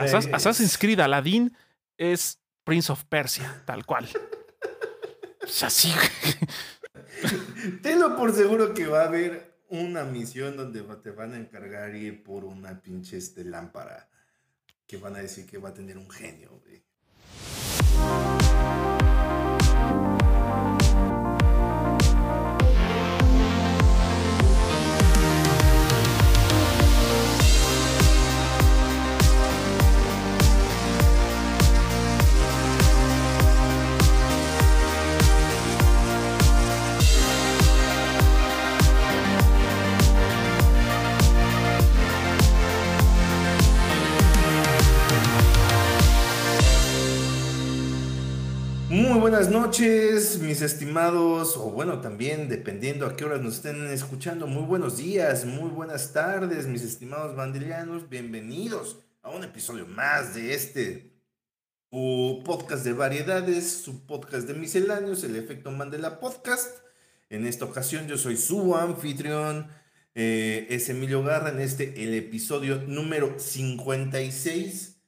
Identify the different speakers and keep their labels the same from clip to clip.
Speaker 1: Assassin's Creed Aladdin es Prince of Persia, tal cual. Es así.
Speaker 2: Tenlo por seguro que va a haber una misión donde te van a encargar ir por una pinche este, lámpara que van a decir que va a tener un genio, güey. Buenas noches, mis estimados, o bueno, también dependiendo a qué horas nos estén escuchando, muy buenos días, muy buenas tardes, mis estimados bandilianos, bienvenidos a un episodio más de este podcast de variedades, su podcast de misceláneos, el efecto Mandela Podcast. En esta ocasión yo soy su anfitrión, eh, es Emilio Garra, en este el episodio número 56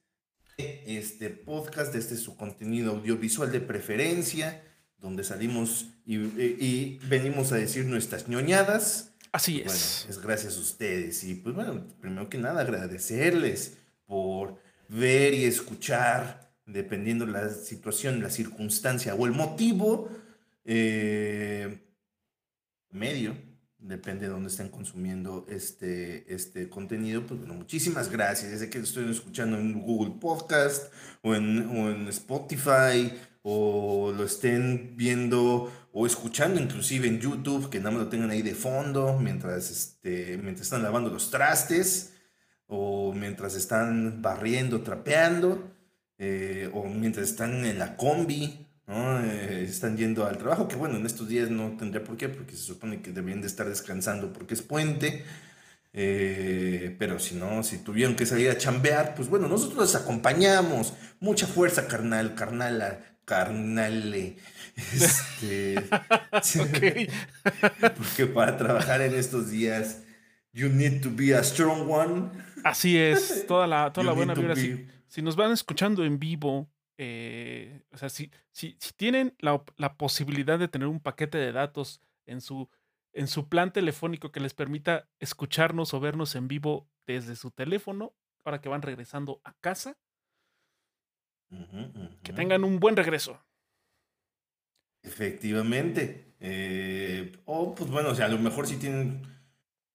Speaker 2: este podcast, este es su contenido audiovisual de preferencia, donde salimos y, venimos a decir nuestras ñoñadas.
Speaker 1: Así es.
Speaker 2: Bueno, es gracias a ustedes. Y pues bueno, primero que nada agradecerles por ver y escuchar, dependiendo la situación, la circunstancia o el motivo, eh, medio depende de dónde estén consumiendo este, este contenido. Pues bueno, muchísimas gracias. Desde que lo estoy escuchando en Google Podcast o en, o en Spotify o lo estén viendo o escuchando inclusive en YouTube, que nada más lo tengan ahí de fondo mientras, este, mientras están lavando los trastes o mientras están barriendo, trapeando eh, o mientras están en la combi eh, están yendo al trabajo, que bueno, en estos días no tendría por qué, porque se supone que deberían de estar descansando porque es puente. Eh, pero si no, si tuvieron que salir a chambear, pues bueno, nosotros los acompañamos. Mucha fuerza, carnal, carnal, carnal. Este, porque para trabajar en estos días, you need to be a strong one.
Speaker 1: Así es, toda la, toda la buena vibra. si, nos van escuchando en vivo, eh, o sea, si, si, tienen la, posibilidad de tener un paquete de datos en su, en su plan telefónico que les permita escucharnos o vernos en vivo desde su teléfono, para que van regresando a casa, que tengan un buen regreso.
Speaker 2: Efectivamente. Eh, o pues bueno, o sea, a lo mejor si tienen,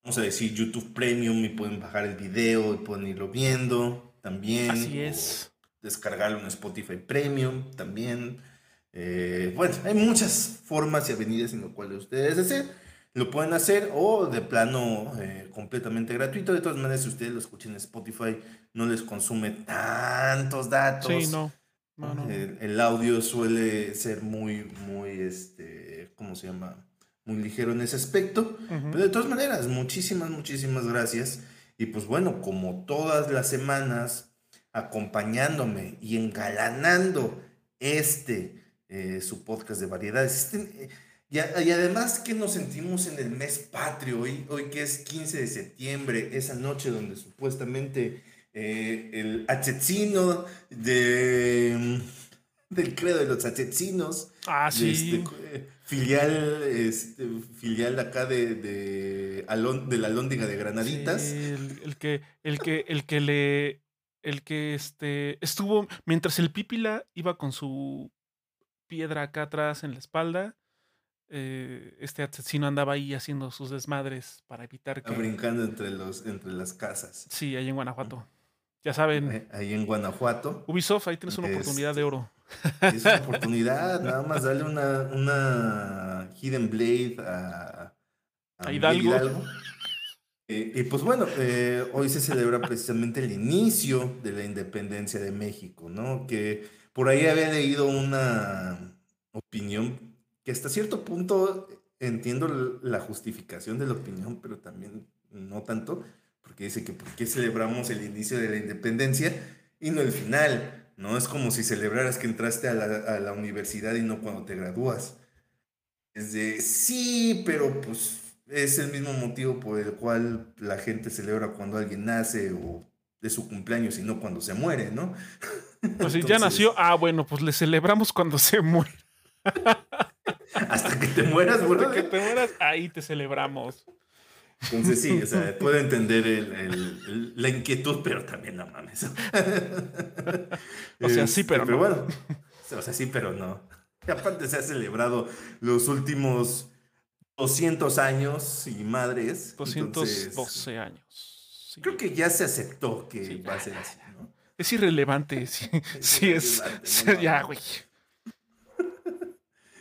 Speaker 2: vamos a decir, YouTube Premium y pueden bajar el video y pueden irlo viendo también.
Speaker 1: Así es
Speaker 2: descargarlo en Spotify Premium también. Eh, bueno, hay muchas formas y avenidas en lo cual ustedes deseen. Lo pueden hacer o de plano eh, completamente gratuito. De todas maneras, si ustedes lo escuchan en Spotify, no les consume tantos datos.
Speaker 1: Sí, no.
Speaker 2: El, audio suele ser muy, muy, este, ¿cómo se llama? Muy ligero en ese aspecto. Pero de todas maneras, muchísimas, muchísimas gracias. Y pues bueno, como todas las semanas, acompañándome y engalanando este, eh, su podcast de variedades. Este, eh, y, además que nos sentimos en el mes patrio, hoy, hoy que es 15 de septiembre, esa noche donde supuestamente eh, el achetzino de, mm, del credo de los achetzinos,
Speaker 1: ah,
Speaker 2: este, filial, este, filial acá de, de, de la Lóndiga de Granaditas.
Speaker 1: el, que, el, que, el que le el que este, estuvo, mientras el Pípila iba con su piedra acá atrás en la espalda, eh, este asesino andaba ahí haciendo sus desmadres para evitar
Speaker 2: que... Brincando entre, los, entre las casas.
Speaker 1: Sí, ahí en Guanajuato. Ya saben.
Speaker 2: Ahí en Guanajuato.
Speaker 1: Ubisoft, ahí tienes una oportunidad de oro.
Speaker 2: Es una oportunidad, nada más darle una, una Hidden Blade a,
Speaker 1: a, Hidalgo.
Speaker 2: Eh, y pues bueno, eh, hoy se celebra precisamente el inicio de la independencia de México, ¿no? Que por ahí había leído una opinión que hasta cierto punto entiendo la justificación de la opinión, pero también no tanto, porque dice que por qué celebramos el inicio de la independencia y no el final, ¿no? Es como si celebraras que entraste a la, a la universidad y no cuando te gradúas. Es de, sí, pero pues es el mismo motivo por el cual la gente celebra cuando alguien nace o de su cumpleaños, sino cuando se muere, ¿no?
Speaker 1: Pues si ya nació, ah, bueno, pues le celebramos cuando se muere.
Speaker 2: Hasta que te mueras.
Speaker 1: Hasta que te mueras, ahí te celebramos.
Speaker 2: Entonces sí, o sea, puedo entender la inquietud, pero también no mames.
Speaker 1: o sea, sí, pero,
Speaker 2: este, pero
Speaker 1: no.
Speaker 2: bueno, o sea, sí, pero no. Y aparte se ha celebrado los últimos 200 años y madres.
Speaker 1: 212 años.
Speaker 2: Creo que ya se aceptó que va a ser así, ¿no?
Speaker 1: Es irrelevante, sí, sí es. ya, güey.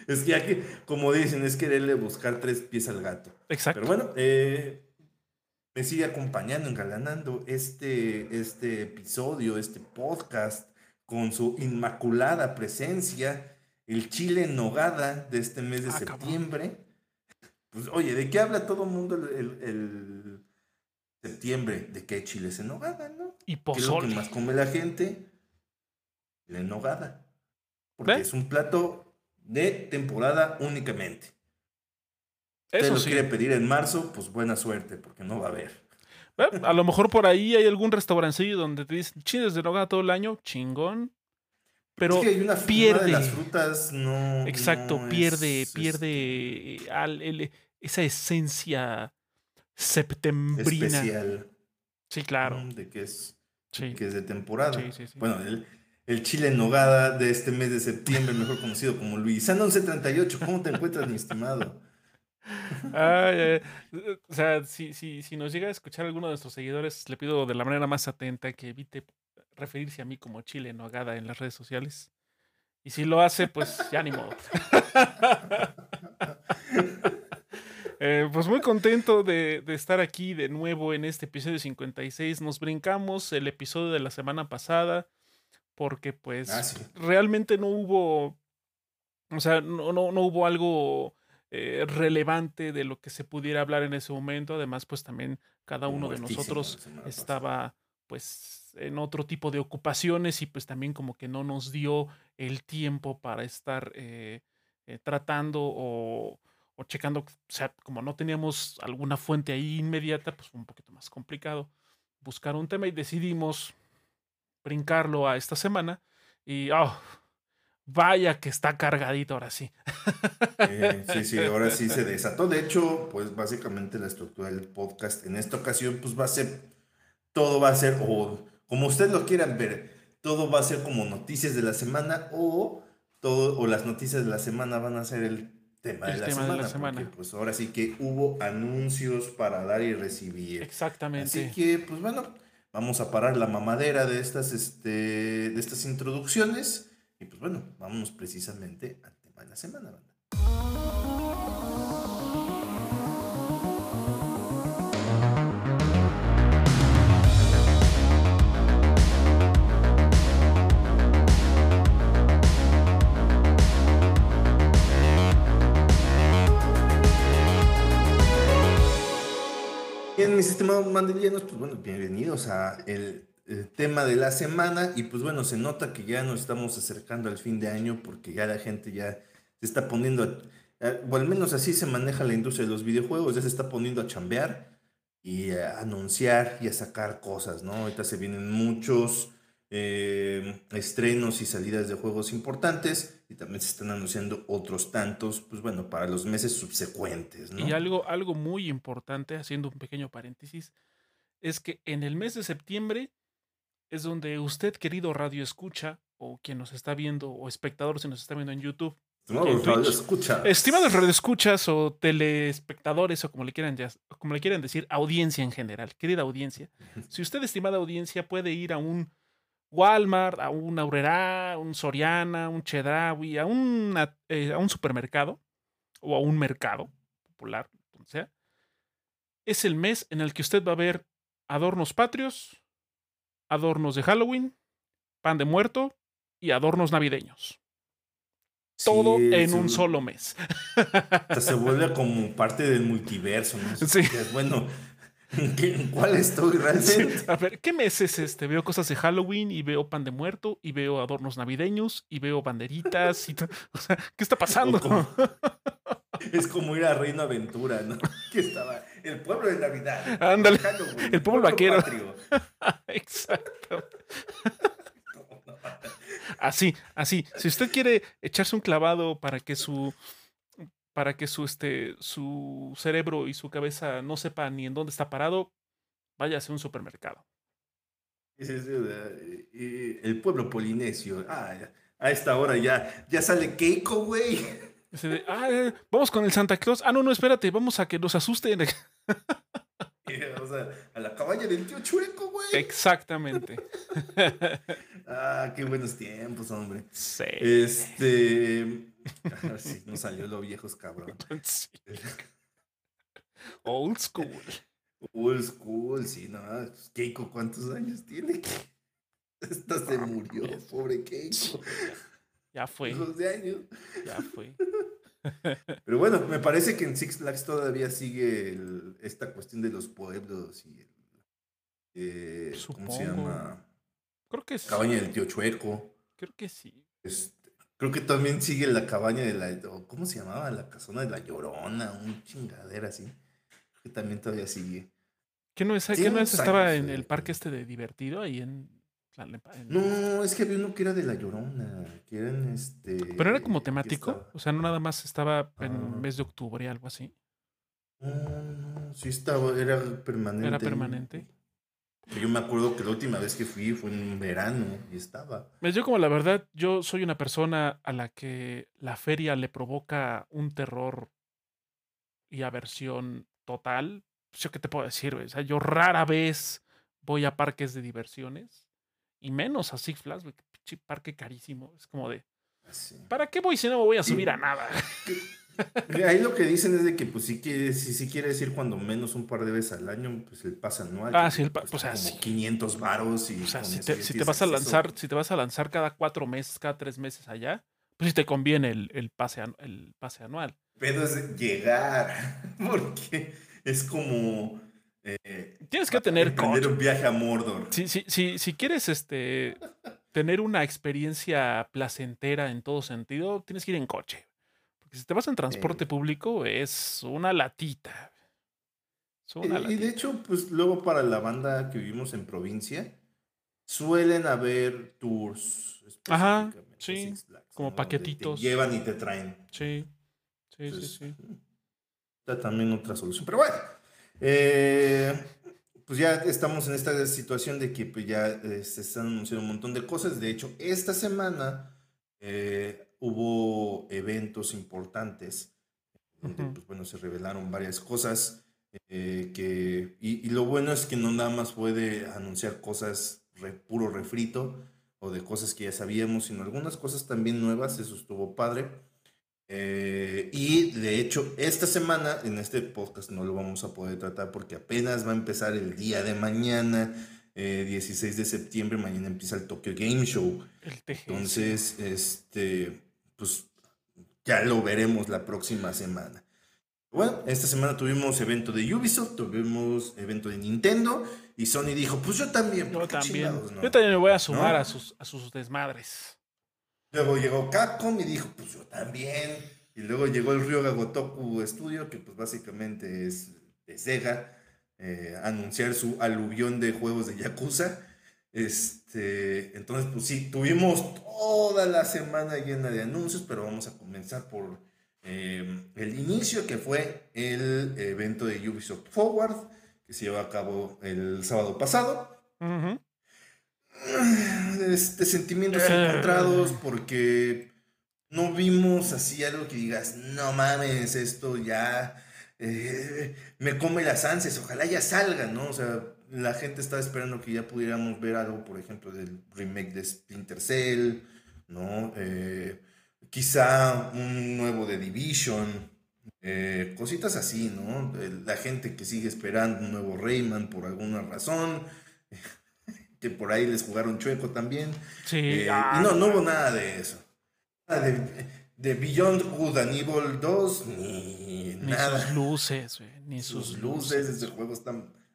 Speaker 2: Es que ya que, como dicen, es quererle buscar tres pies al gato.
Speaker 1: Exacto.
Speaker 2: Pero bueno, eh, me sigue acompañando, engalanando este, este episodio, este podcast, con su inmaculada presencia, el chile en nogada de este mes de
Speaker 1: Ah,
Speaker 2: septiembre. Pues, oye, ¿de qué habla todo el mundo el, el septiembre? ¿De qué chiles en nogada, no?
Speaker 1: Y
Speaker 2: ¿Qué es lo que
Speaker 1: pozole.
Speaker 2: más come la gente? La nogada. Porque
Speaker 1: ¿Ve?
Speaker 2: es un plato de temporada únicamente. Usted
Speaker 1: Eso
Speaker 2: lo
Speaker 1: sí.
Speaker 2: quiere pedir en marzo, pues buena suerte, porque no va a haber.
Speaker 1: Eh, A lo mejor por ahí hay algún restaurancillo donde te dicen chiles de nogada todo el año, chingón. Pero
Speaker 2: es que hay una, una
Speaker 1: pierde.
Speaker 2: de las frutas no.
Speaker 1: Exacto,
Speaker 2: no
Speaker 1: pierde,
Speaker 2: es,
Speaker 1: pierde
Speaker 2: este,
Speaker 1: al- el- esa esencia septembrina.
Speaker 2: especial.
Speaker 1: Sí, claro.
Speaker 2: mm, De que es,
Speaker 1: Sí.
Speaker 2: que es de temporada.
Speaker 1: Sí, sí, sí.
Speaker 2: Bueno, el, el chile en nogada de este mes de septiembre, mejor conocido como Luisano 1138. ¿Cómo te encuentras, mi estimado?
Speaker 1: Ay, ay. o sea, si, si, si nos llega a escuchar alguno de nuestros seguidores, le pido de la manera más atenta que evite referirse a mí como chile en nogada en las redes sociales. Y si lo hace, pues ya ni modo. Eh, pues muy contento de, de estar aquí de nuevo en este episodio 56. Nos brincamos el episodio de la semana pasada porque pues
Speaker 2: Ah, sí.
Speaker 1: realmente no hubo, o sea, no, no, no hubo algo eh, relevante de lo que se pudiera hablar en ese momento. Además, pues también cada uno de nosotros estaba pues en otro tipo de ocupaciones y pues también como que no nos dio el tiempo para estar eh, tratando o, o checando, o sea, como no teníamos alguna fuente ahí inmediata, pues fue un poquito más complicado buscar un tema y decidimos brincarlo a esta semana y oh, vaya que está cargadito ahora sí.
Speaker 2: Eh, sí, sí, ahora sí se desató. De hecho, pues básicamente la estructura del podcast en esta ocasión, pues va a ser, todo va a ser, o como ustedes lo quieran ver, todo va a ser como noticias de la semana o, todo, o las noticias de la semana van a ser el tema,
Speaker 1: El
Speaker 2: de, la
Speaker 1: tema de
Speaker 2: semana,
Speaker 1: la semana.
Speaker 2: porque, pues ahora sí que hubo anuncios para dar y recibir.
Speaker 1: Exactamente.
Speaker 2: Así que, pues bueno, vamos a parar la mamadera de estas, este, de estas introducciones. Y pues bueno, vámonos precisamente al tema de la semana, banda. Estimados mandelianos, pues bueno, bienvenidos a el, el tema de la semana y pues bueno, se nota que ya nos estamos acercando al fin de año porque ya la gente ya se está poniendo, a- o al menos así se maneja la industria de los videojuegos, ya se está poniendo a chambear y a anunciar y a sacar cosas, ¿no? Ahorita se vienen muchos eh, estrenos y salidas de juegos importantes y también se están anunciando otros tantos, pues bueno, para los meses subsecuentes, ¿no?
Speaker 1: Y algo, algo muy importante, haciendo un pequeño paréntesis, es que en el mes de septiembre es donde usted, querido radio escucha, o quien nos está viendo, o espectador si nos está viendo en YouTube,
Speaker 2: No,
Speaker 1: en
Speaker 2: radio
Speaker 1: Twitch.
Speaker 2: escucha.
Speaker 1: estimados radioescuchas o telespectadores, o como le quieran, ya- como le quieran decir, audiencia en general, querida audiencia, si usted, estimada audiencia, puede ir a un Walmart, a un Aurrera, un Soriana, un Chedraui, a, una, eh, a un supermercado o a un mercado popular, donde sea, es el mes en el que usted va a ver adornos patrios, adornos de Halloween, pan de muerto y adornos navideños. Todo en un solo mes.
Speaker 2: se vuelve como parte del multiverso, ¿no?
Speaker 1: Sí.
Speaker 2: Bueno, ¿en, qué- en cuál estoy
Speaker 1: Sí,
Speaker 2: realmente?
Speaker 1: A ver, ¿qué mes es este? Veo cosas de Halloween y veo pan de muerto y veo adornos navideños y veo banderitas y o sea, ¿qué está pasando?
Speaker 2: Como- Es como ir a Reino Aventura, ¿no? Que estaba el pueblo de Navidad.
Speaker 1: Ándale. El pueblo vaquero. Exacto. Así, así. Si usted quiere echarse un clavado para que su para que su este su cerebro y su cabeza no sepa ni en dónde está parado, vaya a un supermercado.
Speaker 2: El pueblo polinesio. Ah, a esta hora ya, ya sale Keiko, güey.
Speaker 1: Ah, eh, vamos con el Santa Claus. Ah, no, no, espérate, vamos a que nos asusten.
Speaker 2: o sea, a la cabaña del tío Chueco, güey.
Speaker 1: Exactamente.
Speaker 2: ah, qué buenos tiempos, hombre.
Speaker 1: Sí.
Speaker 2: Este. sí, nos salió lo viejos, cabrón.
Speaker 1: Old school.
Speaker 2: Old school, sí, no. Pues, Keiko, ¿cuántos años tiene? Esta se murió, pobre Keiko.
Speaker 1: Ya fue.
Speaker 2: de años.
Speaker 1: Ya fue.
Speaker 2: Pero bueno, me parece que en Six Flags todavía sigue esta cuestión de los pueblos y el, eh, ¿cómo se llama?
Speaker 1: Creo que sí.
Speaker 2: Cabaña del tío Chueco.
Speaker 1: Creo que sí.
Speaker 2: Este, creo que también sigue la cabaña de la, ¿cómo se llamaba? La casona de la Llorona, un chingadera así. Creo que también todavía sigue.
Speaker 1: ¿Qué no es? ¿Qué no es? Estaba en el parque este de divertido ahí en
Speaker 2: no, es que había uno que era de La Llorona, que eran este...
Speaker 1: Pero era como temático, o sea, no nada más estaba en ah. mes de octubre, algo así.
Speaker 2: No, no, sí estaba, era permanente.
Speaker 1: Era permanente.
Speaker 2: Yo me acuerdo que la última vez que fui fue en verano y estaba.
Speaker 1: Yo como la verdad, yo soy una persona a la que la feria le provoca un terror y aversión total. Pues, ¿Yo qué te puedo decir? O sea, yo rara vez voy a parques de diversiones y menos a Six Flags, parque carísimo. Es como de. Ah, ¿Para qué voy si no me voy a subir a nada?
Speaker 2: Ahí lo que dicen es de que, pues, sí quiere, si, si quiere decir cuando menos un par de veces al año, pues el pase anual.
Speaker 1: Ah, sí, el
Speaker 2: pase.
Speaker 1: o sea,
Speaker 2: como 500 varos. Y
Speaker 1: o sea, si te, si te vas a lanzar, si te vas a lanzar cada cuatro meses, cada tres meses allá, pues sí te conviene el, el, pase, el pase anual.
Speaker 2: Pero es llegar, porque es como
Speaker 1: eh, Tienes que tener
Speaker 2: coche. un viaje a Mordor.
Speaker 1: Si, si, quieres este, tener una experiencia placentera en todo sentido, tienes que ir en coche. Si te vas en transporte público, es una latita.
Speaker 2: y, de hecho, pues luego para la banda que vivimos en provincia, suelen haber tours.
Speaker 1: Ajá, sí. como paquetitos.
Speaker 2: Te llevan y te traen.
Speaker 1: Sí, sí, sí, sí.
Speaker 2: Está también otra solución. Pero bueno. Eh, pues ya estamos en esta situación de que pues ya eh, se están anunciando un montón de cosas. De hecho, esta semana eh, hubo eventos importantes donde, pues bueno, se revelaron varias cosas. que, y, lo bueno es que no nada más puede anunciar cosas puro refrito o de cosas que ya sabíamos, sino algunas cosas también nuevas. Eso estuvo padre. Eh, y de hecho, esta semana en este podcast no lo vamos a poder tratar porque apenas va a empezar el día de mañana, 16 eh, de septiembre, mañana empieza el Tokyo Game Show. Entonces, este, pues ya lo veremos la próxima semana. Bueno, esta semana tuvimos evento de Ubisoft, tuvimos evento de Nintendo y Sony dijo, pues yo también.
Speaker 1: Yo también. Yo también me voy a sumar a, sus, a sus desmadres.
Speaker 2: Luego llegó Capcom y dijo, pues yo también. Y luego llegó el Ryoga Gotoku Studio, que pues básicamente es de Sega, eh, anunciar su aluvión de juegos de Yakuza. Este, entonces, pues sí, tuvimos toda la semana llena de anuncios, pero vamos a comenzar por eh, el inicio, que fue el evento de Ubisoft Forward, que se llevó a cabo el sábado pasado este, sentimientos eh. encontrados porque no vimos así algo que digas, no mames, esto ya eh, me come las ansias, ojalá ya salga, ¿no? O sea, la gente estaba esperando que ya pudiéramos ver algo, por ejemplo, del remake de Splinter Cell, ¿no? Eh, quizá un nuevo de Division, cositas así, ¿no? La gente que sigue esperando un nuevo Rayman por alguna razón que por ahí les jugaron chueco también.
Speaker 1: Sí.
Speaker 2: Eh, y no, no hubo nada de eso. Nada de, de Beyond Good and Evil 2, ni,
Speaker 1: ni sus luces, ni sus, luces.
Speaker 2: Ese juego está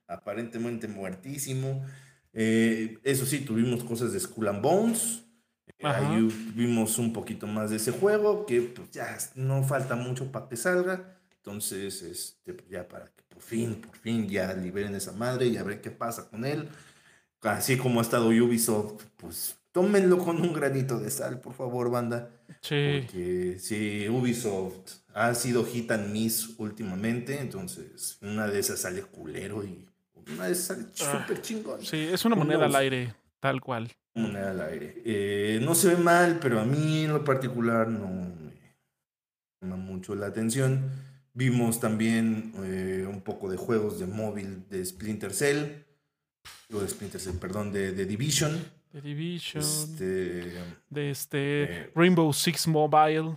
Speaker 2: aparentemente muertísimo. Eh, eso sí, tuvimos cosas de Skull and Bones. Ahí vimos un poquito más de ese juego, que pues, ya no falta mucho para que salga. Entonces, este, ya para que por fin, por fin ya liberen esa madre y a ver qué pasa con él. Así como ha estado Ubisoft, pues tómenlo con un granito de sal, por favor, banda. Sí. Porque si Ubisoft ha sido hit and miss últimamente, entonces una de esas sale culero y una de esas sale ah, súper chingón.
Speaker 1: Sí, es una moneda al aire, tal cual.
Speaker 2: Moneda al aire. Eh, no se ve mal, pero a mí en lo particular no me llama mucho la atención. Vimos también eh, un poco de juegos de móvil de Splinter Cell, o de Splinter Cell, perdón, de, de Division.
Speaker 1: The Division. de este eh, Rainbow Six Mobile.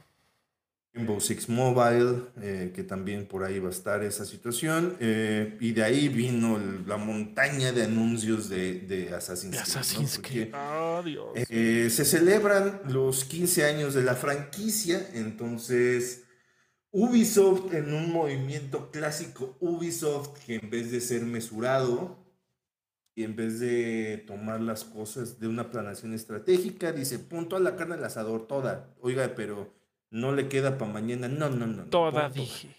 Speaker 2: Rainbow Six Mobile, eh, que también por ahí va a estar esa situación. Eh, y de ahí vino la montaña de anuncios de, de Assassin's Creed.
Speaker 1: Oh,
Speaker 2: se celebran los 15 años de la franquicia, entonces Ubisoft en un movimiento clásico Ubisoft que en vez de ser mesurado, y en vez de tomar las cosas de una planación estratégica, dice, punto a la carne al asador, toda. Oiga, pero no le queda para mañana. No, no, no.
Speaker 1: Toda dije.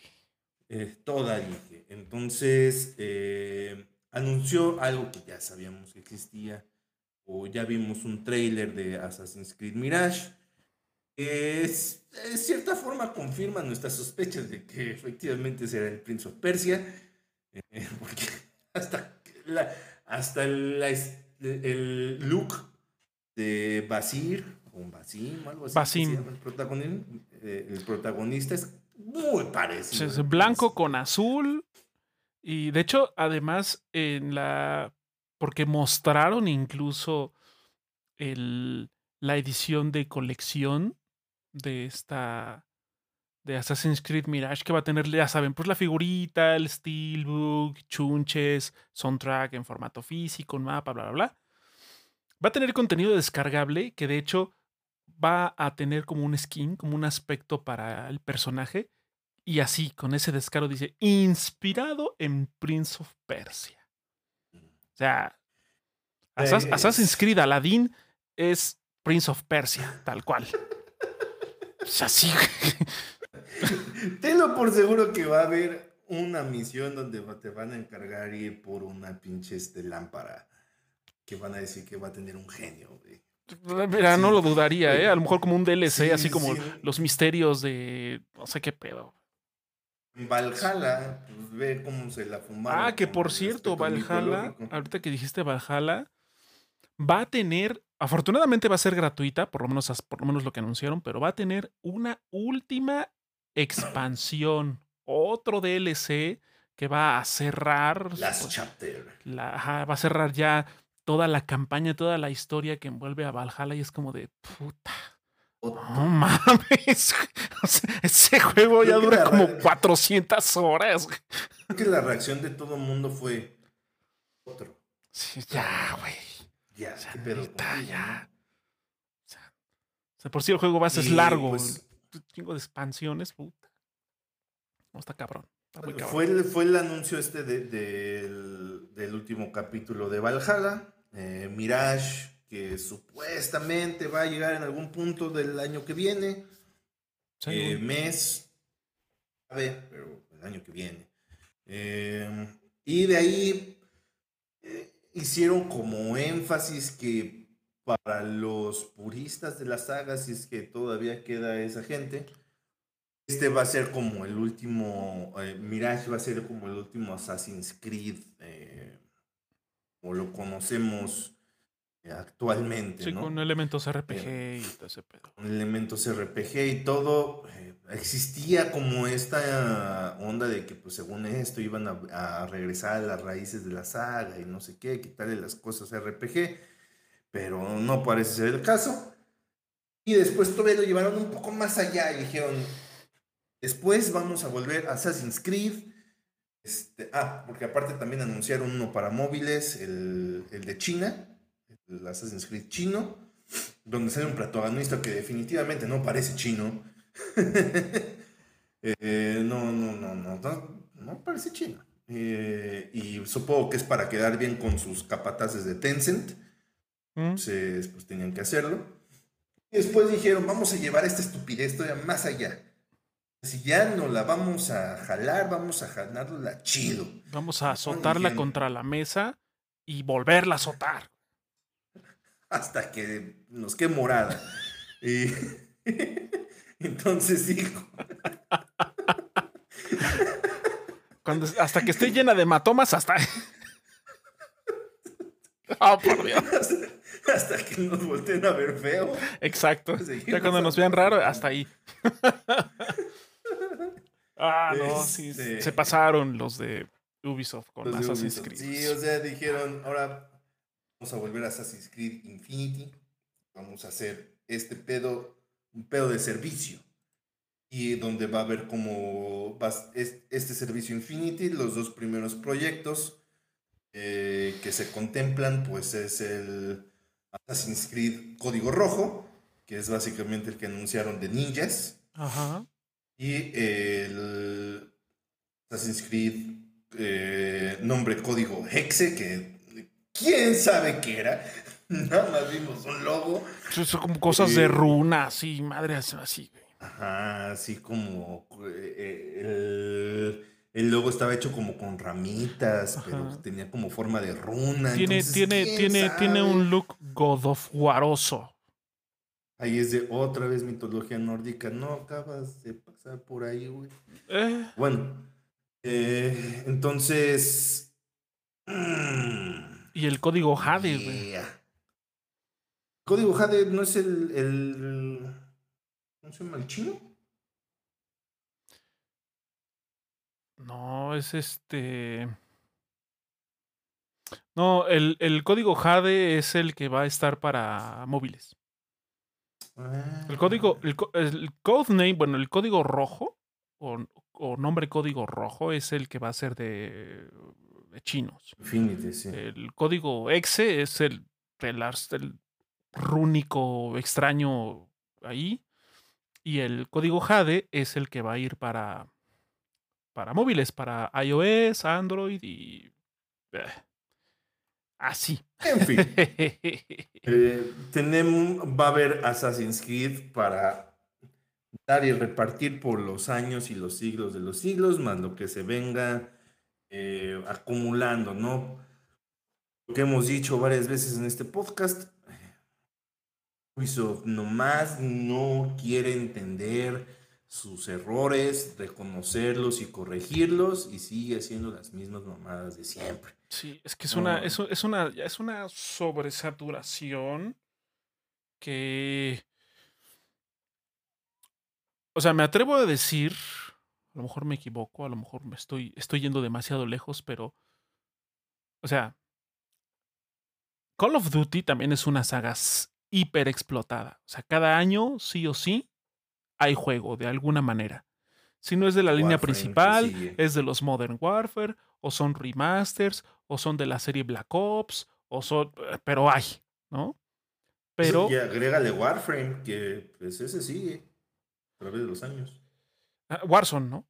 Speaker 2: Eh, toda dije. Entonces, eh, anunció algo que ya sabíamos que existía, o ya vimos un trailer de Assassin's Creed Mirage. Es, de cierta forma confirma nuestras sospechas de que efectivamente será el Prince of Persia, eh, porque hasta la, hasta el look de Basir, o Basim, algo así.
Speaker 1: Basim.
Speaker 2: El, protagonista, eh, el protagonista es muy parecido.
Speaker 1: Es blanco con azul. Y de hecho, además, en la. Porque mostraron incluso el, la edición de colección de esta de Assassin's Creed Mirage que va a tener, ya saben, pues la figurita, el steelbook, chunches, soundtrack en formato físico, un mapa, bla, bla, bla. Va a tener contenido descargable que de hecho va a tener como un skin, como un aspecto para el personaje. Y así, con ese descaro dice, inspirado en Prince of Persia. O sea, Assassin's Creed Aladdin es Prince of Persia, tal cual. O sea, sí.
Speaker 2: Tenlo por seguro que va a haber una misión donde te van a encargar ir por una pinche este, lámpara que van a decir que va a tener un genio,
Speaker 1: Mira, no lo dudaría, ¿eh? A lo mejor como un DLC, así como los misterios de no sé qué pedo.
Speaker 2: Valhalla, pues ve cómo se la fumaron.
Speaker 1: Ah, que por cierto, Valhalla, ahorita que dijiste Valhalla, va a tener, afortunadamente va a ser gratuita, por lo menos, por lo menos lo que anunciaron, pero va a tener una última expansión, otro DLC que va a cerrar.
Speaker 2: Last pues, chapter.
Speaker 1: va a cerrar ya toda la campaña, toda la historia que envuelve a Valhalla y es como de puta. No mames. ese juego ya dura como 400 horas.
Speaker 2: Creo que la reacción de todo el mundo fue otro.
Speaker 1: Sí, ya, güey.
Speaker 2: Ya, ya.
Speaker 1: O sea, por si el juego va a ser largo. Pues, chingo de expansiones, puta. No está cabrón.
Speaker 2: Fue, el, fue el anuncio este de, del, último capítulo de Valhalla. Eh, Mirage, que supuestamente va a llegar en algún punto del año que viene. Eh, mes. A ver, pero el año que viene. Eh, y de ahí hicieron como énfasis que para los puristas de la saga, si es que todavía queda esa gente, este va a ser como el último, Mirage va a ser como el último Assassin's Creed, eh, o lo conocemos eh, actualmente.
Speaker 1: Sí, con elementos RPG y todo ese pedo.
Speaker 2: Con elementos RPG y todo. existía como esta onda de que, pues, según esto, iban a, a regresar a las raíces de la saga y no sé qué, quitarle las cosas RPG pero no parece ser el caso. Y después todavía lo llevaron un poco más allá y dijeron, después vamos a volver a Assassin's Creed. Este, ah, porque aparte también anunciaron uno para móviles, el, el de China, el Assassin's Creed chino, donde sale un protagonista que definitivamente no parece chino. Eh, no, no, no, no, no, parece chino. Eh, y supongo que es para quedar bien con sus capataces de Tencent. Entonces, pues tenían que hacerlo. Después dijeron, vamos a llevar esta estupidez todavía más allá. Si ya no la vamos a jalar, vamos a jalarla chido.
Speaker 1: Vamos a azotarla contra la mesa y volverla a azotar.
Speaker 2: Hasta que nos quede morada. y entonces dijo.
Speaker 1: Cuando, hasta que esté llena de hematomas, hasta.
Speaker 2: oh, por Dios. Hasta, que nos volteen a ver feo.
Speaker 1: Exacto. Ya cuando nos vean raro, hasta ahí. Ah, no, sí. Este se pasaron los de Ubisoft con Assassin's Creed.
Speaker 2: Sí, o sea, dijeron, ahora vamos a volver a Assassin's Creed Infinity. Vamos a hacer este pedo, un pedo de servicio y donde va a haber como este servicio Infinity, los dos primeros proyectos eh, que se contemplan, pues es el Assassin's Creed Código Rojo, que es básicamente el que anunciaron de ninjas, y el Assassin's Creed eh, nombre código Hexe, que quién sabe qué era. Nada más vimos un logo.
Speaker 1: Son como cosas de runas y madre así.
Speaker 2: Ajá, así como eh, el, logo estaba hecho como con ramitas, pero tenía como forma de runa.
Speaker 1: Tiene, tiene, tiene, tiene un look God of Waroso.
Speaker 2: Ahí es de otra vez mitología nórdica. No acabas de por ahí, güey. Eh. Bueno, eh, entonces.
Speaker 1: y el código Jade, güey.
Speaker 2: Código Jade no es el ¿No se llama el chino?
Speaker 1: No, es este. No, el, código Jade es el que va a estar para móviles. El código, el, el name, bueno, el código rojo o, nombre código rojo es el que va a ser de, chinos.
Speaker 2: Infinity, sí.
Speaker 1: El código exe es el, el, el rúnico extraño ahí. Y el código Jade es el que va a ir para, para móviles, para iOS, Android y... Eh, así.
Speaker 2: En fin. Eh, tenemos, va a haber Assassin's Creed para dar y repartir por los años y los siglos de los siglos, más lo que se venga eh, acumulando, ¿no? Lo que hemos dicho varias veces en este podcast, Ubisoft nomás no quiere entender sus errores, reconocerlos y corregirlos y sigue haciendo las mismas mamadas de siempre.
Speaker 1: Sí, es que es una, es, una, es una sobresaturación que. O sea, me atrevo a decir, a lo mejor me equivoco, a lo mejor me estoy, estoy yendo demasiado lejos, pero. O sea. Call of Duty también es una saga hiper explotada. O sea, cada año, sí o sí, hay juego de alguna manera. Si no es de la línea principal, es de los Modern Warfare, o son remasters, o son de la serie Black Ops, o son. Eh, pero hay, ¿no? Pero.
Speaker 2: Y agrégale Warframe, que pues ese sigue a través de los años.
Speaker 1: Ah, Warzone, ¿no?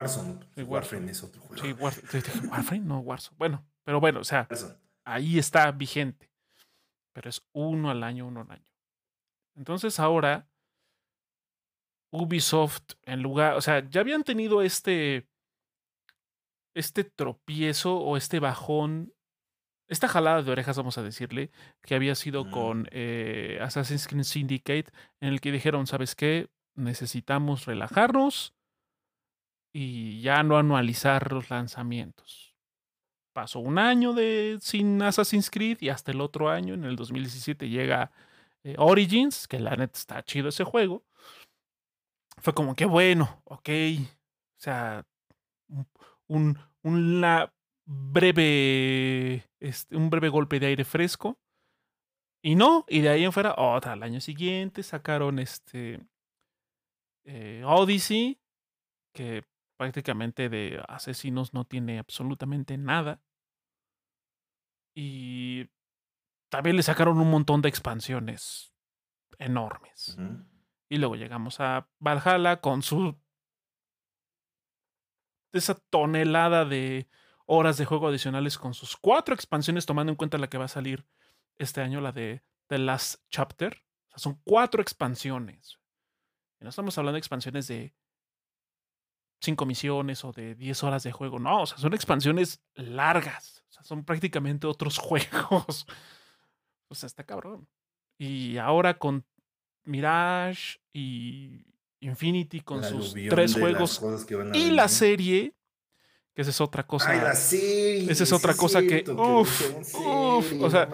Speaker 2: Warzone. Warframe es otro juego. Sí,
Speaker 1: Warframe, no Warzone. Bueno, pero bueno, o sea, ahí está vigente pero es uno al año, uno al año. Entonces ahora Ubisoft, en lugar, o sea, ya habían tenido este, este tropiezo o este bajón, esta jalada de orejas, vamos a decirle, que había sido con eh, Assassin's Creed Syndicate, en el que dijeron, ¿sabes qué? Necesitamos relajarnos y ya no anualizar los lanzamientos pasó un año de, sin Assassin's Creed y hasta el otro año, en el 2017, llega eh, Origins, que la neta está chido ese juego. Fue como que bueno, ok. O sea, un, breve, este, un breve golpe de aire fresco. Y no, y de ahí en fuera, otra, al año siguiente sacaron este eh, Odyssey, que prácticamente de asesinos no tiene absolutamente nada. Y también le sacaron un montón de expansiones enormes. Y luego llegamos a Valhalla con su. esa tonelada de horas de juego adicionales con sus cuatro expansiones, tomando en cuenta la que va a salir este año, la de The Last Chapter. sea, son cuatro expansiones. no estamos hablando de expansiones de cinco misiones o de 10 horas de juego. No, o sea, son expansiones largas. O sea, son prácticamente otros juegos. O sea, está cabrón. Y ahora con Mirage y Infinity con sus tres juegos y la serie, que esa es otra cosa.
Speaker 2: Ay, la serie,
Speaker 1: esa es otra cosa que, uf, uf, o sea,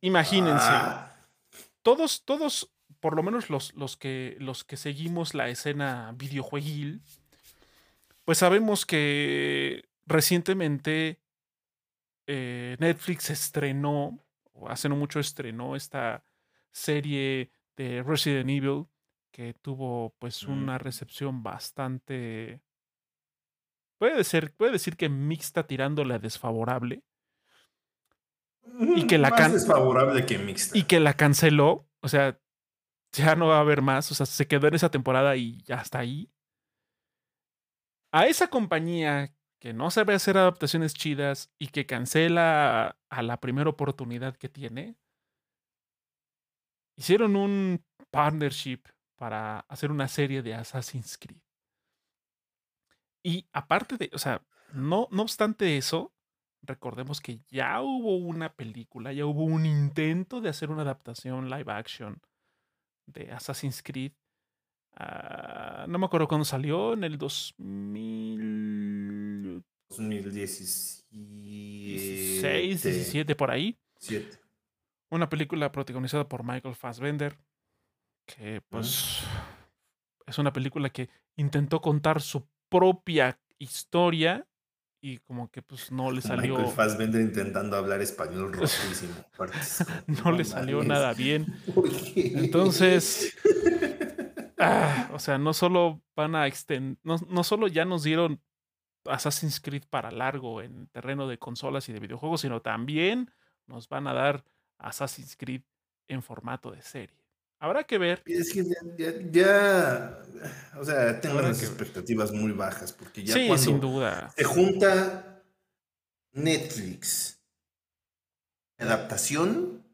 Speaker 1: imagínense. Ah. Todos, todos, por lo menos los, los, que, los que seguimos la escena videojueguil, pues sabemos que recientemente eh, Netflix estrenó, o hace no mucho estrenó esta serie de Resident Evil que tuvo pues una recepción bastante puede ser puede decir que mixta tirándole a desfavorable.
Speaker 2: Y que la más desfavorable que mixta.
Speaker 1: y que la canceló o sea ya no va a haber más o sea se quedó en esa temporada y ya está ahí. A esa compañía que no sabe hacer adaptaciones chidas y que cancela a la primera oportunidad que tiene hicieron un partnership para hacer una serie de Assassin's Creed. Y aparte de, o sea, no, no obstante eso, recordemos que ya hubo una película, ya hubo un intento de hacer una adaptación live action de Assassin's Creed. Ah, no me acuerdo cuándo salió, en el 2000...
Speaker 2: 2016,
Speaker 1: 17 por ahí.
Speaker 2: 7.
Speaker 1: Una película protagonizada por Michael Fassbender, que pues es una película que intentó contar su propia historia y como que pues no le salió.
Speaker 2: Michael Fassbender intentando hablar español rotísimo.
Speaker 1: no, le salió nada bien. Entonces, ah, o sea, no solo van a extender, no, no solo ya nos dieron Assassin's Creed para largo en terreno de consolas y de videojuegos, sino también nos van a dar Assassin's Creed en formato de serie. Habrá que ver.
Speaker 2: Es que ya, o sea, tengo unas expectativas muy bajas, porque ya
Speaker 1: sí, sin duda.
Speaker 2: se junta Netflix, adaptación,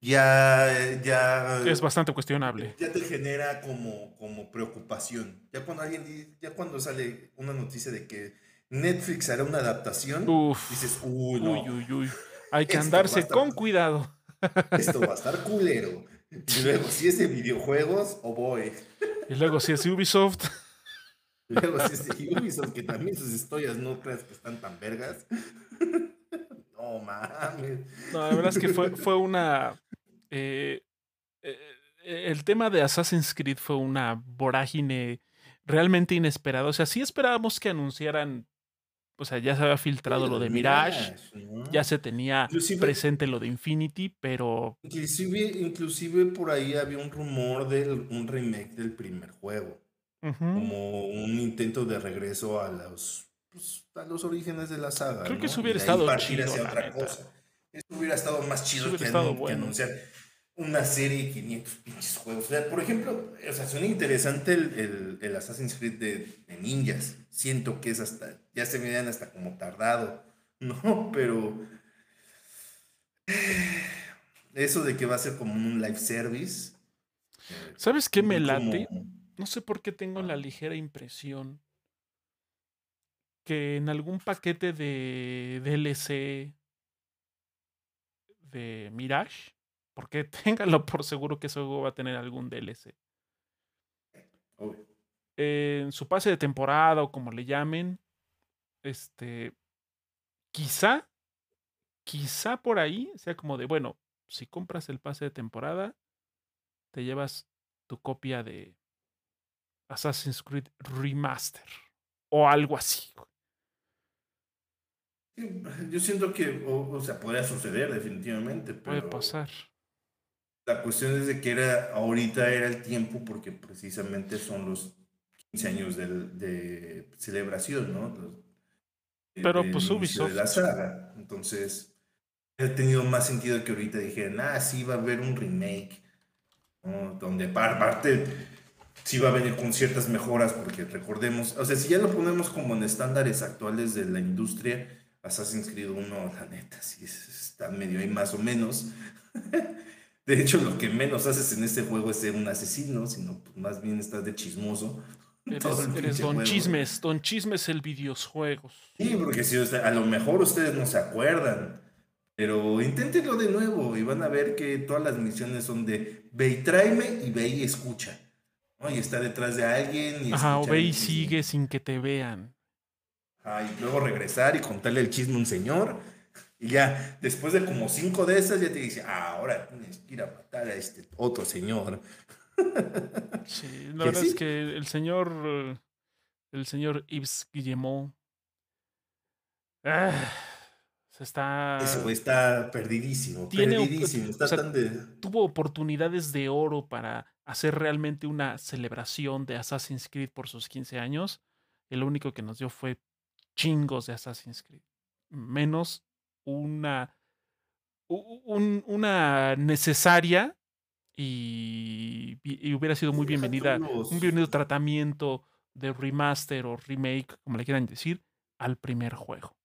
Speaker 2: ya, ya...
Speaker 1: Es bastante cuestionable.
Speaker 2: Ya te genera como, como preocupación. Ya cuando alguien, ya cuando sale una noticia de que Netflix hará una adaptación, dices, uy, no.
Speaker 1: Uy, uy, uy. Hay que andarse con cuidado.
Speaker 2: Esto va a estar culero. Y luego, si es de videojuegos, o voy.
Speaker 1: Y luego, si es Ubisoft.
Speaker 2: Y luego, si es de Ubisoft, que también sus historias no creas que están tan vergas. No mames.
Speaker 1: No, la verdad es que fue, fue una. Eh, eh, el tema de Assassin's Creed fue una vorágine realmente inesperada. O sea, sí esperábamos que anunciaran o sea, ya se había filtrado lo de Mirage, ya se tenía presente lo de Infinity, pero...
Speaker 2: Inclusive, inclusive por ahí había un rumor de un remake del primer juego, como un intento de regreso a los, pues, a los orígenes de la saga.
Speaker 1: Creo que eso hubiera estado chido.
Speaker 2: Eso hubiera estado más chido que, anunciar una serie de 500 pinches juegos. O sea, por ejemplo, o sea, suena interesante el, el, Assassin's Creed de, ninjas. Siento que es hasta, ya se me dan hasta como tardado, ¿no? Pero eso de que va a ser como un live service.
Speaker 1: ¿Sabes qué me late? No sé por qué tengo la ligera impresión que en algún paquete de DLC de Mirage porque ténganlo por seguro que ese juego va a tener algún DLC. En su pase de temporada o como le llamen, este, quizá, quizá por ahí sea como de, bueno, si compras el pase de temporada, te llevas tu copia de Assassin's Creed Remaster o algo así.
Speaker 2: Yo siento que, o, sea, podría suceder definitivamente.
Speaker 1: Puede pasar.
Speaker 2: La cuestión es de que era, ahorita era el tiempo porque precisamente son los 15 años de, de celebración, ¿no?
Speaker 1: Pero pues Ubisoft.
Speaker 2: De la saga. Entonces, ha tenido más sentido que ahorita dijeran, ah, sí, va a haber un remake, ¿no? Donde aparte sí va a venir con ciertas mejoras, porque recordemos, o sea, si ya lo ponemos como en estándares actuales de la industria, Assassin's Creed 1, la neta, sí está medio ahí más o menos. De hecho, lo que menos haces en este juego es ser un asesino, sino pues, más bien estás de chismoso.
Speaker 1: Eres, Don Chismes, Don Chismes el videojuegos.
Speaker 2: Sí, porque si a lo mejor ustedes no se acuerdan, pero inténtenlo de nuevo y van a ver que todas las misiones son de ve y tráeme y ve y escucha. Y está detrás de alguien. Y
Speaker 1: Ajá, o ve y sigue sin que te vean.
Speaker 2: y luego regresar y contarle el chisme a un señor. Y ya, después de como cinco de esas, ya te dice, ah, ahora tienes que ir a matar a este otro señor.
Speaker 1: Sí, la verdad es que el señor, el señor Yves Guillemot, ah, se está...
Speaker 2: Eso está perdidísimo, perdidísimo.
Speaker 1: Tuvo oportunidades de oro para hacer realmente una celebración de Assassin's Creed por sus 15 años. El único que nos dio fue chingos de Assassin's Creed. Menos una, una necesaria y, hubiera sido muy bienvenida, un bienvenido tratamiento de remaster o remake, como le quieran decir, al primer juego.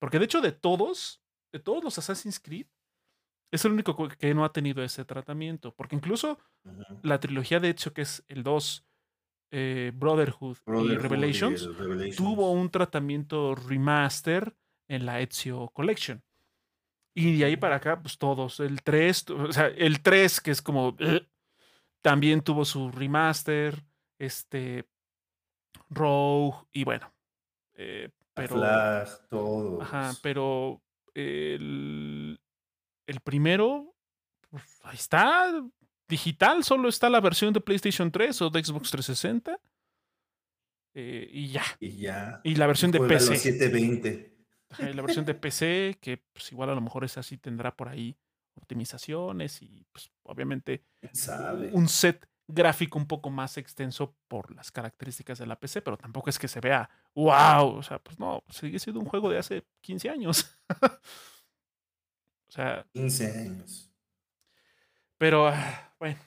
Speaker 1: Porque de hecho de todos, de todos los Assassin's Creed, es el único que no ha tenido ese tratamiento. Porque incluso la trilogía, de hecho, que es el 2, eh, Brotherhood, y Revelations, tuvo un tratamiento remaster en la Ezio Collection. Y de ahí para acá, pues todos. El 3, o sea, el 3, que es como. también tuvo su remaster. Este. Rogue. Y bueno. Eh, pero.
Speaker 2: Flash, todo.
Speaker 1: Ajá, pero. El, el primero. Pues, ahí está. Digital, solo está la versión de PlayStation 3 o de Xbox 360. Eh, y ya.
Speaker 2: Y ya.
Speaker 1: Y la versión de PC.
Speaker 2: 720
Speaker 1: la versión de PC, que pues igual a lo mejor esa sí tendrá por ahí optimizaciones y pues obviamente un set gráfico un poco más extenso por las características de la PC, pero tampoco es que se vea wow, o sea, pues no, sigue siendo un juego de hace 15 años. o sea,
Speaker 2: 15 años.
Speaker 1: Pero ah, bueno.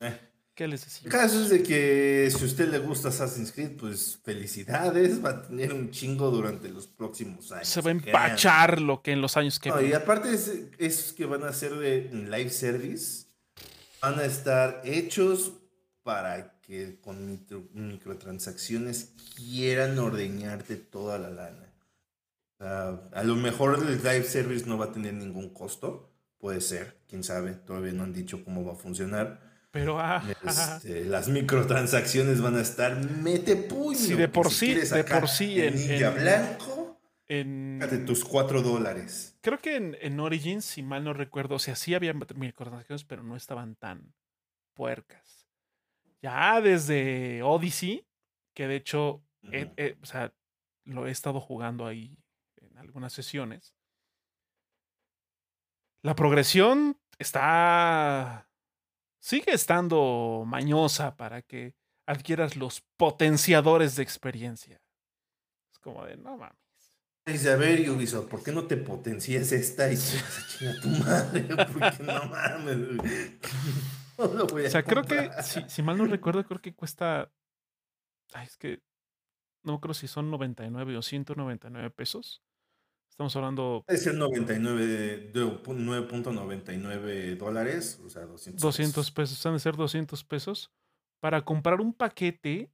Speaker 1: Eh. ¿Qué les decía?
Speaker 2: El caso es de que si a usted le gusta Assassin's Creed, pues felicidades, va a tener un chingo durante los próximos años.
Speaker 1: Se va a empachar lo que en los años que
Speaker 2: no, Y aparte es, que van a ser de live service, van a estar hechos para que con microtransacciones quieran ordeñarte toda la lana. a lo mejor el live service no va a tener ningún costo, puede ser, quién sabe, todavía no han dicho cómo va a funcionar
Speaker 1: pero ah,
Speaker 2: este, las microtransacciones van a estar mete puño.
Speaker 1: Sí, de por sí, de por sí
Speaker 2: en, en blanco.
Speaker 1: En
Speaker 2: de tus cuatro dólares.
Speaker 1: Creo que en, en, Origins, si mal no recuerdo, o sea, sí había microtransacciones, pero no estaban tan puercas. Ya desde Odyssey, que de hecho, o sea, lo he estado jugando ahí en algunas sesiones. La progresión está sigue estando mañosa para que adquieras los potenciadores de experiencia. Es como de, no mames.
Speaker 2: Dice, a ver, Ubisoft, ¿por qué no te potencias esta y se chinga tu madre? Porque no mames. No lo voy a
Speaker 1: o sea, creo que, si, si, mal no recuerdo, creo que cuesta. Ay, es que. No creo si son 99 o 199 pesos. Estamos hablando.
Speaker 2: Es el 99, 9.99 dólares, o sea, 200
Speaker 1: 200 pesos. Han de ser 200 pesos para comprar un paquete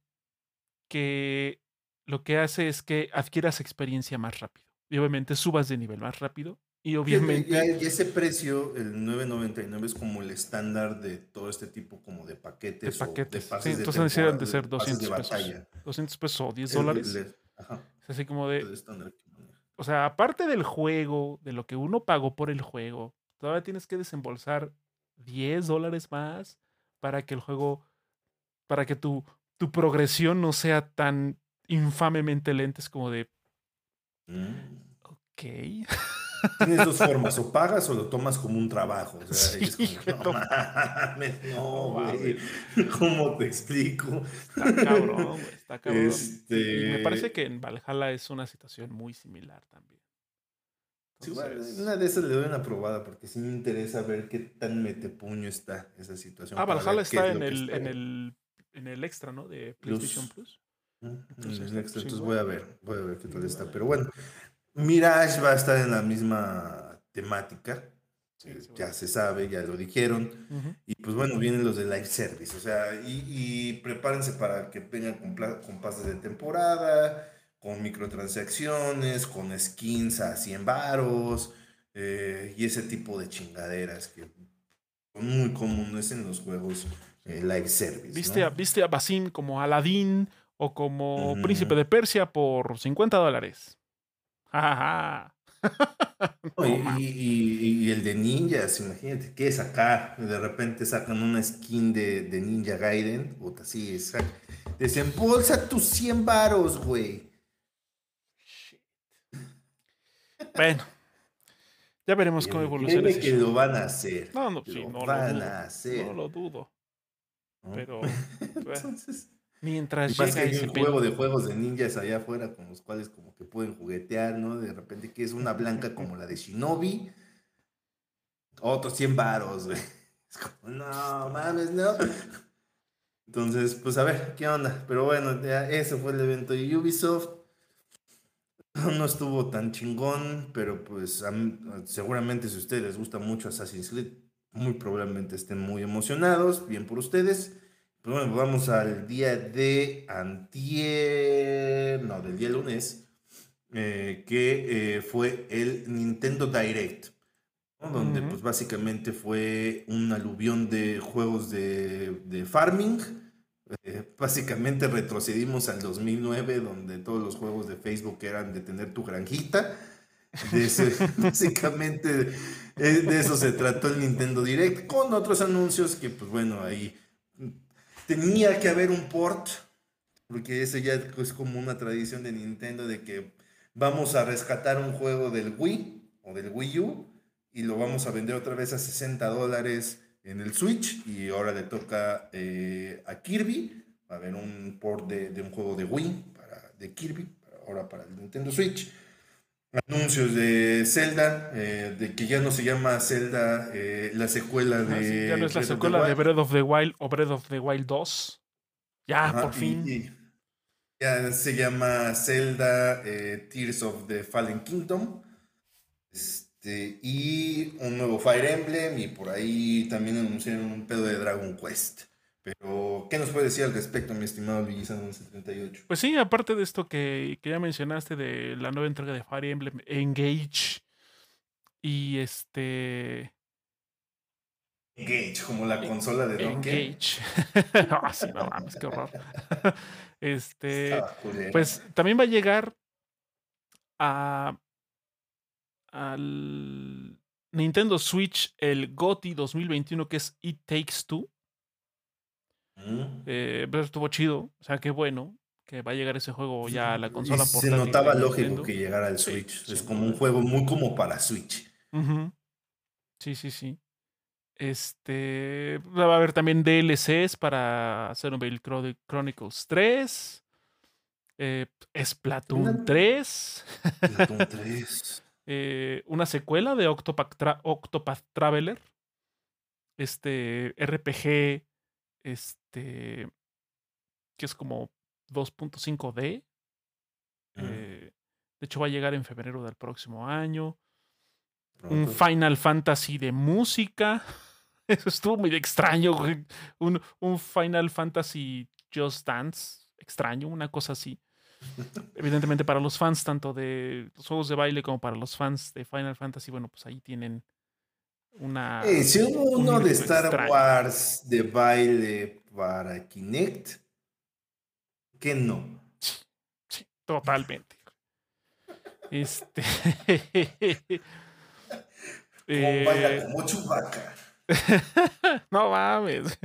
Speaker 1: que lo que hace es que adquieras experiencia más rápido. Y obviamente subas de nivel más rápido. Y obviamente.
Speaker 2: Y ese precio, el 9.99, es como el estándar de todo este tipo como de paquetes.
Speaker 1: De paquetes. sí, entonces han de ser 200 pesos. 200 pesos o 10 dólares. Es así como de. O sea, aparte del juego, de lo que uno pagó por el juego, todavía tienes que desembolsar 10 dólares más para que el juego, para que tu, tu progresión no sea tan infamemente lenta. Es como de... Mm. Ok.
Speaker 2: Tienes dos formas, o pagas o lo tomas como un trabajo. O sea, es como, no mames, no, güey. ¿Cómo te explico?
Speaker 1: Está cabrón, güey, está cabrón. Este... Y me parece que en Valhalla es una situación muy similar también.
Speaker 2: Entonces... una de esas le doy una probada porque sí me interesa ver qué tan metepuño está esa situación.
Speaker 1: Ah, Valhalla está en el, en, el, en el extra, ¿no? De PlayStation Plus.
Speaker 2: Entonces, entonces voy a ver, voy a ver qué tal está. Pero bueno, Mirage va a estar en la misma temática. ya se sabe, ya lo dijeron. Y pues bueno, vienen los de live service. O sea, y, prepárense para que vengan con, con pases de temporada, con microtransacciones, con skins a 100 varos eh, y ese tipo de chingaderas que son muy comunes en los juegos eh, live service.
Speaker 1: ¿Viste, a, ¿Viste a Basim como Aladdin o como Príncipe de Persia por 50 dólares?
Speaker 2: y, el de ninjas, imagínate, ¿qué es acá? De repente sacan una skin de, Ninja Gaiden, puta, sí, Desembolsa tus 100 varos, güey.
Speaker 1: Bueno, ya veremos cómo evoluciona.
Speaker 2: que lo van a hacer.
Speaker 1: No, no, sí, no van lo dudo, a hacer. No lo dudo. Pero, Entonces, mientras
Speaker 2: llega que hay un juego de juegos de ninjas allá afuera con los cuales como que pueden juguetear, ¿no? De repente que es una blanca como la de Shinobi. Otros 100 varos, güey. Es como, no, mames, no. Entonces, pues a ver, ¿qué onda? Pero bueno, ya ese fue el evento de Ubisoft. no estuvo tan chingón, pero pues seguramente si a ustedes les gusta mucho Assassin's Creed, muy probablemente estén muy emocionados, bien por ustedes. Pero bueno, vamos al día de antier, no, del día lunes, eh, que eh, fue el Nintendo Direct, donde pues básicamente fue un aluvión de juegos de, de farming, eh, básicamente retrocedimos al 2009, donde todos los juegos de Facebook eran de tener tu granjita. básicamente de eso se trató el Nintendo Direct, con otros anuncios que, pues bueno, ahí tenía que haber un port, porque eso ya es como una tradición de Nintendo de que vamos a rescatar un juego del Wii o del Wii U y lo vamos a vender otra vez a 60 dólares en el Switch y ahora le toca eh, a Kirby. Va a haber un port de, un juego de Wii para, de Kirby, ahora para el Nintendo Switch. Anuncios de Zelda, eh, de que ya no se llama Zelda eh, la secuela ah, de.
Speaker 1: ya no es la secuela de Breath of the Wild o Breath of the Wild 2. Ya, por fin.
Speaker 2: ya se llama Zelda Tears of the Fallen Kingdom. Este, y un nuevo Fire Emblem y por ahí también anunciaron un pedo de Dragon Quest. Pero, ¿qué nos puede decir al respecto, mi estimado Luigi 1138?
Speaker 1: Pues sí, aparte de esto que, ya mencionaste de la nueva entrega de Fire Emblem, Engage. Y este.
Speaker 2: Engage, como la consola de
Speaker 1: Donkey. Engage. ah, sí, no mames, qué horror. este. Pues también va a llegar a al Nintendo Switch el GOTI 2021 que es It Takes Two. Mm. Eh, pero estuvo chido, o sea, qué bueno que va a llegar ese juego ya a la consola
Speaker 2: Se notaba lógico que llegara al Switch. es como un juego muy como para Switch.
Speaker 1: Sí, sí, sí. Este va a haber también DLCs para Xenoblade Chronicles 3. Eh, Splatoon 3. Splatoon 3. Eh, una secuela de Octopath, Traveler. Este RPG, este, que es como 2.5D. Eh, de hecho, va a llegar en febrero del próximo año. Un Final Fantasy de música. Eso estuvo muy extraño. Un, un Final Fantasy Just Dance. Extraño, una cosa así. Evidentemente para los fans tanto de los juegos de baile como para los fans de Final Fantasy, bueno, pues ahí tienen una...
Speaker 2: si hubo uno de Star Wars de baile para Kinect, que no.
Speaker 1: Sí, totalmente. Este...
Speaker 2: como baila eh, como
Speaker 1: no mames.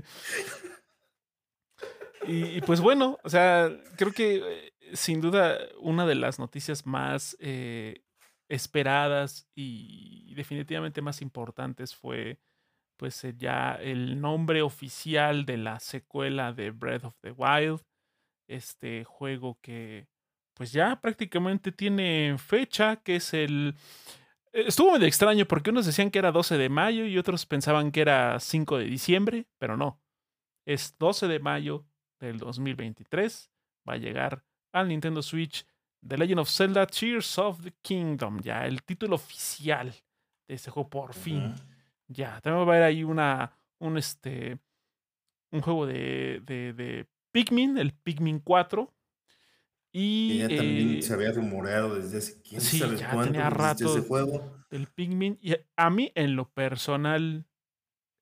Speaker 1: Y, y, pues bueno, o sea, creo que eh, sin duda una de las noticias más eh, esperadas y definitivamente más importantes fue pues eh, ya el nombre oficial de la secuela de Breath of the Wild, este juego que pues ya prácticamente tiene fecha, que es el... Estuvo muy extraño porque unos decían que era 12 de mayo y otros pensaban que era 5 de diciembre, pero no. Es 12 de mayo del 2023. Va a llegar al Nintendo Switch The Legend of Zelda Tears of the Kingdom, ya el título oficial de ese juego por fin. Ya, también va a haber ahí una, un, este, un juego de, de, de Pikmin, el Pikmin 4. Y
Speaker 2: ya también se había rumoreado desde hace quién sí, sabe ya tenía rato ese juego.
Speaker 1: Del Pikmin. Y a mí, en lo personal,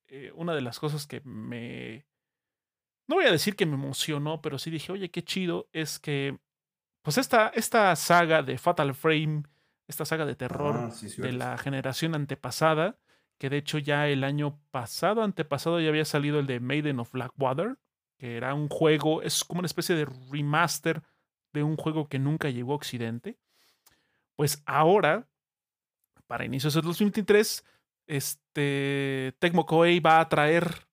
Speaker 1: eh, una de las cosas que me. No voy a decir que me emocionó, pero sí dije, oye, qué chido, es que. Pues esta, esta saga de Fatal Frame, esta saga de terror ah, de la generación antepasada, que de hecho ya el año pasado, antepasado, ya había salido el de Maiden of Blackwater, que era un juego, es como una especie de remaster de un juego que nunca llegó a Occidente. Pues ahora, para inicios del 2023, este Tecmo Koei va a traer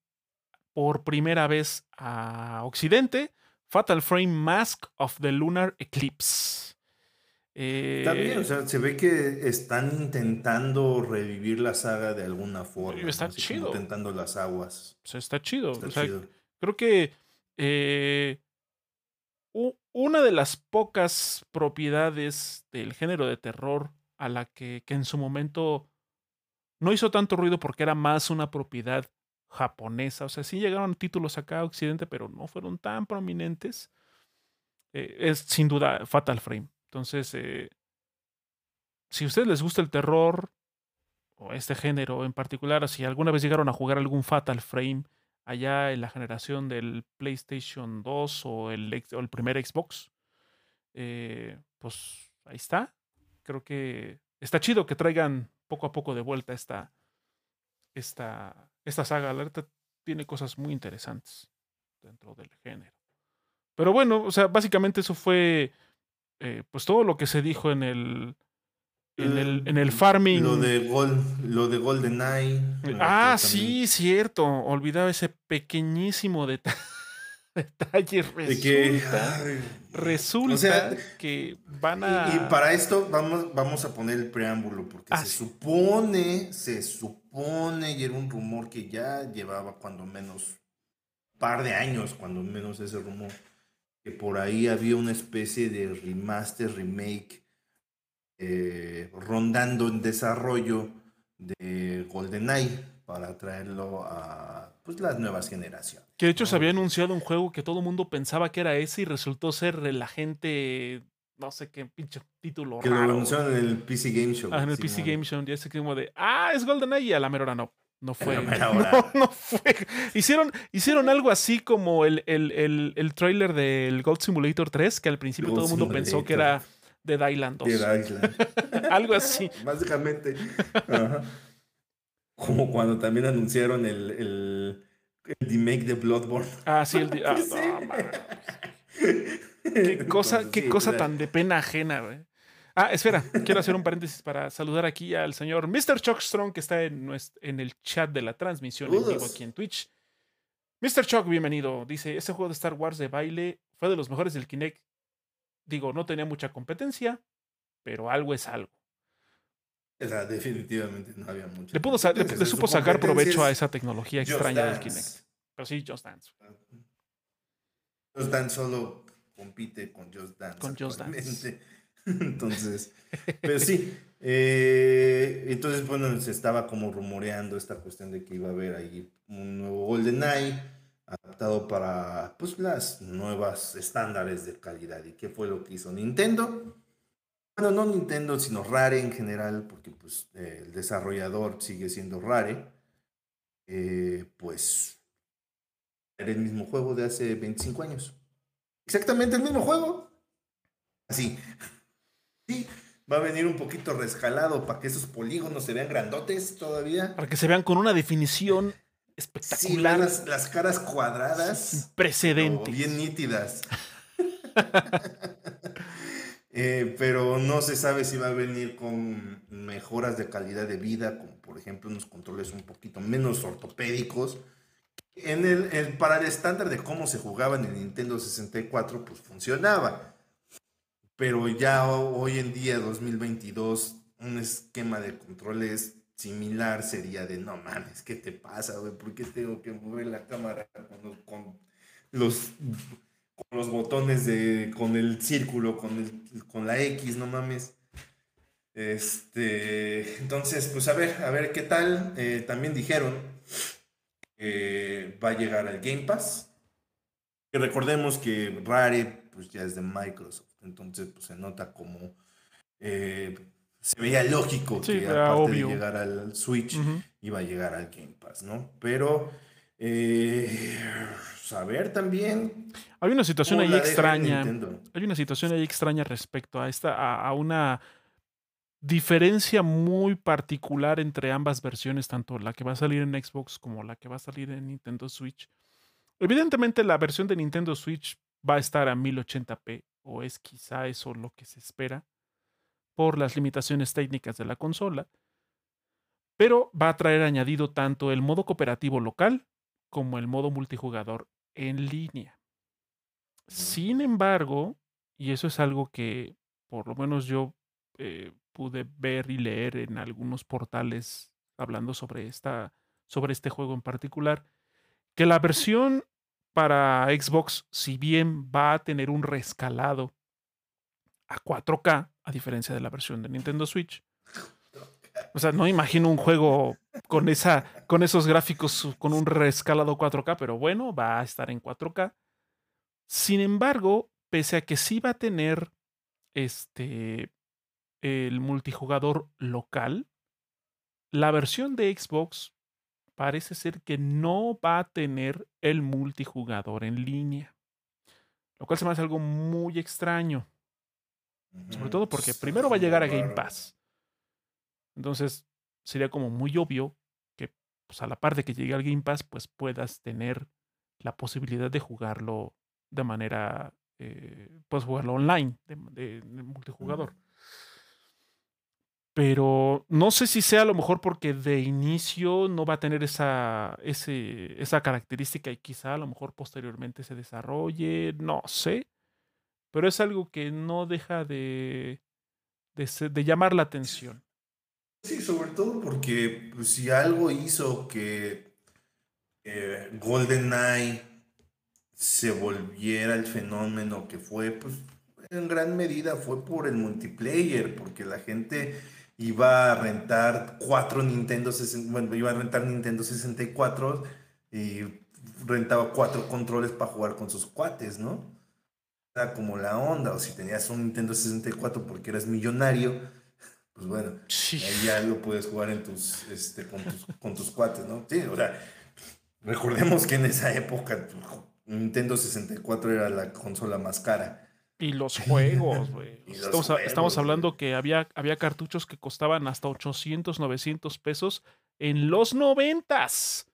Speaker 1: por primera vez a Occidente Fatal Frame Mask of the Lunar Eclipse.
Speaker 2: Está bien, o eh, sea, se ve que están intentando revivir la saga de alguna forma.
Speaker 1: Está chido.
Speaker 2: Intentando las aguas.
Speaker 1: O sea, está chido. Creo que eh, una de las pocas propiedades del género de terror a la que, que en su momento no hizo tanto ruido porque era más una propiedad japonesa. O sea, sí llegaron títulos acá a Occidente, pero no fueron tan prominentes. Eh, es sin duda Fatal Frame. Entonces, eh, si a ustedes les gusta el terror o este género en particular, si alguna vez llegaron a jugar algún Fatal Frame allá en la generación del PlayStation 2 o el, el primer Xbox, eh, pues ahí está. Creo que está chido que traigan poco a poco de vuelta esta, esta, esta saga. La tiene cosas muy interesantes dentro del género. Pero bueno, o sea, básicamente eso fue eh, pues todo lo que se dijo en el, en el, en el farming.
Speaker 2: Lo de, lo de GoldenEye.
Speaker 1: Ah, sí, cierto. Olvidaba ese pequeñísimo detalle. Resulta, resulta que van a.
Speaker 2: Y, para esto vamos, vamos a poner el preámbulo, porque ah, se supone, se supone, y era un rumor que ya llevaba cuando menos par de años, cuando menos ese rumor, que por ahí había una especie de remaster, remake, eh, rondando en desarrollo de GoldenEye para traerlo a pues, las nuevas generaciones.
Speaker 1: Que de hecho se había anunciado un juego que todo el mundo pensaba que era ese y resultó ser la gente, no sé qué pinche título
Speaker 2: que lo anunciaron en el PC Game Show.
Speaker 1: Ah, en el PC Game Show, ya que como de, ah, es GoldenEye y a la mera hora no. No fue. No, no, fue. Hicieron, hicieron algo así como el, el, el, el trailer del Gold Simulator 3, que al principio todo el mundo pensó que era de Dylan 2. algo así.
Speaker 2: Básicamente. Como cuando también anunciaron el, el, el remake de Bloodborne.
Speaker 1: Ah, sí, el ah, Qué cosa, qué cosa tan de pena ajena, güey. Ah, espera, quiero hacer un paréntesis para saludar aquí al señor Mr. Chuck Strong que está en, en el chat de la transmisión en vivo aquí en Twitch. Mr. Chuck, bienvenido. Dice, ese juego de Star Wars de baile fue de los mejores del Kinect. Digo, no tenía mucha competencia, pero algo es algo.
Speaker 2: O sea, definitivamente no había mucho.
Speaker 1: Le, supo sacar provecho a esa tecnología extraña del Kinect. Pero sí, Just Dance.
Speaker 2: Just Dance solo compite con Just Dance.
Speaker 1: Con Just Dance.
Speaker 2: Entonces, pero sí. Eh, entonces, bueno, se estaba como rumoreando esta cuestión de que iba a haber ahí un nuevo GoldenEye adaptado para pues las nuevas estándares de calidad. ¿Y qué fue lo que hizo Nintendo? Bueno, no Nintendo, sino Rare en general, porque pues eh, el desarrollador sigue siendo Rare. Eh, pues era el mismo juego de hace 25 años. Exactamente el mismo juego. Así. Sí, va a venir un poquito rescalado para que esos polígonos se vean grandotes todavía.
Speaker 1: Para que se vean con una definición espectacular.
Speaker 2: las, caras cuadradas.
Speaker 1: Precedentes.
Speaker 2: Bien nítidas. Eh, pero no se sabe si va a venir con mejoras de calidad de vida, como por ejemplo unos controles un poquito menos ortopédicos. En el, para el estándar de cómo se jugaba en el Nintendo 64, pues funcionaba. Pero ya hoy en día, 2022, un esquema de controles similar sería de no mames, ¿qué te pasa, güey? ¿Por qué tengo que mover la cámara con, los, los botones de, con el círculo, con, el, con la X, no mames? Este, entonces, pues a ver, a ver qué tal. Eh, también dijeron que va a llegar al Game Pass. Que recordemos que Rare, pues ya es de Microsoft. Entonces, pues se nota como eh, se veía lógico que aparte de llegar al Switch, iba a llegar al Game Pass, ¿no? Pero, eh, saber también.
Speaker 1: Hay una situación ahí extraña. Hay una situación ahí extraña respecto a esta, a, una diferencia muy particular entre ambas versiones, tanto la que va a salir en Xbox como la que va a salir en Nintendo Switch. Evidentemente la versión de Nintendo Switch va a estar a 1080p, o es quizá eso lo que se espera por las limitaciones técnicas de la consola, pero va a traer añadido tanto el modo cooperativo local como el modo multijugador en línea. Sin embargo, y eso es algo que por lo menos yo eh, pude ver y leer en algunos portales hablando sobre, esta, sobre este juego en particular, que la versión para Xbox, si bien va a tener un rescalado a 4K, a diferencia de la versión de Nintendo Switch. O sea, no imagino un juego con, esa, con esos gráficos, con un rescalado 4K, pero bueno, va a estar en 4K. Sin embargo, pese a que sí va a tener este, el multijugador local, la versión de Xbox parece ser que no va a tener el multijugador en línea. Lo cual se me hace algo muy extraño. Sobre todo porque primero va a llegar a Game Pass. Entonces, sería como muy obvio que pues, a la par de que llegue al Game Pass, pues puedas tener la posibilidad de jugarlo de manera, eh, puedes jugarlo online, de, multijugador. Pero no sé si sea a lo mejor porque de inicio no va a tener esa, esa característica y quizá a lo mejor posteriormente se desarrolle, no sé pero es algo que no deja de, de, llamar la atención.
Speaker 2: Sí, sobre todo porque pues, si algo hizo que eh, GoldenEye se volviera el fenómeno que fue, pues en gran medida fue por el multiplayer, porque la gente iba a rentar cuatro Nintendo, iba a rentar Nintendo 64 y rentaba cuatro controles para jugar con sus cuates, ¿no? era como la onda, o si tenías un Nintendo 64 porque eras millonario, pues bueno, ahí ya lo puedes jugar en tus, este, con, tus, con tus cuates, ¿no? Sí, o sea, recordemos que en esa época Nintendo 64 era la consola más cara.
Speaker 1: Y los juegos, güey. estamos, estamos, hablando que había, había cartuchos que costaban hasta 800, 900 pesos en los noventas.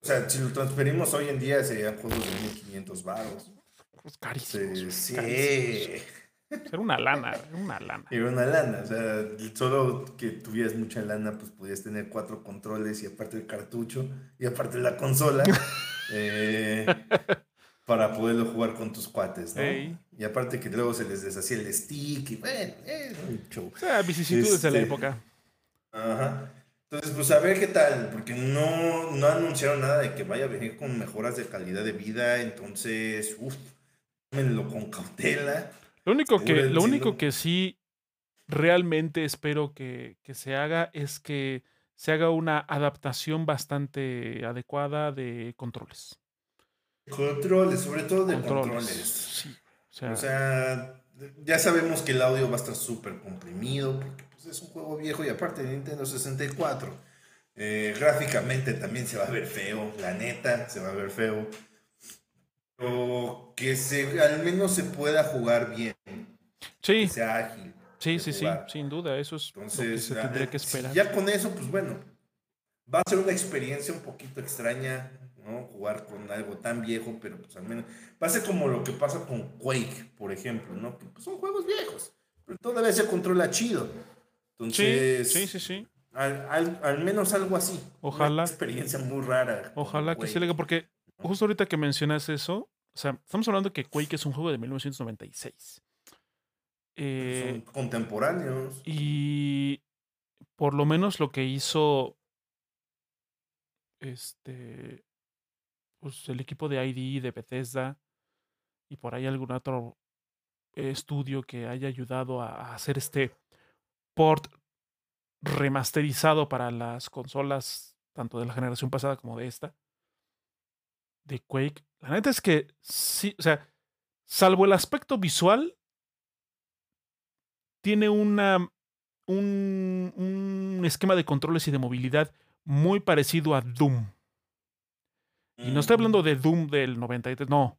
Speaker 2: O sea, si lo transferimos hoy en día serían juegos de 1500 baros.
Speaker 1: Pues carísimos. Sí. Era una lana, una lana.
Speaker 2: Era una lana, o sea, solo que tuvieras mucha lana, pues podías tener cuatro controles y aparte el cartucho y aparte la consola eh, para poderlo jugar con tus cuates, ¿no? Y aparte que luego se les deshacía el stick y bueno, es un show.
Speaker 1: O sea, vicisitudes de la este, época.
Speaker 2: Ajá. Entonces, pues a ver qué tal, porque no, no anunciaron nada de que vaya a venir con mejoras de calidad de vida, entonces, uff con cautela.
Speaker 1: Lo único que, lo único que sí realmente espero que, se haga es que se haga una adaptación bastante adecuada de controles.
Speaker 2: Controles, sobre todo de controles. o, sea, ya sabemos que el audio va a estar súper comprimido porque pues, es un juego viejo y aparte de Nintendo 64. Eh, gráficamente también se va a ver feo, la neta, se va a ver feo. Pero que se, al menos se pueda jugar bien.
Speaker 1: Sí.
Speaker 2: Que sea ágil.
Speaker 1: Sí, sí, sí, sin duda, eso es
Speaker 2: Entonces, lo
Speaker 1: que se tendría que esperar.
Speaker 2: Ya con eso, pues bueno, va a ser una experiencia un poquito extraña, ¿no? Jugar con algo tan viejo, pero pues al menos va a ser como lo que pasa con Quake, por ejemplo, ¿no? Que pues, son juegos viejos, pero todavía se controla chido. Entonces,
Speaker 1: sí, sí, sí.
Speaker 2: Al, al, menos algo así.
Speaker 1: Ojalá. Una
Speaker 2: experiencia muy rara.
Speaker 1: Ojalá que se le porque justo ahorita que mencionas eso, o sea, estamos hablando que Quake es un juego de 1996.
Speaker 2: Eh, Son contemporáneos.
Speaker 1: Y por lo menos lo que hizo este pues el equipo de ID de Bethesda y por ahí algún otro estudio que haya ayudado a hacer este port remasterizado para las consolas, tanto de la generación pasada como de esta, de Quake. La neta es que sí, o sea, salvo el aspecto visual, tiene una, un, un esquema de controles y de movilidad muy parecido a Doom. Y no estoy hablando de Doom del 93, no.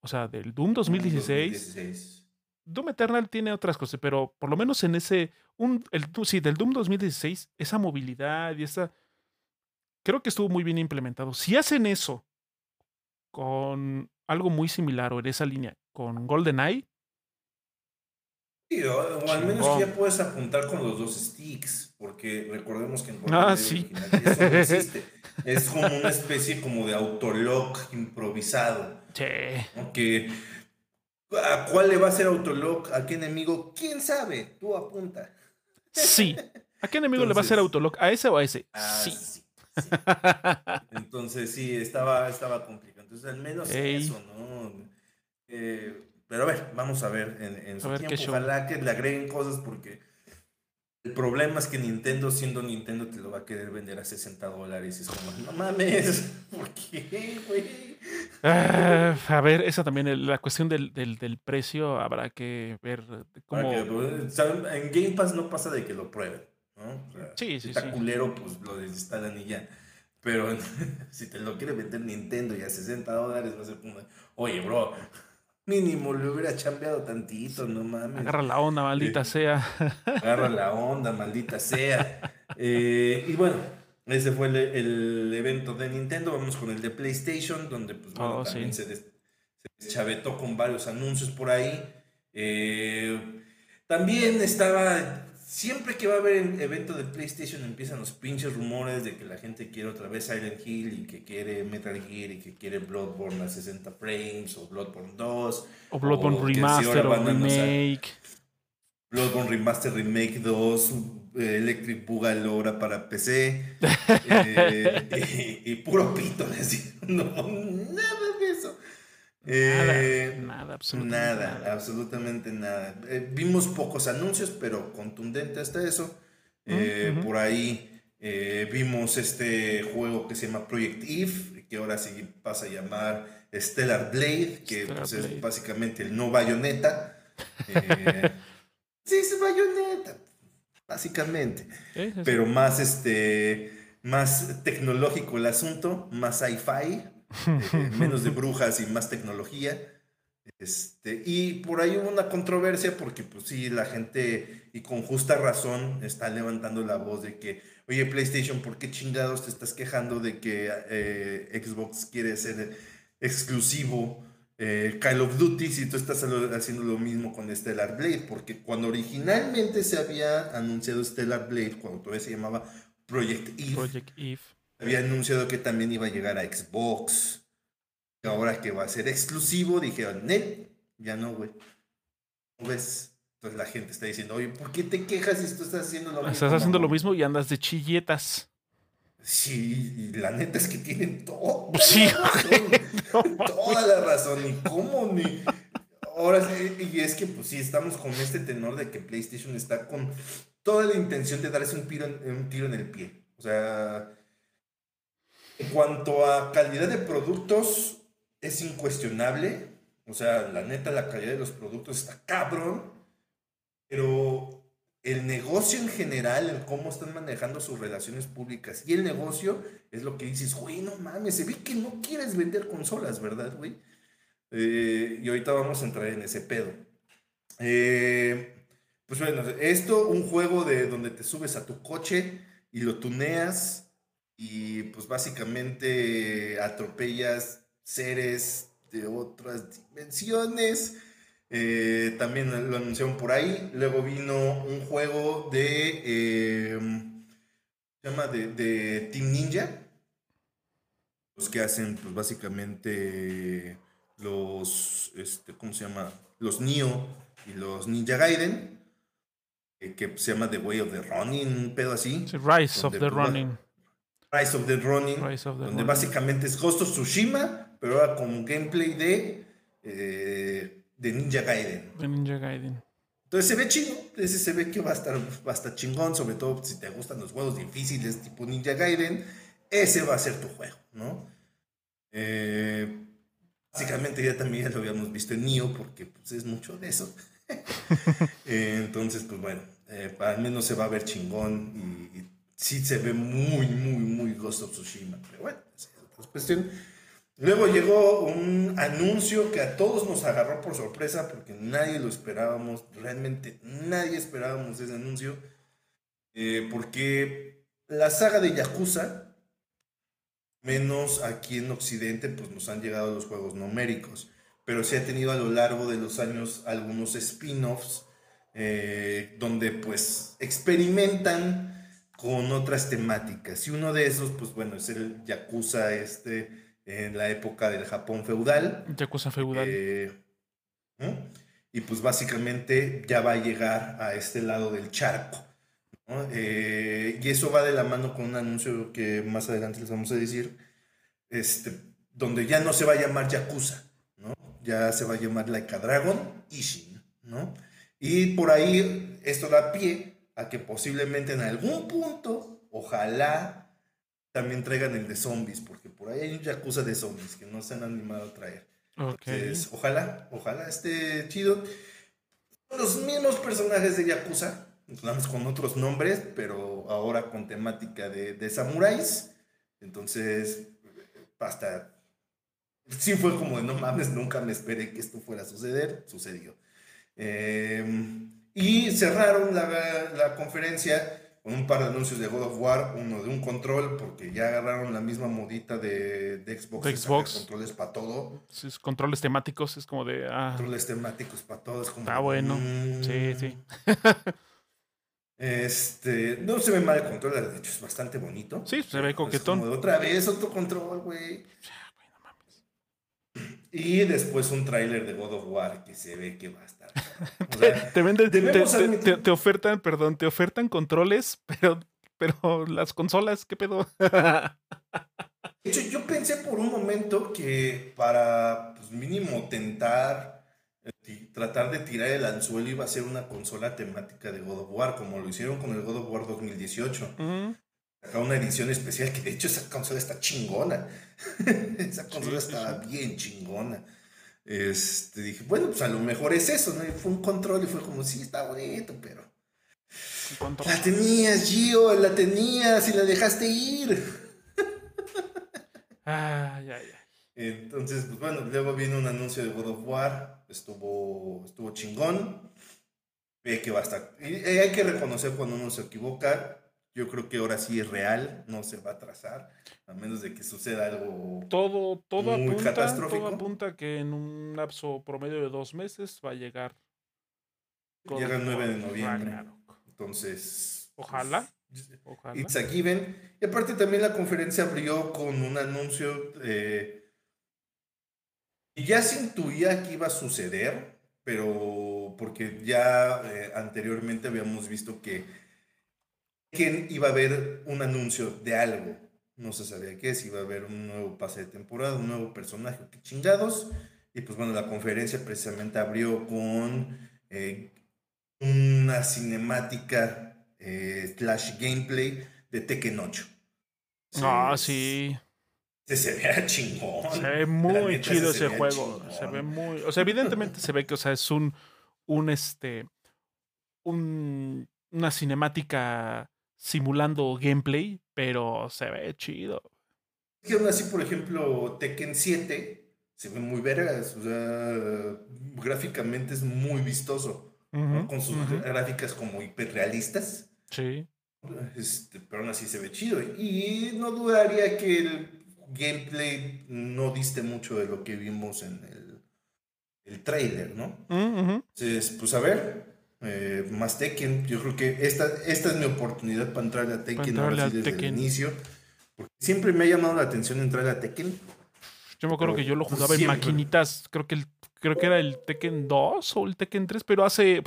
Speaker 1: O sea, del Doom 2016. Doom Eternal tiene otras cosas, pero por lo menos en ese. Un, el, sí, del Doom 2016, esa movilidad y esa. Creo que estuvo muy bien implementado. Si hacen eso con algo muy similar o en esa línea con GoldenEye.
Speaker 2: Sí, o, al menos ya puedes apuntar con los dos sticks, porque recordemos que en
Speaker 1: ah, sí.
Speaker 2: eso no existe. es como una especie como de autolock improvisado.
Speaker 1: Sí.
Speaker 2: Que ¿A cuál le va a ser autolock? ¿A qué enemigo? ¿Quién sabe? Tú apunta.
Speaker 1: Sí. ¿A qué enemigo le va a ser autolock? ¿A ese o a ese?
Speaker 2: Ah, sí. Entonces sí, estaba, estaba complicado. Entonces al menos eso, ¿no? Eh, pero a ver, vamos a ver en, en su tiempo. Ojalá que le agreguen cosas porque el problema es que Nintendo, siendo Nintendo, te lo va a querer vender a 60 dólares. Es como, no mames, ¿por qué, güey?
Speaker 1: Ah, a ver, esa también, la cuestión del, del, precio, habrá que ver cómo.
Speaker 2: Pues, en Game Pass no pasa de que lo prueben, ¿no?
Speaker 1: sí, sí,
Speaker 2: está culero, pues lo desinstalan y ya. Pero si te lo quiere vender Nintendo y a 60 dólares, va a ser como, oye, bro, Mínimo le hubiera chambeado tantito, no mames.
Speaker 1: Agarra la onda, maldita sea.
Speaker 2: Agarra la onda, maldita sea. Eh, y bueno, ese fue el, evento de Nintendo. Vamos con el de PlayStation, donde pues bueno, oh, también se, deschavetó con varios anuncios por ahí. Eh, también estaba Siempre que va a haber evento de PlayStation empiezan los pinches rumores de que la gente quiere otra vez Silent Hill y que quiere Metal Gear y que quiere Bloodborne a 60 frames o Bloodborne 2.
Speaker 1: O Bloodborne Remaster o Remake.
Speaker 2: Bloodborne Remaster Remake 2, eh, Electric Boogaloo para PC. Eh, y, puro pito, les No, nada de eso.
Speaker 1: Eh, nada, absolutamente
Speaker 2: nada, absolutamente nada. Eh, vimos pocos anuncios, pero contundente hasta eso. Eh, por ahí vimos este juego que se llama Project Eve, que ahora sí pasa a llamar Stellar Blade, que pues, es básicamente el no bayoneta. sí, es bayoneta, básicamente. Pero más este más tecnológico el asunto, más sci-fi, eh, menos de brujas y más tecnología. Este, y por ahí hubo una controversia porque pues sí, la gente, y con justa razón, está levantando la voz de que, oye PlayStation, ¿por qué chingados te estás quejando de que eh, Xbox quiere ser exclusivo eh, Call of Duty si tú estás haciendo lo mismo con Stellar Blade? Porque cuando originalmente se había anunciado Stellar Blade, cuando todavía se llamaba Project Eve,
Speaker 1: Project Eve
Speaker 2: había anunciado que también iba a llegar a Xbox. Ahora que va a ser exclusivo, dijeron, Net, ya no, güey. ¿No ves? Entonces la gente está diciendo, oye, ¿por qué te quejas si tú estás haciendo lo
Speaker 1: mismo? Estás haciendo lo mismo y andas de chilletas.
Speaker 2: Sí, y la neta es que tienen todo.
Speaker 1: Sí,
Speaker 2: toda la razón. Ni cómo, ni. Ahora sí, y es que, pues sí, estamos con este tenor de que PlayStation está con toda la intención de darse un tiro un tiro en el pie. O sea, en cuanto a calidad de productos, es incuestionable. O sea, la neta, la calidad de los productos está cabrón. Pero el negocio en general, el cómo están manejando sus relaciones públicas y el negocio es lo que dices, güey, no mames, se ve que no quieres vender consolas, ¿verdad, güey? Eh, y ahorita vamos a entrar en ese pedo. Eh, pues bueno, esto, un juego de donde te subes a tu coche y lo tuneas y pues básicamente atropellas seres de otras dimensiones. Eh, también lo anunciaron por ahí. Luego vino un juego de. Em, se llama de, Team Ninja. Los que hacen, pues básicamente los. Este, ¿Cómo se llama? Los Nio y los Ninja Gaiden. Eh, que se llama The Way of the Running, un pedo así.
Speaker 1: Rise of the Running.
Speaker 2: Rise of the Running, donde básicamente es Ghost of Tsushima, pero ahora con gameplay de, eh, de Ninja Gaiden.
Speaker 1: De Ninja Gaiden.
Speaker 2: Entonces se ve chido, ese se ve que va a estar, va a estar chingón, sobre todo si te gustan los juegos difíciles tipo Ninja Gaiden, ese va a ser tu juego, ¿no? Eh, básicamente ya también ya lo habíamos visto en Nioh porque pues, es mucho de eso. Eh, entonces, pues bueno, eh, al menos se va a ver chingón y, sí se ve muy, muy, muy Ghost of Tsushima. Pero bueno, esa es otra cuestión. Luego llegó un anuncio que a todos nos agarró por sorpresa porque nadie lo esperábamos, realmente nadie esperábamos ese anuncio, eh, porque la saga de Yakuza, menos aquí en Occidente, pues nos han llegado los juegos numéricos, pero se ha tenido a lo largo de los años algunos spin-offs eh, donde pues experimentan con otras temáticas. Y uno de esos, pues bueno, es el Yakuza este en la época del Japón feudal.
Speaker 1: Yakuza feudal.
Speaker 2: Eh, y pues básicamente ya va a llegar a este lado del charco. Eh, y eso va de la mano con un anuncio que más adelante les vamos a decir, este, donde ya no se va a llamar Yakuza, ¿no? ya se va a llamar Laika Dragon Ishin. ¿no? Y por ahí esto da pie a que posiblemente en algún punto, ojalá también traigan el de zombies, porque por ahí hay un Yakuza de zombies que no se han animado a traer. Entonces, ojalá, ojalá esté chido. Los mismos personajes de Yakuza, con otros nombres, pero ahora con temática de, de samuráis. Entonces, basta. Sí fue como de no mames, nunca me esperé que esto fuera a suceder. Sucedió. Em, y cerraron la, la conferencia con un par de anuncios de God of War, uno de un control, porque ya agarraron la misma modita de, de Xbox.
Speaker 1: De Xbox.
Speaker 2: Controles para todo.
Speaker 1: Sí, controles temáticos, es como de... Ah,
Speaker 2: controles temáticos para todo. Es como
Speaker 1: ah, bueno. Mm. sí, sí.
Speaker 2: este, no se ve mal el control, de hecho es bastante bonito.
Speaker 1: Sí, se ve coquetón.
Speaker 2: otra vez otro control, güey. Y después un tráiler de God of War que se ve que va
Speaker 1: te, venden, te, ofertan, perdón, te ofertan controles, pero, pero las consolas, ¿qué pedo?
Speaker 2: de hecho, yo pensé por un momento que para pues, mínimo tentar eh, tratar de tirar el anzuelo iba a ser una consola temática de God of War, como lo hicieron con el God of War 2018 una edición especial que de hecho esa consola está chingona. esa consola está bien chingona. Este, dije, bueno, pues a lo mejor es eso, ¿no? Y fue un control y fue como, sí, está bonito, pero... La tenías, Gio, la tenías y la dejaste ir.
Speaker 1: ah, ya, ya.
Speaker 2: Entonces, pues bueno, luego viene un anuncio de God of War, estuvo, estuvo chingón. Ve que va a estar. Y hay que reconocer cuando uno se equivoca yo creo que ahora sí es real, no se va a trazar, a menos de que suceda algo
Speaker 1: todo, todo muy apunta, catastrófico. Todo apunta que en un lapso promedio de dos meses va a llegar.
Speaker 2: Llega el 9 de noviembre. Entonces.
Speaker 1: Ojalá.
Speaker 2: Pues, ojalá. It's a given. Y aparte también la conferencia abrió con un anuncio. Eh, y ya se intuía que iba a suceder, pero porque ya eh, anteriormente habíamos visto que que iba a haber un anuncio de algo. No se sabía qué, si iba a haber un nuevo pase de temporada, un nuevo personaje, qué chingados. Y pues bueno, la conferencia precisamente abrió con eh, una cinemática eh, slash gameplay de Tekken 8.
Speaker 1: Ah, sí.
Speaker 2: Se, ve chingón.
Speaker 1: Se ve muy chido ese juego. Se ve muy. O sea, evidentemente se ve que, o sea, es un. Un este. Un, una cinemática simulando gameplay, pero se ve chido.
Speaker 2: Es que aún así, por ejemplo, Tekken 7 se ve muy vergas, o sea, gráficamente es muy vistoso, con sus gráficas como hiperrealistas.
Speaker 1: Sí.
Speaker 2: Este, pero aún así se ve chido. Y no dudaría que el gameplay no diste mucho de lo que vimos en el, el trailer, ¿no? Entonces, pues a ver, eh, más Tekken. Yo creo que esta, esta es mi oportunidad para entrar a Tekken ahora desde el inicio. Porque siempre me ha llamado la atención entrar a Tekken.
Speaker 1: Yo me acuerdo que yo lo jugaba en maquinitas. Creo que, el, creo que era el Tekken 2 o el Tekken 3, pero hace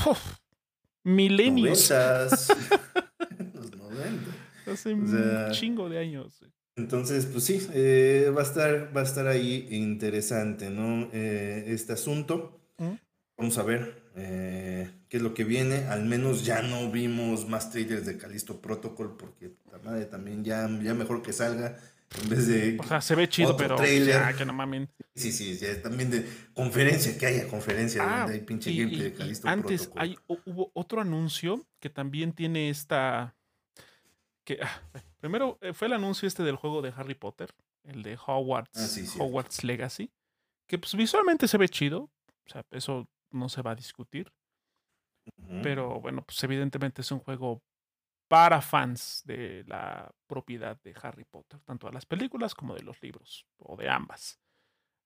Speaker 1: milenios.
Speaker 2: Los 90.
Speaker 1: Hace un chingo de años.
Speaker 2: Entonces, pues sí, eh, va, a estar, va a estar ahí interesante, ¿no? Eh, este asunto. ¿Mm? Vamos a ver eh, qué es lo que viene. Al menos ya no vimos más trailers de Calisto Protocol porque la madre también ya, ya mejor que salga en vez de.
Speaker 1: O sea, se ve chido, pero
Speaker 2: trailer.
Speaker 1: que no mamen.
Speaker 2: Sí, sí, ya también de conferencia, que haya conferencia
Speaker 1: Ah,
Speaker 2: donde hay pinche
Speaker 1: y-
Speaker 2: gameplay
Speaker 1: y-
Speaker 2: de Calisto
Speaker 1: antes
Speaker 2: Protocol.
Speaker 1: hay, hu- hubo otro anuncio que también tiene esta. Que, ah, primero eh, fue el anuncio este del juego de Harry Potter, el de Hogwarts,
Speaker 2: Ah, sí.
Speaker 1: Hogwarts Legacy, que pues visualmente se ve chido, o sea, eso no se va a discutir, pero bueno, pues evidentemente es un juego para fans de la propiedad de Harry Potter, tanto de las películas como de los libros, o de ambas.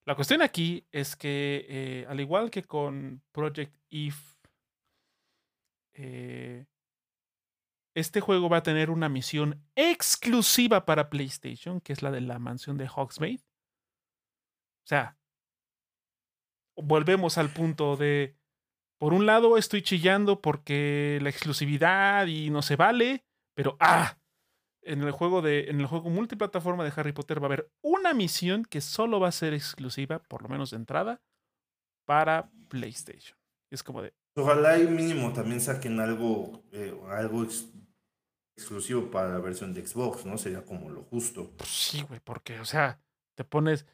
Speaker 1: La cuestión aquí es que, eh, al igual que con Project Eve, eh, este juego va a tener una misión exclusiva para PlayStation, que es la de la mansión de Hogsmeade. O sea, volvemos al punto de, por un lado estoy chillando porque la exclusividad y no se vale, pero ah, en el juego de en el juego multiplataforma de Harry Potter va a haber una misión que solo va a ser exclusiva, por lo menos de entrada, para PlayStation. Es como de,
Speaker 2: Ojalá y mínimo también saquen algo, eh, algo ex- exclusivo para la versión de Xbox, ¿no? Sería como lo justo.
Speaker 1: pues sí, güey, porque, o sea, te pones,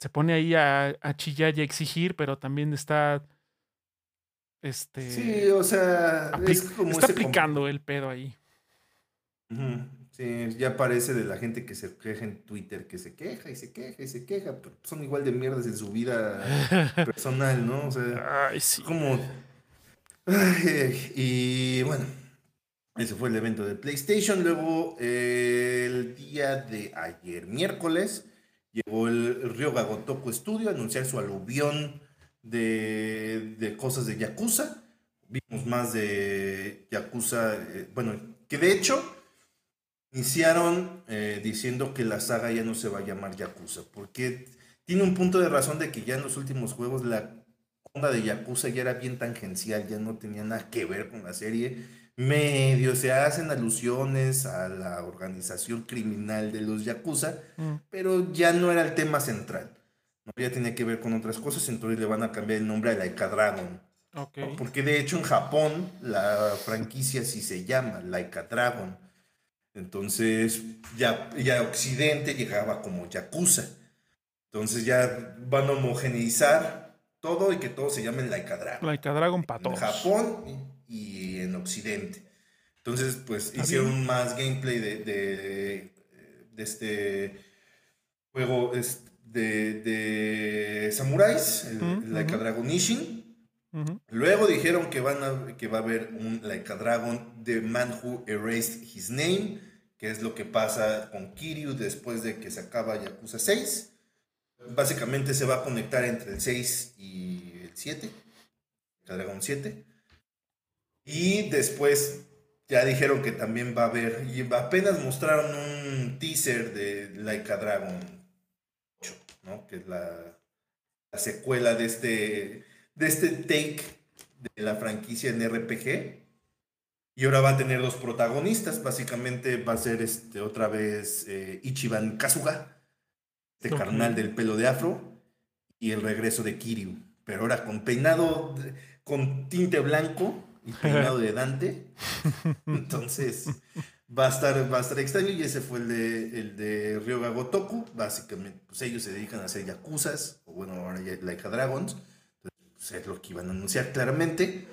Speaker 1: se pone ahí a, a chillar y a exigir, pero también está, este,
Speaker 2: Sí, o sea,
Speaker 1: apli-
Speaker 2: es como
Speaker 1: está aplicando el pedo ahí.
Speaker 2: Sí, ya parece de la gente que se queja en Twitter, que se queja y se queja y se queja, pero son igual de mierdas en su vida personal, ¿no? O sea,
Speaker 1: Ay, sí.
Speaker 2: como... Ay, y bueno, ese fue el evento de PlayStation. Luego, eh, el día de ayer, miércoles, llegó el Ryoga Gotoku Studio a anunciar su aluvión de, de cosas de Yakuza. Vimos más de Yakuza, eh, bueno, que de hecho iniciaron eh, diciendo que la saga ya no se va a llamar Yakuza, porque tiene un punto de razón de que ya en los últimos juegos la onda de Yakuza ya era bien tangencial, ya no tenía nada que ver con la serie. Medio se hacen alusiones a la organización criminal de los Yakuza,
Speaker 1: Mm.
Speaker 2: pero ya no era el tema central. ¿no? Ya tenía que ver con otras cosas, entonces le van a cambiar el nombre a Laika Dragon. Porque de hecho en Japón la franquicia sí se llama Laika Dragon. Entonces ya, ya Occidente llegaba como Yakuza. Entonces ya van a homogeneizar todo y que todo se llame Laika Dragon.
Speaker 1: Like a Dragon para
Speaker 2: En
Speaker 1: todos.
Speaker 2: Japón y en Occidente. Entonces, pues hicieron
Speaker 1: bien.
Speaker 2: más gameplay de, de, de este juego de, de samuráis, el Laika
Speaker 1: ujú.
Speaker 2: Dragon Ishin. Luego dijeron que, van a, que va a haber un Laika Dragon The Man Who Erased His Name, que es lo que pasa con Kiryu después de que se acaba Yakuza 6. Básicamente se va a conectar entre el 6 y el 7, Laika Dragon 7. Y después ya dijeron que también va a haber, y apenas mostraron un teaser de Laika Dragon 8, ¿no? Que es la, la secuela de este, de este take de la franquicia en RPG. Y ahora va a tener dos protagonistas. Básicamente va a ser este, otra vez eh, Ichiban Kazuga, este carnal del pelo de afro, y el regreso de Kiryu. Pero ahora con peinado, con tinte blanco y peinado de Dante. Entonces va a estar, va a estar extraño. Y ese fue el de, el de Ryoga Gotoku. Básicamente, pues ellos se dedican a hacer yakuzas, o bueno, ahora ya Laika Dragons. Entonces, pues, es lo que iban a anunciar claramente.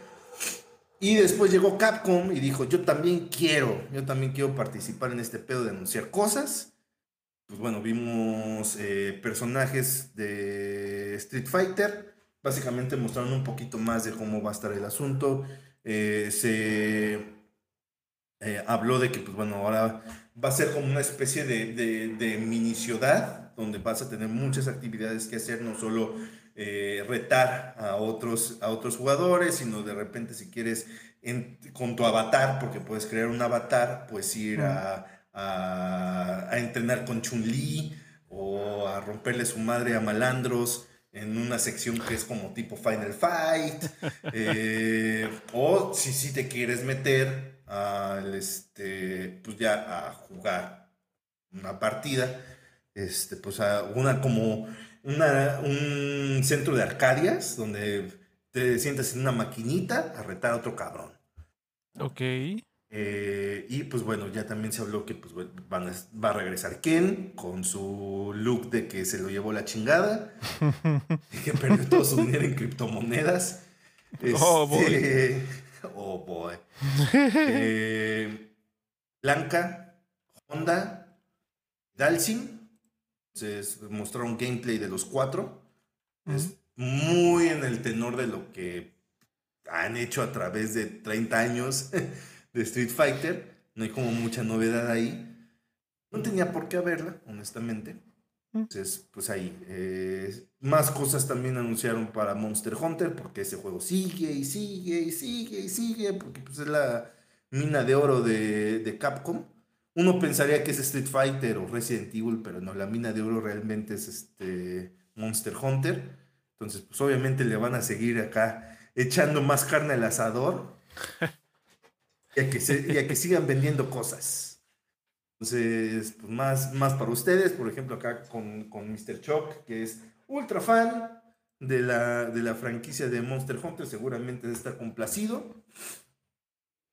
Speaker 2: Y después llegó Capcom y dijo, yo también quiero, yo también quiero participar en este pedo de anunciar cosas. Pues bueno, vimos eh, personajes de Street Fighter. Básicamente mostraron un poquito más de cómo va a estar el asunto. Eh, se eh, habló de que, pues bueno, ahora va a ser como una especie de, de, de mini ciudad donde vas a tener muchas actividades que hacer, no solo eh, retar a otros, a otros jugadores, sino de repente si quieres en- con tu avatar, porque puedes crear un avatar, pues ir a, a, a entrenar con Chun-Li o a romperle su madre a malandros en una sección que es como tipo Final Fight. eh, o si sí te quieres meter al este, pues ya a jugar una partida, este, pues a una como una, un centro de arcadias donde te sientas en una maquinita a retar a otro cabrón.
Speaker 1: Ok.
Speaker 2: Eh, y pues bueno, ya también se habló que pues, van va a regresar Ken con su look de que se lo llevó la chingada y que perdió todo su dinero en criptomonedas.
Speaker 1: oh, boy.
Speaker 2: Este, oh, boy. Eh, Blanca, Honda, Dalsin. Entonces mostraron gameplay de los cuatro. Es muy en el tenor de lo que han hecho a través de 30 años de Street Fighter. No hay como mucha novedad ahí. No tenía por qué haberla, honestamente. Entonces, pues ahí. Eh, más cosas también anunciaron para Monster Hunter, porque ese juego sigue y sigue y sigue y sigue, porque pues es la mina de oro de, de Capcom. Uno pensaría que es Street Fighter o Resident Evil, pero no, la mina de oro realmente es este Monster Hunter. Entonces, pues obviamente le van a seguir acá echando más carne al asador. y a que, que sigan vendiendo cosas. Entonces, pues más, más para ustedes, por ejemplo, acá con, con Mr. Choc, que es ultra fan de la, de la franquicia de Monster Hunter, seguramente está complacido.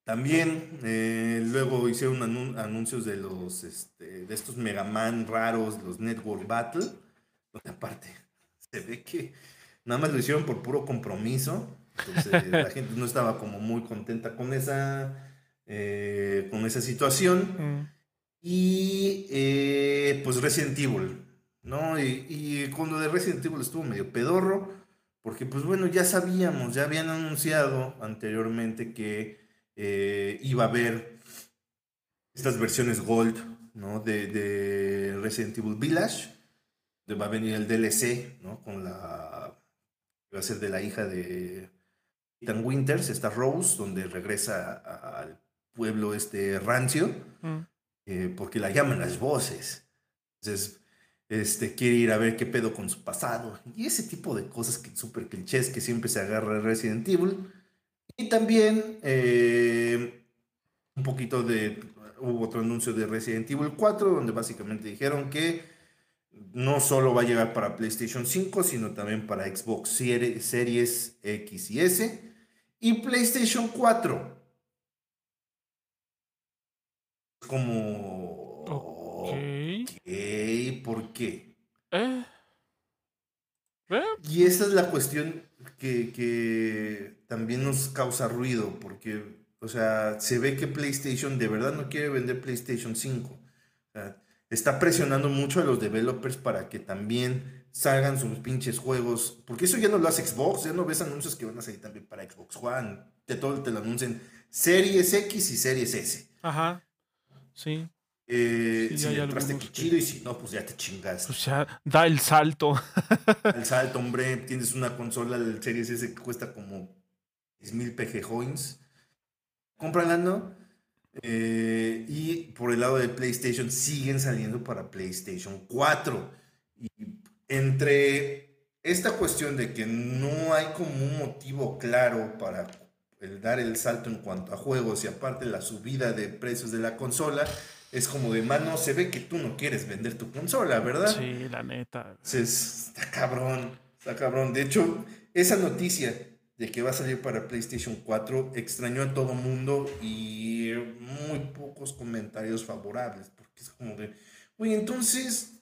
Speaker 2: También eh, luego hicieron anuncios de los este, de estos Mega Man raros, los Network Battle, donde aparte se ve que nada más lo hicieron por puro compromiso. Entonces la gente no estaba como muy contenta con esa eh, con esa situación. Mm. Y eh, pues Resident Evil, ¿no? Y, y, con lo de Resident Evil estuvo medio pedorro, porque pues bueno, ya sabíamos, ya habían anunciado anteriormente que eh, iba a haber estas versiones Gold, ¿no? De, de Resident Evil Village, de va a venir el DLC, ¿no? Con la... va a ser de la hija de Ethan Winters, esta Rose, donde regresa al pueblo este rancio, mm. eh, porque la llaman las voces. Entonces, este, quiere ir a ver qué pedo con su pasado. Y ese tipo de cosas que súper clichés que siempre se agarra Resident Evil. Y también eh, un poquito de... Hubo otro anuncio de Resident Evil 4, donde básicamente dijeron que no solo va a llegar para PlayStation 5, sino también para Xbox Series X y S. Y PlayStation 4 como... Ok. ¿Por qué? ¿Eh? ¿Eh? Y esa es la cuestión que, también nos causa ruido, porque, o sea, se ve que PlayStation de verdad no quiere vender PlayStation 5. está presionando mucho a los developers para que también salgan sus pinches juegos, porque eso ya no lo hace Xbox, ya no ves anuncios que van a salir también para Xbox One, de todo te lo anuncian Series X y Series S.
Speaker 1: Ajá. Sí.
Speaker 2: Eh, si le entraste chido y si no, pues ya te chingas.
Speaker 1: Pues ya da el salto.
Speaker 2: el salto, hombre. Tienes una consola del Series S que cuesta como 10 mil PG Coins. Cómprala, ¿no? Eh, y por el lado de PlayStation siguen saliendo para PlayStation 4. Y entre esta cuestión de que no hay como un motivo claro para el dar el salto en cuanto a juegos y aparte la subida de precios de la consola, es como de mano, se ve que tú no quieres vender tu consola, ¿verdad?
Speaker 1: Sí, la neta.
Speaker 2: está cabrón, está cabrón. De hecho, esa noticia de que va a salir para PlayStation 4 extrañó a todo mundo y muy pocos comentarios favorables, porque es como de, oye, entonces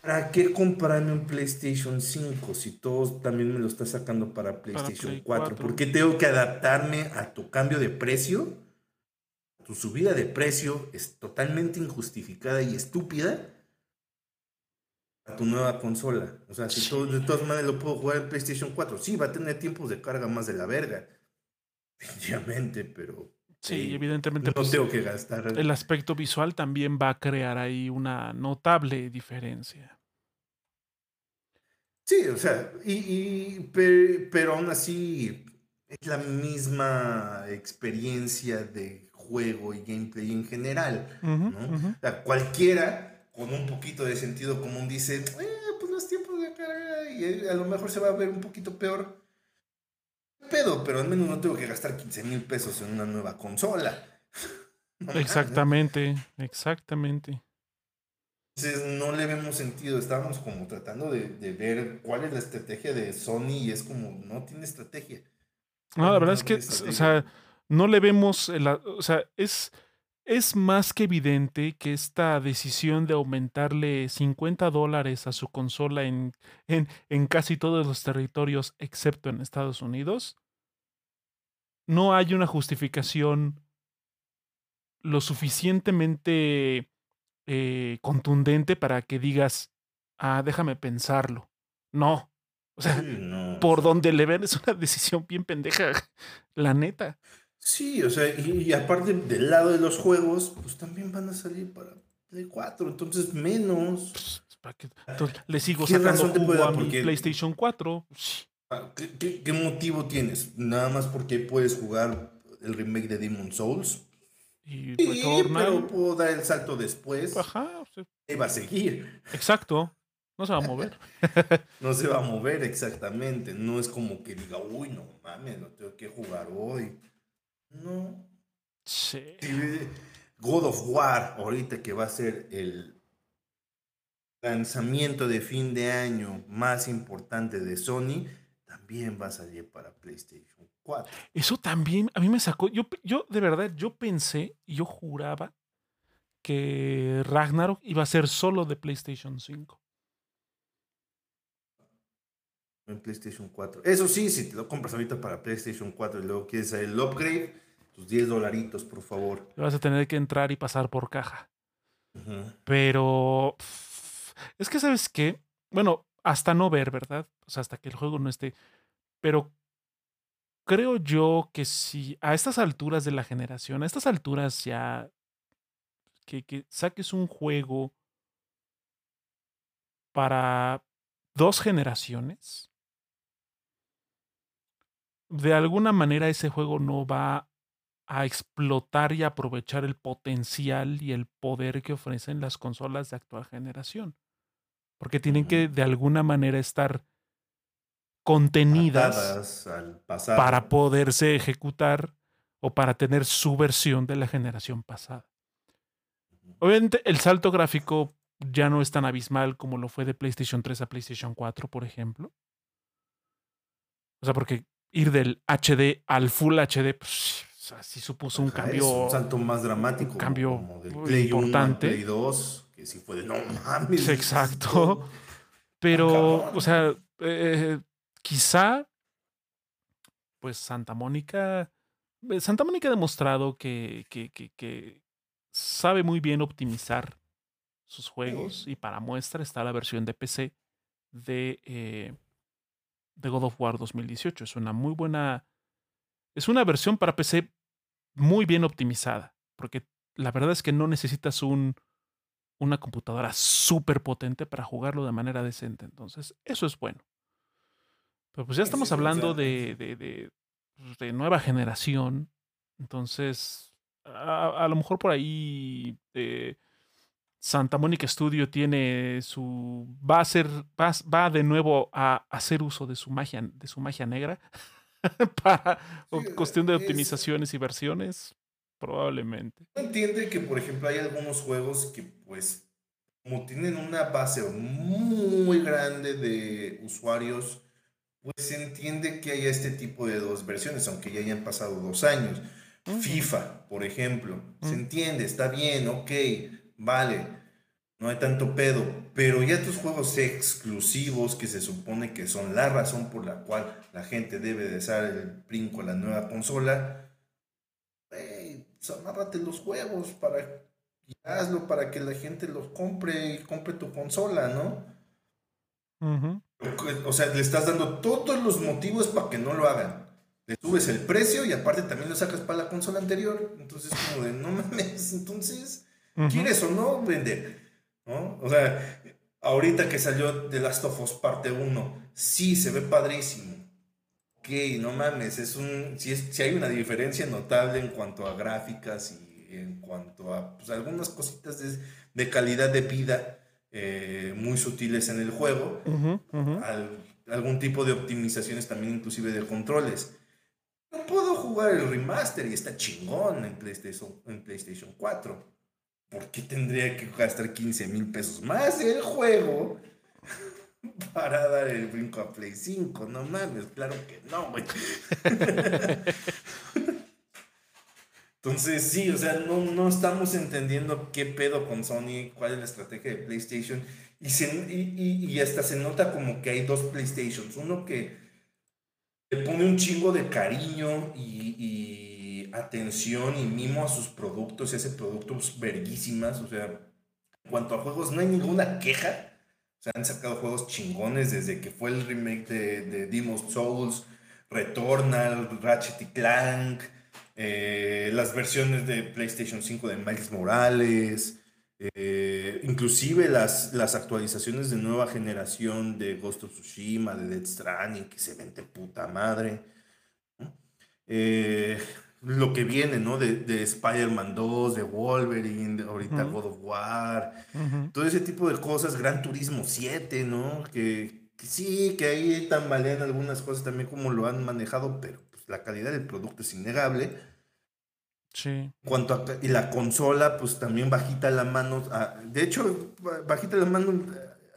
Speaker 2: ¿Para qué comprarme un PlayStation 5 si todo también me lo está sacando para PlayStation 4? ¿Por qué tengo que adaptarme a tu cambio de precio? Tu subida de precio es totalmente injustificada y estúpida a tu nueva consola. O sea, si todo, de todas maneras lo puedo jugar en PlayStation 4, sí, va a tener tiempos de carga más de la verga. Obviamente, pero
Speaker 1: Sí, evidentemente.
Speaker 2: No pues, tengo que gastar.
Speaker 1: El aspecto visual también va a crear ahí una notable diferencia.
Speaker 2: Sí, o sea, y, pero, aún así es la misma experiencia de juego y gameplay en general. ¿no? o sea, cualquiera con un poquito de sentido común dice, eh, pues los tiempos de carga y a lo mejor se va a ver un poquito peor pedo, pero al menos no tengo que gastar 15 mil pesos en una nueva consola.
Speaker 1: exactamente, exactamente.
Speaker 2: Entonces no le vemos sentido, estábamos como tratando de, ver cuál es la estrategia de Sony y es como, no tiene estrategia.
Speaker 1: No, la verdad es que, o sea, no le vemos, o sea, es, es más que evidente que esta decisión de aumentarle 50 dólares a su consola en, en, en casi todos los territorios excepto en Estados Unidos, no hay una justificación lo suficientemente eh, contundente para que digas, ah, déjame pensarlo. No. O sea, por donde le ven es una decisión bien pendeja, la neta.
Speaker 2: Sí, o sea, y, aparte del lado de los juegos, pues también van a salir para Play 4, entonces menos. Pues,
Speaker 1: entonces, le sigo sacando jugo a mi PlayStation 4.
Speaker 2: Ah, ¿Qué, qué, motivo tienes? Nada más porque puedes jugar el remake de Demon Souls. Y sí, pero puedo dar el salto después. Ajá. Y va a seguir.
Speaker 1: Exacto. No se va a mover.
Speaker 2: no se va a mover exactamente. No es como que diga, uy, no mames, no tengo que jugar hoy. No. Sí. God of War, ahorita que va a ser el lanzamiento de fin de año más importante de Sony, también va a salir para PlayStation
Speaker 1: eso también a mí me sacó. Yo, yo de verdad, yo pensé, yo juraba que Ragnarok iba a ser solo de PlayStation 5.
Speaker 2: En PlayStation 4. Eso sí, si te lo compras ahorita para PlayStation 4 y luego quieres el upgrade, tus 10 dolaritos, por favor.
Speaker 1: Vas a tener que entrar y pasar por caja. Pero es que, ¿sabes qué? Bueno, hasta no ver, ¿verdad? O sea, hasta que el juego no esté. Pero creo yo que si a estas alturas de la generación, a estas alturas ya que, saques un juego para dos generaciones, de alguna manera ese juego no va a explotar y aprovechar el potencial y el poder que ofrecen las consolas de actual generación. Porque tienen que de alguna manera estar contenidas para poderse ejecutar o para tener su versión de la generación pasada. Obviamente el salto gráfico ya no es tan abismal como lo fue de PlayStation 3 a PlayStation 4, por ejemplo. O sea, porque ir del HD al Full HD, pues, sí supuso un cambio.
Speaker 2: un salto más dramático. Un
Speaker 1: cambio importante.
Speaker 2: Play 2, que sí fue de no mames.
Speaker 1: Exacto. Pero, o sea, eh, quizá, pues Santa Mónica, eh, Santa Mónica ha demostrado que, que, sabe muy bien optimizar sus juegos y para muestra está la versión de PC de, eh, de God of War 2018. Es una muy buena, es una versión para PC muy bien optimizada, porque la verdad es que no necesitas un, una computadora súper potente para jugarlo de manera decente. Entonces, eso es bueno. Pero pues ya estamos hablando de, de, pues, de, nueva generación. Entonces, a, lo mejor por ahí eh, Santa Mónica Studio tiene su. va a ser. Va, va, de nuevo a hacer uso de su magia, de su magia negra. para cuestión de optimizaciones y versiones. Probablemente.
Speaker 2: Entiende que, por ejemplo, hay algunos juegos que, pues, como tienen una base muy grande de usuarios pues se entiende que haya este tipo de dos versiones, aunque ya hayan pasado dos años. FIFA, por ejemplo, se entiende, está bien, ok, vale, no hay tanto pedo, pero ya tus juegos exclusivos que se supone que son la razón por la cual la gente debe de dar el brinco a la nueva consola, hey, pues amárrate los juegos para y hazlo para que la gente los compre y compre tu consola, ¿no? O sea, le estás dando todos los motivos para que no lo hagan. Le subes el precio y aparte también lo sacas para la consola anterior. Entonces, como de, no mames, entonces, ¿quieres o no vender? ¿No? O sea, ahorita que salió The Last of Us parte 1, sí, se ve padrísimo. Ok, no mames, es un, si, es, si hay una diferencia notable en cuanto a gráficas y en cuanto a pues, algunas cositas de, de calidad de vida eh, muy sutiles en el juego, algún tipo de optimizaciones también inclusive de controles. No puedo jugar el remaster y está chingón en PlayStation, en PlayStation 4. ¿Por qué tendría que gastar 15 mil pesos más el juego para dar el brinco a Play 5? No mames, claro que no, güey. Entonces, sí, o sea, no, no estamos entendiendo qué pedo con Sony, cuál es la estrategia de PlayStation. Y, y, y, hasta se nota como que hay dos PlayStations. Uno que le pone un chingo de cariño y, atención y mimo a sus productos y hace productos verguísimas. O sea, en cuanto a juegos, no hay ninguna queja. O sea, han sacado juegos chingones desde que fue el remake de, de Demon's Souls, Returnal, Ratchet y Clank. Eh, las versiones de PlayStation 5 de Miles Morales, eh, inclusive las, las actualizaciones de nueva generación de Ghost of Tsushima, de Dead Stranding, que se ven de puta madre. Eh, lo que viene, ¿no? De, de Spider-Man 2, de Wolverine, de ahorita God of War, todo ese tipo de cosas, Gran Turismo 7, ¿no? Que, que, sí, que ahí tambalean algunas cosas también como lo han manejado, pero la calidad del producto es innegable.
Speaker 1: Sí.
Speaker 2: Cuanto a, y la consola, pues también bajita la mano. Ah, de hecho, bajita la mano,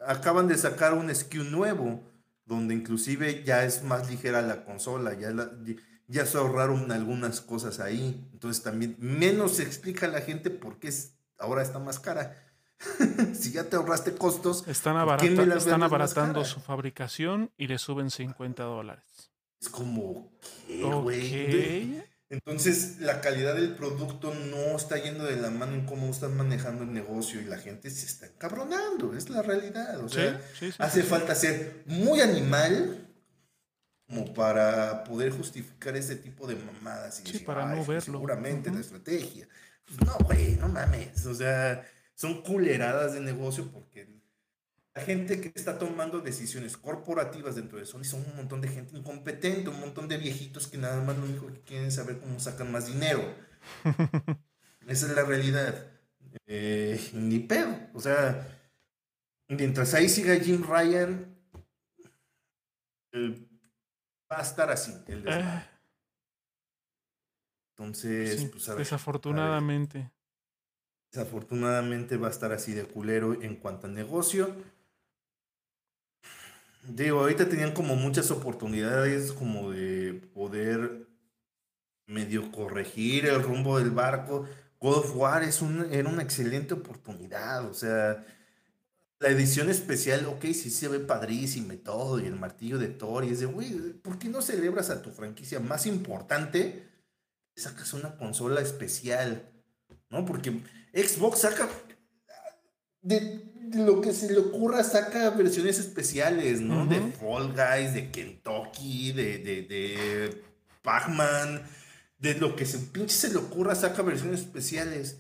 Speaker 2: acaban de sacar un SKU nuevo, donde inclusive ya es más ligera la consola, ya, ya se ahorraron algunas cosas ahí. Entonces también menos se explica a la gente por qué es, ahora está más cara. si ya te ahorraste costos,
Speaker 1: están, están abaratando su fabricación y le suben 50 dólares.
Speaker 2: Es como, ¿qué, güey? Entonces, la calidad del producto no está yendo de la mano en cómo están manejando el negocio y la gente se está encabronando, es la realidad. O sea, hace falta ser muy animal como para poder justificar ese tipo de mamadas.
Speaker 1: Y para no verlo.
Speaker 2: Seguramente la estrategia. Pues no, güey, no mames. O sea, son culeradas de negocio porque la gente que está tomando decisiones corporativas dentro de Sony son un montón de gente incompetente, un montón de viejitos que nada más lo único que quieren es saber cómo sacan más dinero. Esa es la realidad. Eh, ni pedo. O sea, mientras ahí siga Jim Ryan, va a estar así. El ah. Entonces, pues a
Speaker 1: desafortunadamente.
Speaker 2: Desafortunadamente va a estar así de culero en cuanto al negocio. Digo, ahorita tenían como muchas oportunidades como de poder medio corregir el rumbo del barco. God of War es un, era una excelente oportunidad, o sea, la edición especial, ok, sí se ve padrísimo y todo, y el martillo de Thor, y es de, güey, ¿por qué no celebras a tu franquicia más importante? Sacas una consola especial, ¿no? Porque Xbox saca de lo que se le ocurra saca versiones especiales, ¿no? De Fall Guys, de Kentucky, de, de, de Pac-Man, de lo que se pinche se le ocurra saca versiones especiales.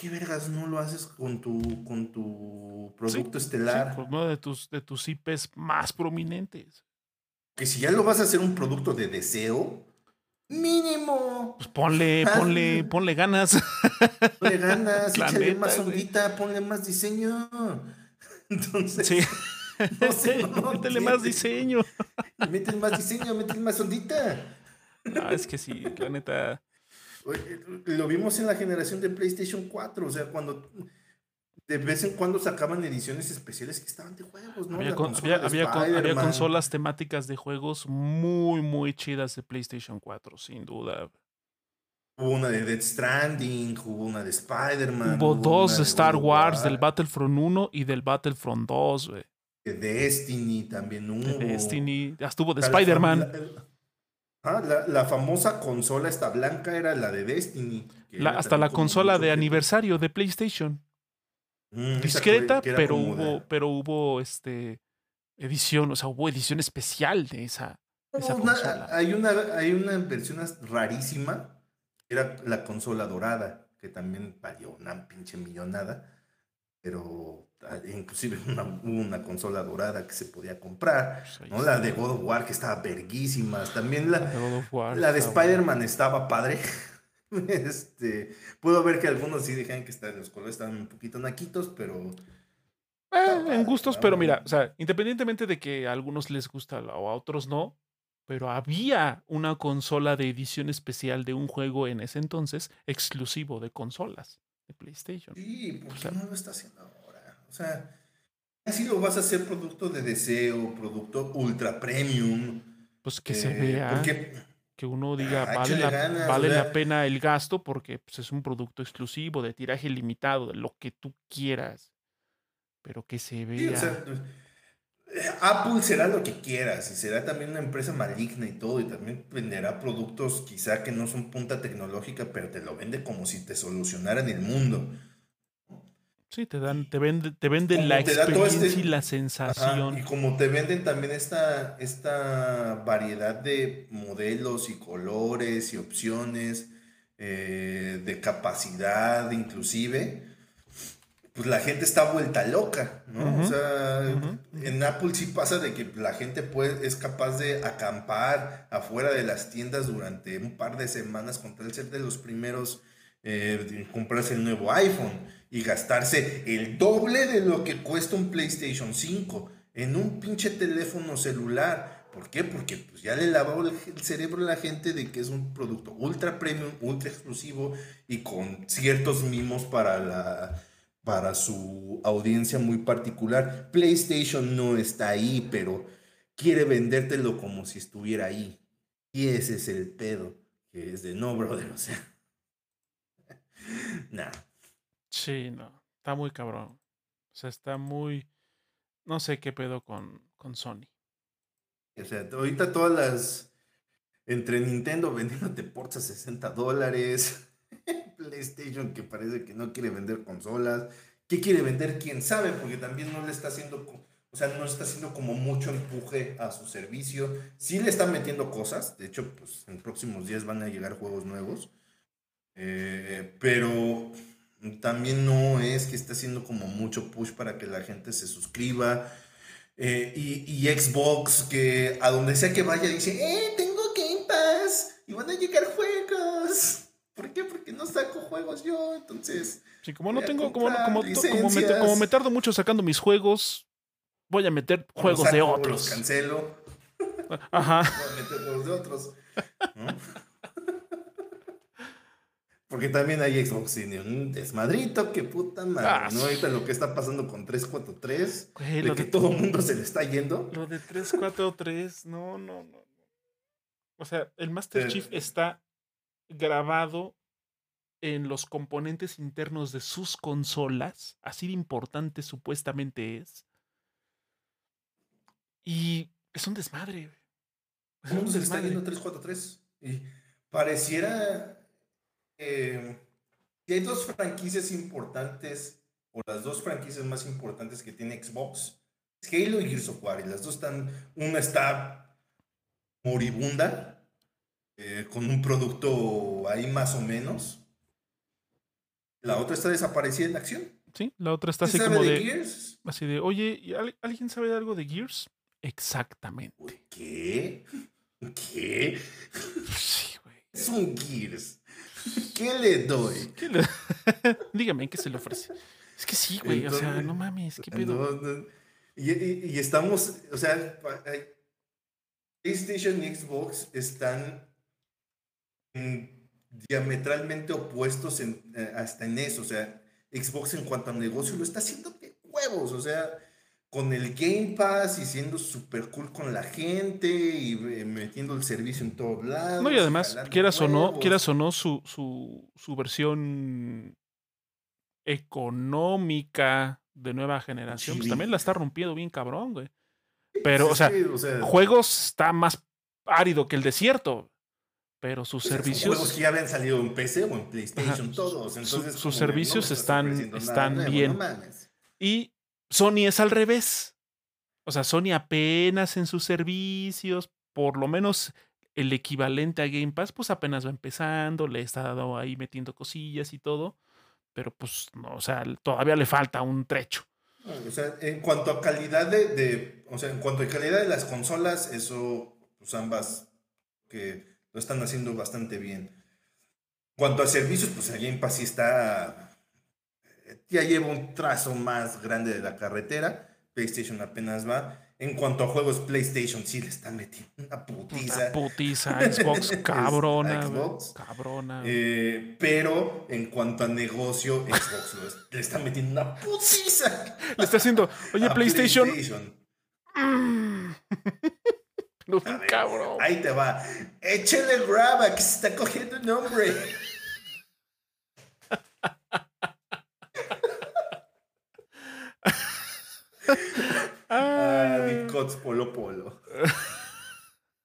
Speaker 2: ¿Qué vergas no lo haces con tu, con tu producto estelar?
Speaker 1: Sí, uno de tus, de tus IPs más prominentes.
Speaker 2: Que si ya lo vas a hacer un producto de deseo, Mínimo.
Speaker 1: Pues ponle, ponle, ponle ganas.
Speaker 2: Ponle ganas, échale más ondita, ponle más diseño. Entonces. Sí.
Speaker 1: No sé, métele más diseño.
Speaker 2: Métele más diseño, métele más ondita.
Speaker 1: No, es que sí, la neta.
Speaker 2: Lo vimos en la generación de PlayStation 4, o sea, cuando de vez en cuando sacaban ediciones especiales que estaban de juegos, ¿no?
Speaker 1: Había, consolas temáticas de juegos muy, muy chidas de PlayStation 4, sin duda.
Speaker 2: Hubo una de Dead Stranding, hubo una de Spider-Man.
Speaker 1: Hubo, dos de Star Wars, del Battlefront 1 y del Battlefront 2, güey.
Speaker 2: De Destiny también hubo.
Speaker 1: De Destiny, ya estuvo de Spider-Man.
Speaker 2: Ah, la, famosa consola esta blanca era la de Destiny.
Speaker 1: hasta la consola de aniversario de PlayStation. Mm, discreta, pero hubo, pero hubo este edición, o sea, hubo edición especial de esa.
Speaker 2: Hay una, hay una versión rarísima, era la consola dorada, que también valió una pinche millonada, pero inclusive una, hubo una consola dorada que se podía comprar, ¿no? La de God of War que estaba verguísima, también la, la de Spider-Man estaba padre. Este, puedo ver que algunos sí dijeron que los colores estaban un poquito naquitos, pero...
Speaker 1: Eh, en gustos, pero mira, o sea, independientemente de que a algunos les gusta o a otros no, pero había una consola de edición especial de un juego en ese entonces exclusivo de consolas de PlayStation.
Speaker 2: Sí, ¿por qué no lo está haciendo? O sea, así lo vas a hacer producto de deseo, producto ultra premium.
Speaker 1: Pues que se eh, vea. que uno diga, ah, vale, la, vale la pena el gasto porque pues, es un producto exclusivo, de tiraje limitado, de lo que tú quieras. Pero que se vea.
Speaker 2: Apple será lo que quieras y será también una empresa maligna y todo y también venderá productos quizá que no son punta tecnológica, pero te lo vende como si te solucionaran el mundo.
Speaker 1: Sí, te dan, te vende, te venden la este experiencia y la sensación.
Speaker 2: y como te venden también esta, esta variedad de modelos y colores y opciones, eh, de capacidad inclusive, pues la gente está vuelta loca, ¿no? o sea, en Apple sí pasa de que la gente puede, es capaz de acampar afuera de las tiendas durante un par de semanas con tal ser de los primeros eh, comprarse el nuevo iPhone y gastarse el doble de lo que cuesta un PlayStation 5 en un pinche teléfono celular. ¿Por qué? Porque pues, ya le lavó el cerebro a la gente de que es un producto ultra premium, ultra exclusivo y con ciertos mimos para la para su audiencia muy particular. PlayStation no está ahí, pero quiere vendértelo como si estuviera ahí. Y ese es el pedo, que es de no, brother, o sea. nah.
Speaker 1: Sí, no, está muy cabrón. O sea, está muy... No sé qué pedo con, con Sony.
Speaker 2: O sea, ahorita todas las... Entre Nintendo vendiéndote ports a 60 dólares, PlayStation que parece que no quiere vender consolas. ¿Qué quiere vender? ¿Quién sabe? Porque también no le está haciendo, o sea, no está haciendo como mucho empuje a su servicio. Sí le están metiendo cosas. De hecho, pues en próximos días van a llegar juegos nuevos. Eh, pero también no es que esté haciendo como mucho push para que la gente se suscriba. Eh, y, y, Xbox, que a donde sea que vaya, dice, ¡eh, tengo Game Pass! Y van a llegar juegos. ¿Por qué? Porque no saco juegos yo, entonces.
Speaker 1: Sí, como no tengo, como, como, como, me, tardo mucho sacando mis juegos, voy a meter juegos de otros. Los
Speaker 2: cancelo.
Speaker 1: Ajá.
Speaker 2: Voy a meter juegos de otros. Porque también hay Xbox tiene un desmadrito, que puta madre, ah, ¿no? Ahorita lo que está pasando con 343, de lo que todo el mundo se le está yendo.
Speaker 1: Lo de 343, no, no, no. O sea, el Master Chief está grabado en los componentes internos de sus consolas, así de importante supuestamente es. Y es un desmadre.
Speaker 2: Es un desmadre. está yendo 343. Y pareciera eh, hay dos franquicias importantes, o las dos franquicias más importantes que tiene Xbox. Es Halo y Gears of War. Y las dos están, una está moribunda eh, con un producto ahí más o menos. La otra está desaparecida en acción.
Speaker 1: Sí, la otra está así como de, Gears? Así de, oye, ¿alguien sabe algo de Gears? Exactamente.
Speaker 2: ¿Qué? ¿Qué? Sí, güey. Es un Gears. ¿Qué le doy?
Speaker 1: Dígame, ¿qué se le ofrece? Es que sí, güey. o sea, no mames, ¿qué pedo?
Speaker 2: Y, y, estamos, o sea, PlayStation y Xbox están diametralmente opuestos en, eh, hasta en eso. O sea, Xbox en cuanto a negocio lo está haciendo de huevos. O sea, con el Game Pass y siendo súper cool con la gente y eh, metiendo el servicio en todos lados.
Speaker 1: No, y además, quieras o no, quieras o no, su, su, su versión económica de nueva generación, pues también la está rompiendo bien cabrón, güey. Pero, o, sea, o, sea, juegos está más árido que el desierto pero sus pues servicios.
Speaker 2: juegos que ya habían salido en PC o en PlayStation, todos. Entonces,
Speaker 1: sus servicios están, están bien. y Sony es al revés. O sea, Sony apenas en sus servicios, por lo menos el equivalente a Game Pass, pues apenas va empezando, le está dado ahí metiendo cosillas y todo, pero pues no, o sea, todavía le falta un trecho.
Speaker 2: O sea, en cuanto a calidad de, o sea, en cuanto a calidad de las consolas, eso, pues ambas que lo están haciendo bastante bien. Cuanto a servicios, pues el Game Pass sí está, ya lleva un trazo más grande de la carretera, PlayStation apenas va. En cuanto a juegos, PlayStation sí le está metiendo una putiza.
Speaker 1: Una putiza, Xbox cabrona. Xbox. Cabrona.
Speaker 2: Eh, pero en cuanto a negocio, Xbox le está metiendo una putiza.
Speaker 1: Le está haciendo, oye, PlayStation. Mm. cabrón.
Speaker 2: Ahí te va. Échale graba que se está cogiendo un nombre. ah, Polo Polo.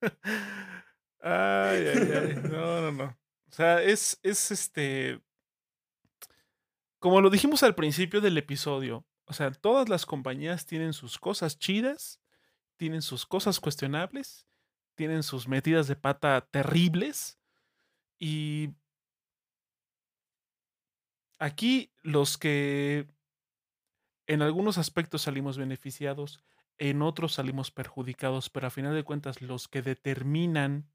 Speaker 1: ay, ay, ay. No, no, no. O sea, es, es este. Como lo dijimos al principio del episodio, o sea, todas las compañías tienen sus cosas chidas, tienen sus cosas cuestionables, tienen sus metidas de pata terribles y aquí los que en algunos aspectos salimos beneficiados, en otros salimos perjudicados, pero a final de cuentas los que determinan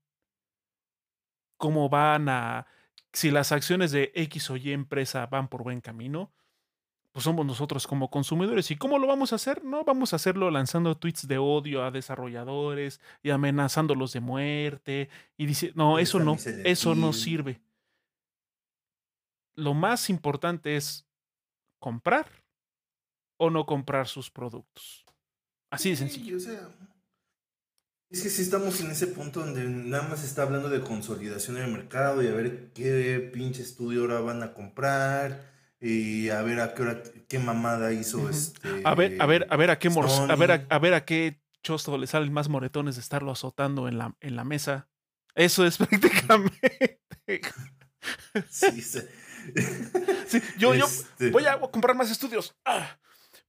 Speaker 1: cómo van a, si las acciones de X o Y empresa van por buen camino, pues somos nosotros como consumidores. ¿Y cómo lo vamos a hacer? No vamos a hacerlo lanzando tweets de odio a desarrolladores y amenazándolos de muerte y dice, no, eso no, eso no sirve. Lo más importante es comprar o no comprar sus productos. Así de sencillo.
Speaker 2: es que si estamos en ese punto donde nada más se está hablando de consolidación en el mercado y a ver qué pinche estudio ahora van a comprar y a ver a qué hora, qué mamada hizo este.
Speaker 1: A ver, a ver, a ver a qué a ver a, ver a qué chosto le salen más moretones de estarlo azotando en la, en la mesa. Eso es prácticamente. sí, sí. yo, yo este voy a comprar más estudios. Ah,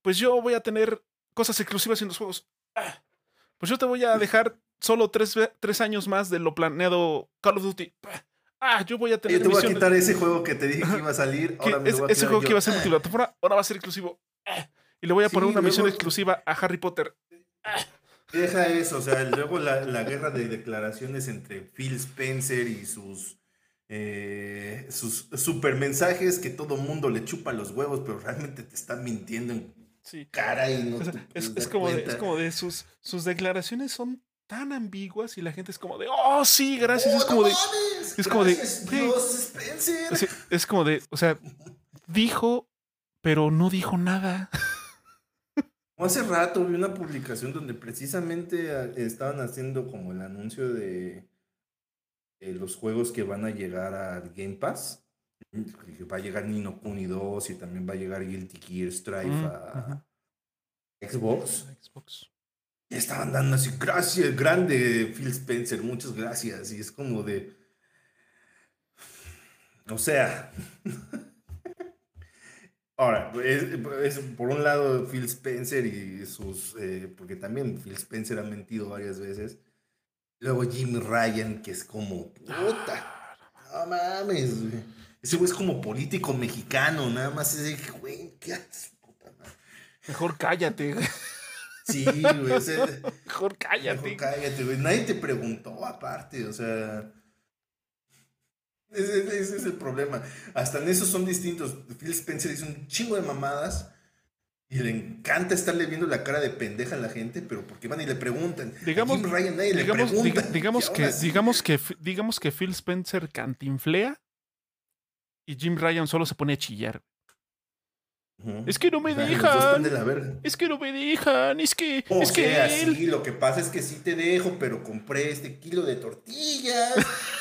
Speaker 1: pues yo voy a tener cosas exclusivas en los juegos. Ah, pues yo te voy a dejar solo tres, tres, años más de lo planeado Call of Duty. Ah, yo voy a tener.
Speaker 2: Yo te voy a quitar ese juego que te dije que iba a salir. Ahora me
Speaker 1: voy a ese juego que iba a ser multiplataforma, ahora va a ser exclusivo. Ah, y le voy a poner una misión exclusiva a Harry Potter. Ah.
Speaker 2: Deja eso, o sea, luego la, la, guerra de declaraciones entre Phil Spencer y sus, eh, sus super mensajes que todo mundo le chupa los huevos, pero realmente te están mintiendo en Sí. Cara y no
Speaker 1: es, como de, es, como de, sus, sus declaraciones son tan ambiguas y la gente es como de, oh, sí, gracias. es como de. Es como de. Es, como de, o sea, dijo, pero no dijo nada.
Speaker 2: Hace rato vi una publicación donde precisamente ah, estaban haciendo como el anuncio de los juegos que van a llegar al Game Pass va a llegar Nino Kuni 2 y también va a llegar Guilty Gear Strife a Xbox. Xbox. Y estaban dando así, gracias, grande Phil Spencer, muchas gracias. Y es como de. O sea. Ahora, es, por un lado Phil Spencer y sus. Eh, porque también Phil Spencer ha mentido varias veces. Luego Jimmy Ryan, que es como. Puta. No mames, ese güey es como político mexicano, nada más es de, güey, ¿qué haces, puta madre?
Speaker 1: Mejor cállate.
Speaker 2: Sí, güey.
Speaker 1: mejor cállate.
Speaker 2: Mejor cállate, güey. Nadie te preguntó aparte, o sea. Ese, ese, es el problema. Hasta en eso son distintos. Phil Spencer dice un chingo de mamadas y le encanta estarle viendo la cara de pendeja a la gente, pero porque van y le preguntan.
Speaker 1: Digamos, Ryan, digamos, le pregunta, digamos, que, digamos, que, digamos que Phil Spencer cantinflea y Jim Ryan solo se pone a chillar. Es que no me dejan. es que no me dejan. Es que.
Speaker 2: O
Speaker 1: es
Speaker 2: sea, que sí, lo que pasa es que sí te dejo, pero compré este kilo de tortillas.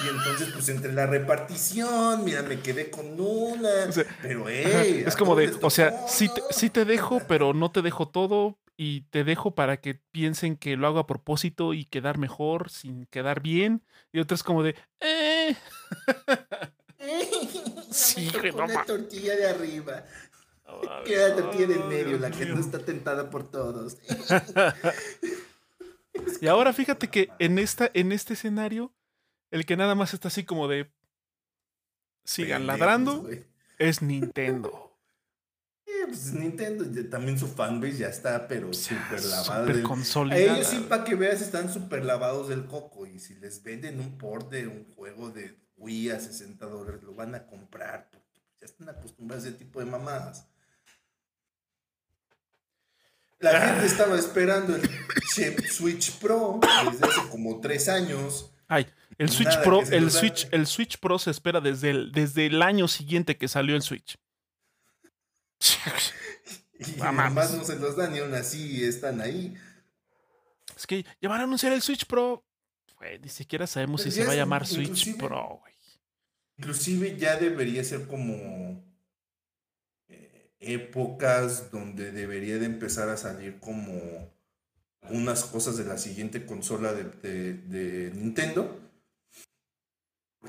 Speaker 2: y entonces, pues entre la repartición, mira, me quedé con una. pero, hey.
Speaker 1: Es como de. O sea, sí te, sí te dejo, pero no te dejo todo. Y te dejo para que piensen que lo hago a propósito y quedar mejor sin quedar bien. Y otro es como de. Eh.
Speaker 2: sí, Una tortilla de arriba. Queda tortilla en medio, la que no está tentada por todos.
Speaker 1: y ahora fíjate que en, esta, en este escenario, el que nada más está así como de sigan ladrando es Nintendo.
Speaker 2: pues Nintendo también su fanbase ya está, pero súper lavada.
Speaker 1: Super consolidada.
Speaker 2: Ellos sí, para que veas, están súper lavados del coco. Y si les venden un port de un juego de Wii a 60 dólares, lo van a comprar porque ya están acostumbrados a ese tipo de mamadas. La gente estaba esperando el Switch Pro desde hace como tres años.
Speaker 1: Ay, el Switch Pro, el Switch, el Switch Pro se espera desde el, desde el año siguiente que salió el Switch.
Speaker 2: y además no se los dan y aún así están ahí.
Speaker 1: Es que ya van a anunciar el Switch Pro. Ni siquiera sabemos si se va a llamar Switch Pro, güey.
Speaker 2: Inclusive ya debería ser como épocas donde debería de empezar a salir como unas cosas de la siguiente consola de, Nintendo.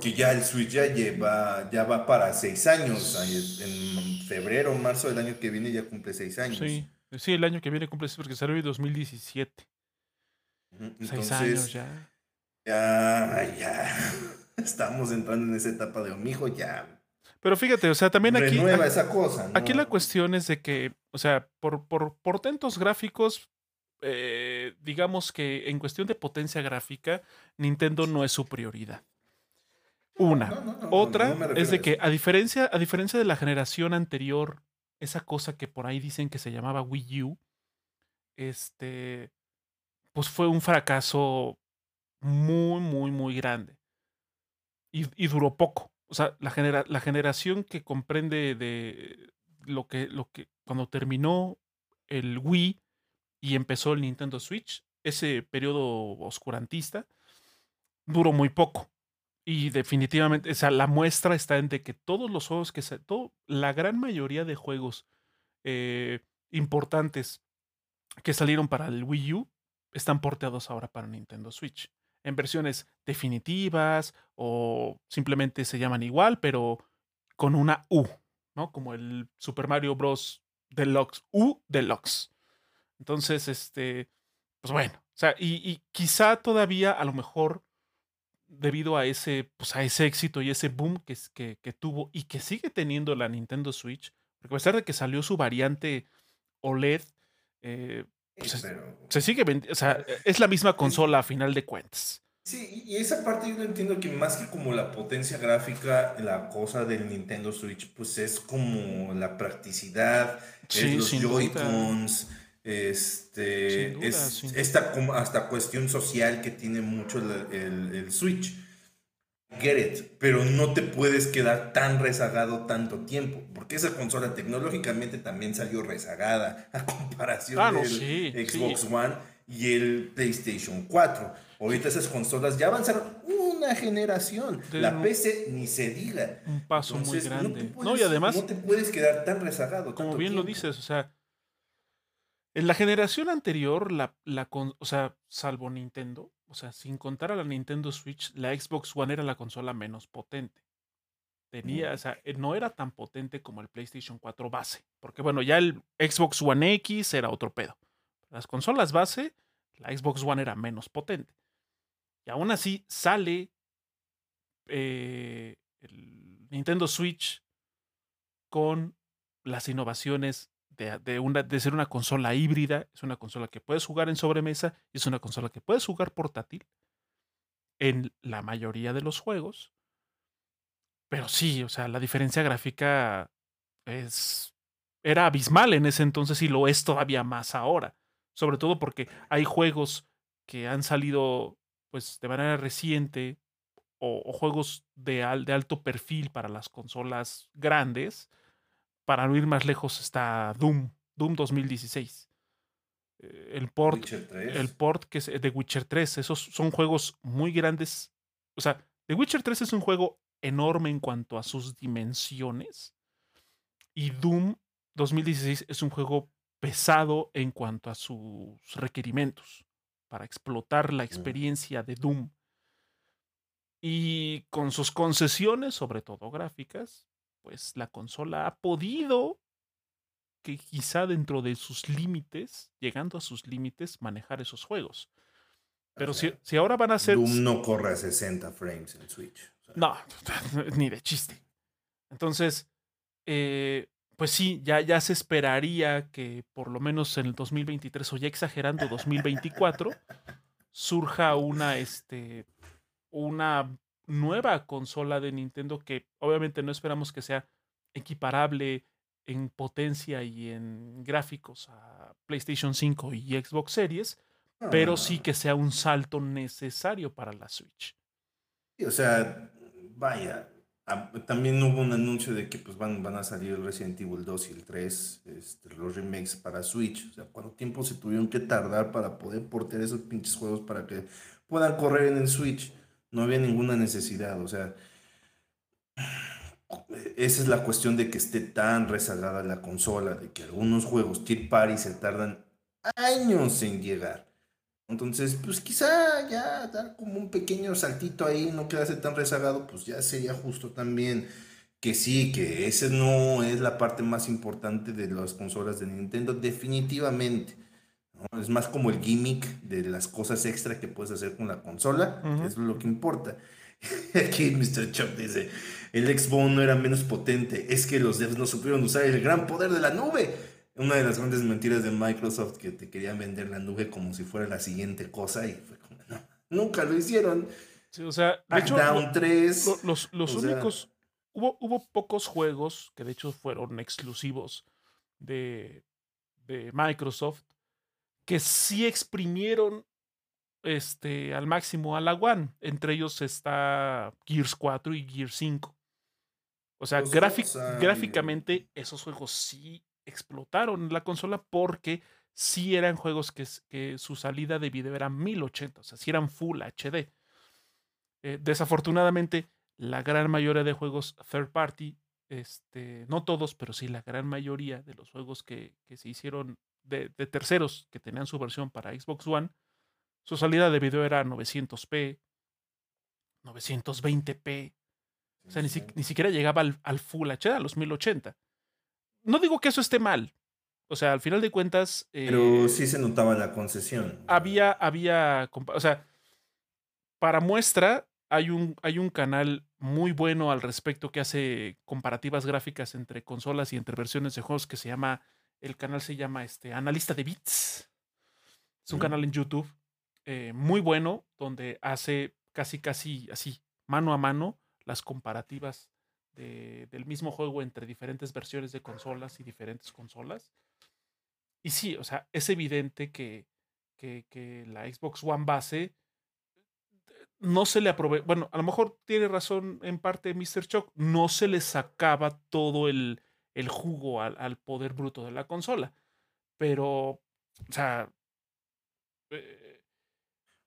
Speaker 2: Que ya el Switch ya lleva, ya va para seis años. En febrero, marzo del año que viene ya cumple seis años.
Speaker 1: Sí, sí el año que viene cumple porque salió en 2017. seis años ya.
Speaker 2: Ya, ya. Estamos entrando en esa etapa de, hijo ya,
Speaker 1: pero fíjate, o sea, también aquí.
Speaker 2: Renueva esa cosa.
Speaker 1: Aquí la cuestión es de que, o sea, por, por portentos gráficos, eh, digamos que en cuestión de potencia gráfica, Nintendo no es su prioridad. Una. Otra es de que, a diferencia, a diferencia de la generación anterior, esa cosa que por ahí dicen que se llamaba Wii U, este, pues fue un fracaso muy, muy, muy grande. y duró poco o sea, la, genera, la generación que comprende de lo que, lo que, cuando terminó el Wii y empezó el Nintendo Switch, ese periodo oscurantista, duró muy poco. Y definitivamente, o sea, la muestra está en de que todos los juegos que se, todo, la gran mayoría de juegos eh, importantes que salieron para el Wii U están porteados ahora para Nintendo Switch en versiones definitivas o simplemente se llaman igual, pero con una U, ¿no? Como el Super Mario Bros. Deluxe, U Deluxe. Entonces, este, pues bueno, o sea, y, quizá todavía a lo mejor debido a ese, pues a ese éxito y ese boom que, que, tuvo y que sigue teniendo la Nintendo Switch, porque a pesar de que salió su variante OLED, eh, se sigue vendiendo, o sea, es la misma consola a final de cuentas.
Speaker 2: Sí, y esa parte yo no entiendo que más que como la potencia gráfica, la cosa del Nintendo Switch, pues es como la practicidad, es los Joy-Cons, este, es esta hasta cuestión social que tiene mucho el, el Switch get it, pero no te puedes quedar tan rezagado tanto tiempo, porque esa consola tecnológicamente también salió rezagada a comparación ah, del Xbox One y el PlayStation 4. Ahorita esas consolas ya avanzaron una generación. la PC ni se diga.
Speaker 1: Un paso muy grande. No, y además
Speaker 2: no te puedes quedar tan rezagado.
Speaker 1: Como bien lo dices, o sea, en la generación anterior, la, la, o sea, salvo Nintendo, o sea, sin contar a la Nintendo Switch, la Xbox One era la consola menos potente. Tenía, o sea, eh, no era tan potente como el PlayStation 4 base. Porque bueno, ya el Xbox One X era otro pedo. Las consolas base, la Xbox One era menos potente. Y aún así sale eh, el Nintendo Switch con las innovaciones de, una, de ser una consola híbrida, es una consola que puedes jugar en sobremesa y es una consola que puedes jugar portátil en la mayoría de los juegos. Pero sí, o sea, la diferencia gráfica es, era abismal en ese entonces y lo es todavía más ahora. Sobre todo porque hay juegos que han salido pues de manera reciente o, juegos de, de alto perfil para las consolas grandes para no ir más lejos está Doom, Doom 2016. Eh, el port, el port que es de Witcher 3, esos son juegos muy grandes. O sea, The Witcher 3 es un juego enorme en cuanto a sus dimensiones. Y Doom 2016 es un juego pesado en cuanto a sus requerimientos para explotar la experiencia de Doom. Y con sus concesiones, sobre todo gráficas, pues la consola ha podido, que quizá dentro de sus límites, llegando a sus límites, manejar esos juegos. Pero si, si, ahora van a ser...
Speaker 2: Doom no corre a 60 frames en Switch.
Speaker 1: No, ni de chiste. Entonces, eh, pues sí, ya, ya se esperaría que por lo menos en el 2023 o ya exagerando 2024 surja una, este, una nueva consola de Nintendo que obviamente no esperamos que sea equiparable en potencia y en gráficos a PlayStation 5 y Xbox Series, pero sí ah. que sea un salto necesario para la Switch.
Speaker 2: o sea, vaya, también hubo un anuncio de que pues van, van a salir el Resident Evil 2 y el 3, este, los remakes para Switch. O sea, ¿cuánto tiempo se tuvieron que tardar para poder portear esos pinches juegos para que puedan correr en el Switch? No había ninguna necesidad, o sea, esa es la cuestión de que esté tan rezagada la consola, de que algunos juegos tier party se tardan años en llegar. Entonces, pues quizá ya dar como un pequeño saltito ahí, no quedarse tan rezagado, pues ya sería justo también que sí, que esa no es la parte más importante de las consolas de Nintendo, definitivamente. Es más como el gimmick de las cosas extra que puedes hacer con la consola, eso es lo que importa. Aquí Mr. Chuck dice, el Xbox no era menos potente, es que los devs no supieron usar el gran poder de la nube una de las grandes mentiras de Microsoft que te querían vender la nube como si fuera la siguiente cosa y fue como, no, nunca lo hicieron.
Speaker 1: o sea, de hecho, 3. los, los únicos, hubo, hubo pocos juegos que de hecho fueron exclusivos de, de Microsoft que sí exprimieron este, al máximo a la One. Entre ellos está Gears 4 y Gears 5. O sea, gráficamente esos juegos sí explotaron la consola porque sí eran juegos que, que, su salida de video era 1080, o sea, sí eran Full HD. Eh, desafortunadamente, la gran mayoría de juegos third party, este, no todos, pero sí la gran mayoría de los juegos que, que se hicieron de, de, terceros que tenían su versión para Xbox One, su salida de video era 900p, 920p. O sea, ni, ni siquiera llegaba al, al Full HD, a los 1080 no digo que eso esté mal. O sea, al final de cuentas.
Speaker 2: Pero eh, sí se notaba la concesión.
Speaker 1: Había, había. O sea, para muestra, hay un, hay un canal muy bueno al respecto que hace comparativas gráficas entre consolas y entre versiones de juegos que se llama. El canal se llama este, Analista de Bits. Es un canal en YouTube eh, muy bueno donde hace casi, casi así, mano a mano, las comparativas del mismo juego entre diferentes versiones de consolas y diferentes consolas. Y sí, o sea, es evidente que, que, la Xbox One base no se le aprovecha, bueno, a lo mejor tiene razón en parte Mr. Chuck, no se le sacaba todo el, el jugo al, al, poder bruto de la consola. Pero, o sea,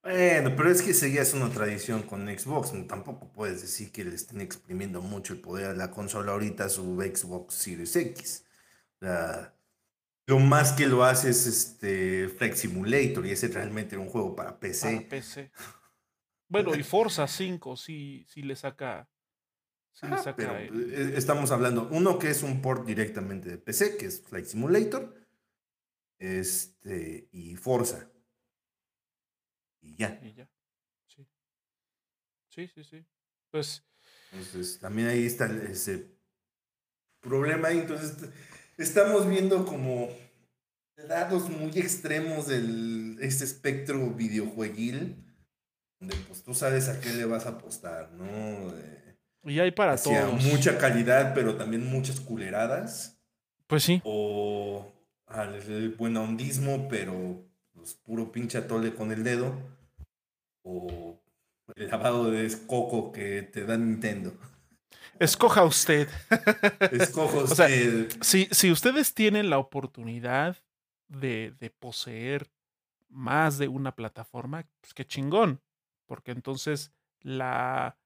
Speaker 1: eh,
Speaker 2: bueno, pero es que seguía es una tradición con Xbox. Tampoco puedes decir que le estén exprimiendo mucho el poder a la consola ahorita su Xbox Series X. lo más que lo hace es este Flex Simulator y ese realmente era un juego para PC.
Speaker 1: PC. Bueno, y Forza 5 sí, sí le saca.
Speaker 2: Sí le saca eh, estamos hablando, uno que es un port directamente de PC, que es Flight Simulator, este, y Forza y ya.
Speaker 1: Y ya. Sí. Sí, sí, sí. Pues.
Speaker 2: Entonces, también ahí está ese problema. Entonces, estamos viendo como lados muy extremos de este espectro videojueguil, donde pues tú sabes a qué le vas a apostar, ¿no?
Speaker 1: Y hay para todos.
Speaker 2: Mucha calidad, pero también muchas culeradas.
Speaker 1: Pues sí.
Speaker 2: O al buen hondismo, pero pues, puro pinche atole con el dedo o el lavado de coco que te da Nintendo.
Speaker 1: Escoja usted.
Speaker 2: Escoja usted.
Speaker 1: si, si, ustedes tienen la oportunidad de, de, poseer más de una plataforma, pues qué chingón. Porque entonces la,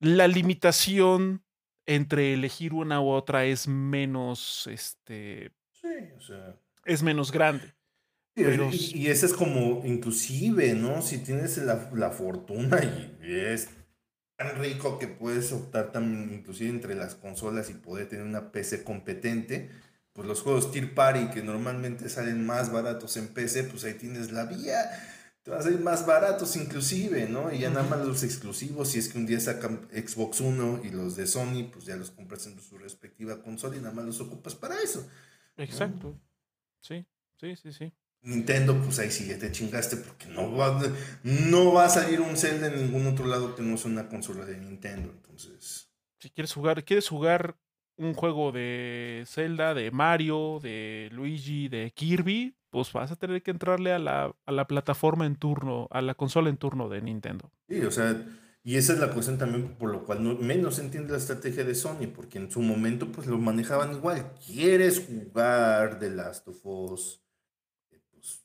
Speaker 1: la limitación entre elegir una u otra es menos, este,
Speaker 2: sí, o sea.
Speaker 1: es menos grande
Speaker 2: y, ese es como, inclusive, ¿no? Si tienes la, la, fortuna y es tan rico que puedes optar también, inclusive entre las consolas y poder tener una PC competente, pues los juegos Tier Party que normalmente salen más baratos en PC, pues ahí tienes la vía. Te van a salir más baratos inclusive, ¿no? Y ya nada más los exclusivos, si es que un día sacan Xbox One y los de Sony, pues ya los compras en su respectiva consola y nada más los ocupas para eso.
Speaker 1: Exacto. Sí, sí, sí, sí.
Speaker 2: Nintendo, pues ahí sí ya te chingaste porque no va, no va a salir un Zelda en ningún otro lado que no sea una consola de Nintendo. Entonces.
Speaker 1: Si quieres jugar, quieres jugar un juego de Zelda, de Mario, de Luigi, de Kirby, pues vas a tener que entrarle a la, a la plataforma en turno, a la consola en turno de Nintendo.
Speaker 2: Sí, o sea, y esa es la cuestión también por lo cual no, menos entiende la estrategia de Sony, porque en su momento pues lo manejaban igual. ¿Quieres jugar The Last of Us? Eh, pues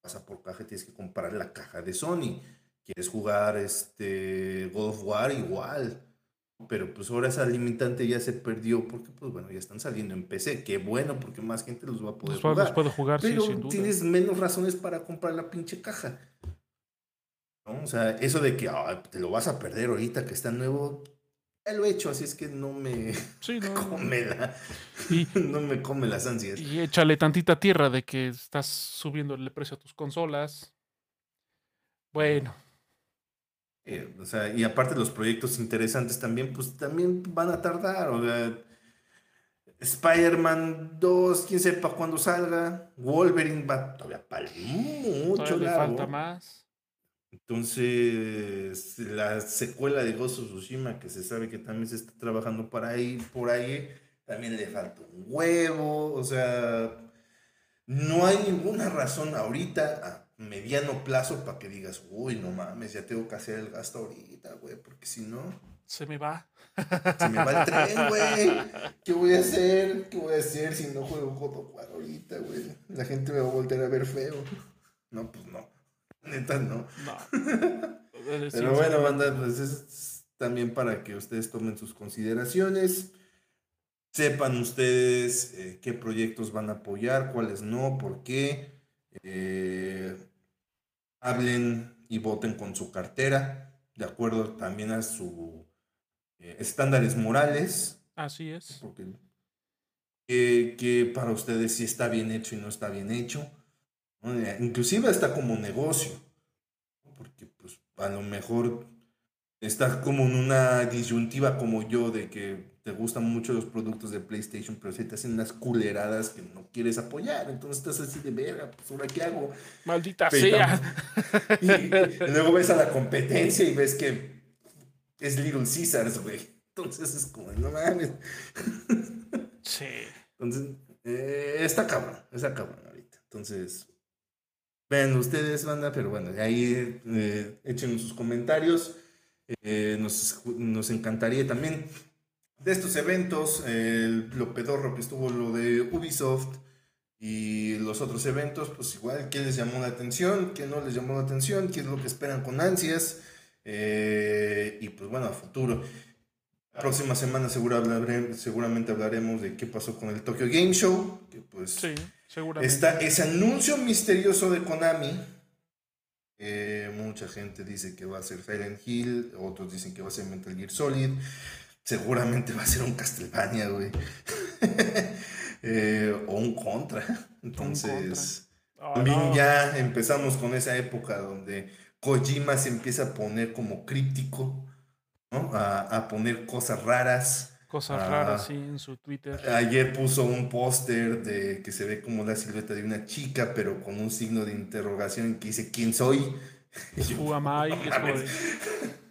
Speaker 2: pasa por caja, tienes que comprar la caja de Sony. ¿Quieres jugar este God of War? Igual. Pero pues ahora esa limitante ya se perdió porque pues bueno, ya están saliendo en PC. Qué bueno porque más gente los va a poder jugar. Los
Speaker 1: puede jugar,
Speaker 2: Pero
Speaker 1: sí, sin duda.
Speaker 2: tienes menos razones para comprar la pinche caja. O sea, eso de que te lo vas a perder ahorita que está nuevo, ya lo he hecho, así es que no me
Speaker 1: sí, no,
Speaker 2: come la, no me come las ansias.
Speaker 1: Y échale tantita tierra de que estás subiendo el precio a tus consolas. Bueno.
Speaker 2: Eh, o sea, y aparte los proyectos interesantes también, pues también van a tardar. O sea, Spider-Man 2, quién sepa cuándo salga. Wolverine va todavía para mucho
Speaker 1: todavía le falta más.
Speaker 2: Entonces, la secuela de Ghost of Tsushima, que se sabe que también se está trabajando para ahí, por ahí, también le falta un huevo. O sea, no hay ninguna razón ahorita mediano plazo para que digas, uy, no mames, ya tengo que hacer el gasto ahorita, güey, porque si no.
Speaker 1: Se me va.
Speaker 2: Se me va el tren, güey. ¿Qué voy a hacer? ¿Qué voy a hacer si no juego God of War ahorita, güey? La gente me va a volver a ver feo. No, pues no. Neta, no. Pero bueno, banda, pues es también para que ustedes tomen sus consideraciones. Sepan ustedes eh, qué proyectos van a apoyar, cuáles no, por qué. Eh, hablen y voten con su cartera, de acuerdo también a sus eh, estándares morales.
Speaker 1: Así es.
Speaker 2: Porque, que para ustedes sí está bien hecho y no está bien hecho Inclusive está como negocio, porque pues a lo mejor estás como en una disyuntiva como yo de que te gustan mucho los productos de PlayStation, pero se te hacen unas culeradas que no quieres apoyar. Entonces estás así de verga, pues ahora qué hago.
Speaker 1: Maldita sea.
Speaker 2: Y, luego ves a la competencia y ves que es Little Caesars, güey. Entonces es como, no mames.
Speaker 1: Sí.
Speaker 2: Entonces, eh, está cabrón, está cabrón ahorita. Entonces, Vean ustedes, banda, pero bueno, ahí eh, echen sus comentarios. Eh, nos, nos, encantaría también de estos eventos, lo pedorro que estuvo lo de Ubisoft y los otros eventos, pues igual, ¿qué les llamó la atención? ¿Qué no les llamó la atención? ¿Qué es lo que esperan con ansias? Eh, y pues bueno, a futuro. La próxima semana seguro seguramente hablaremos de qué pasó con el Tokyo Game Show, que pues...
Speaker 1: Sí Seguramente.
Speaker 2: Está ese anuncio misterioso de Konami. mucha gente dice que va a ser Silent Hill, otros dicen que va a ser Metal Gear Solid. Seguramente va a ser un Castlevania, güey. Eh, o un Contra. Entonces, ah, también ya empezamos con esa época donde Kojima se empieza a poner como críptico, ¿no? a, a poner cosas raras.
Speaker 1: Cosas ah, raras, sí, en su Twitter.
Speaker 2: Ayer puso un póster de que se ve como la silueta de una chica, pero con un signo de interrogación que dice ¿Quién soy?
Speaker 1: Who am I?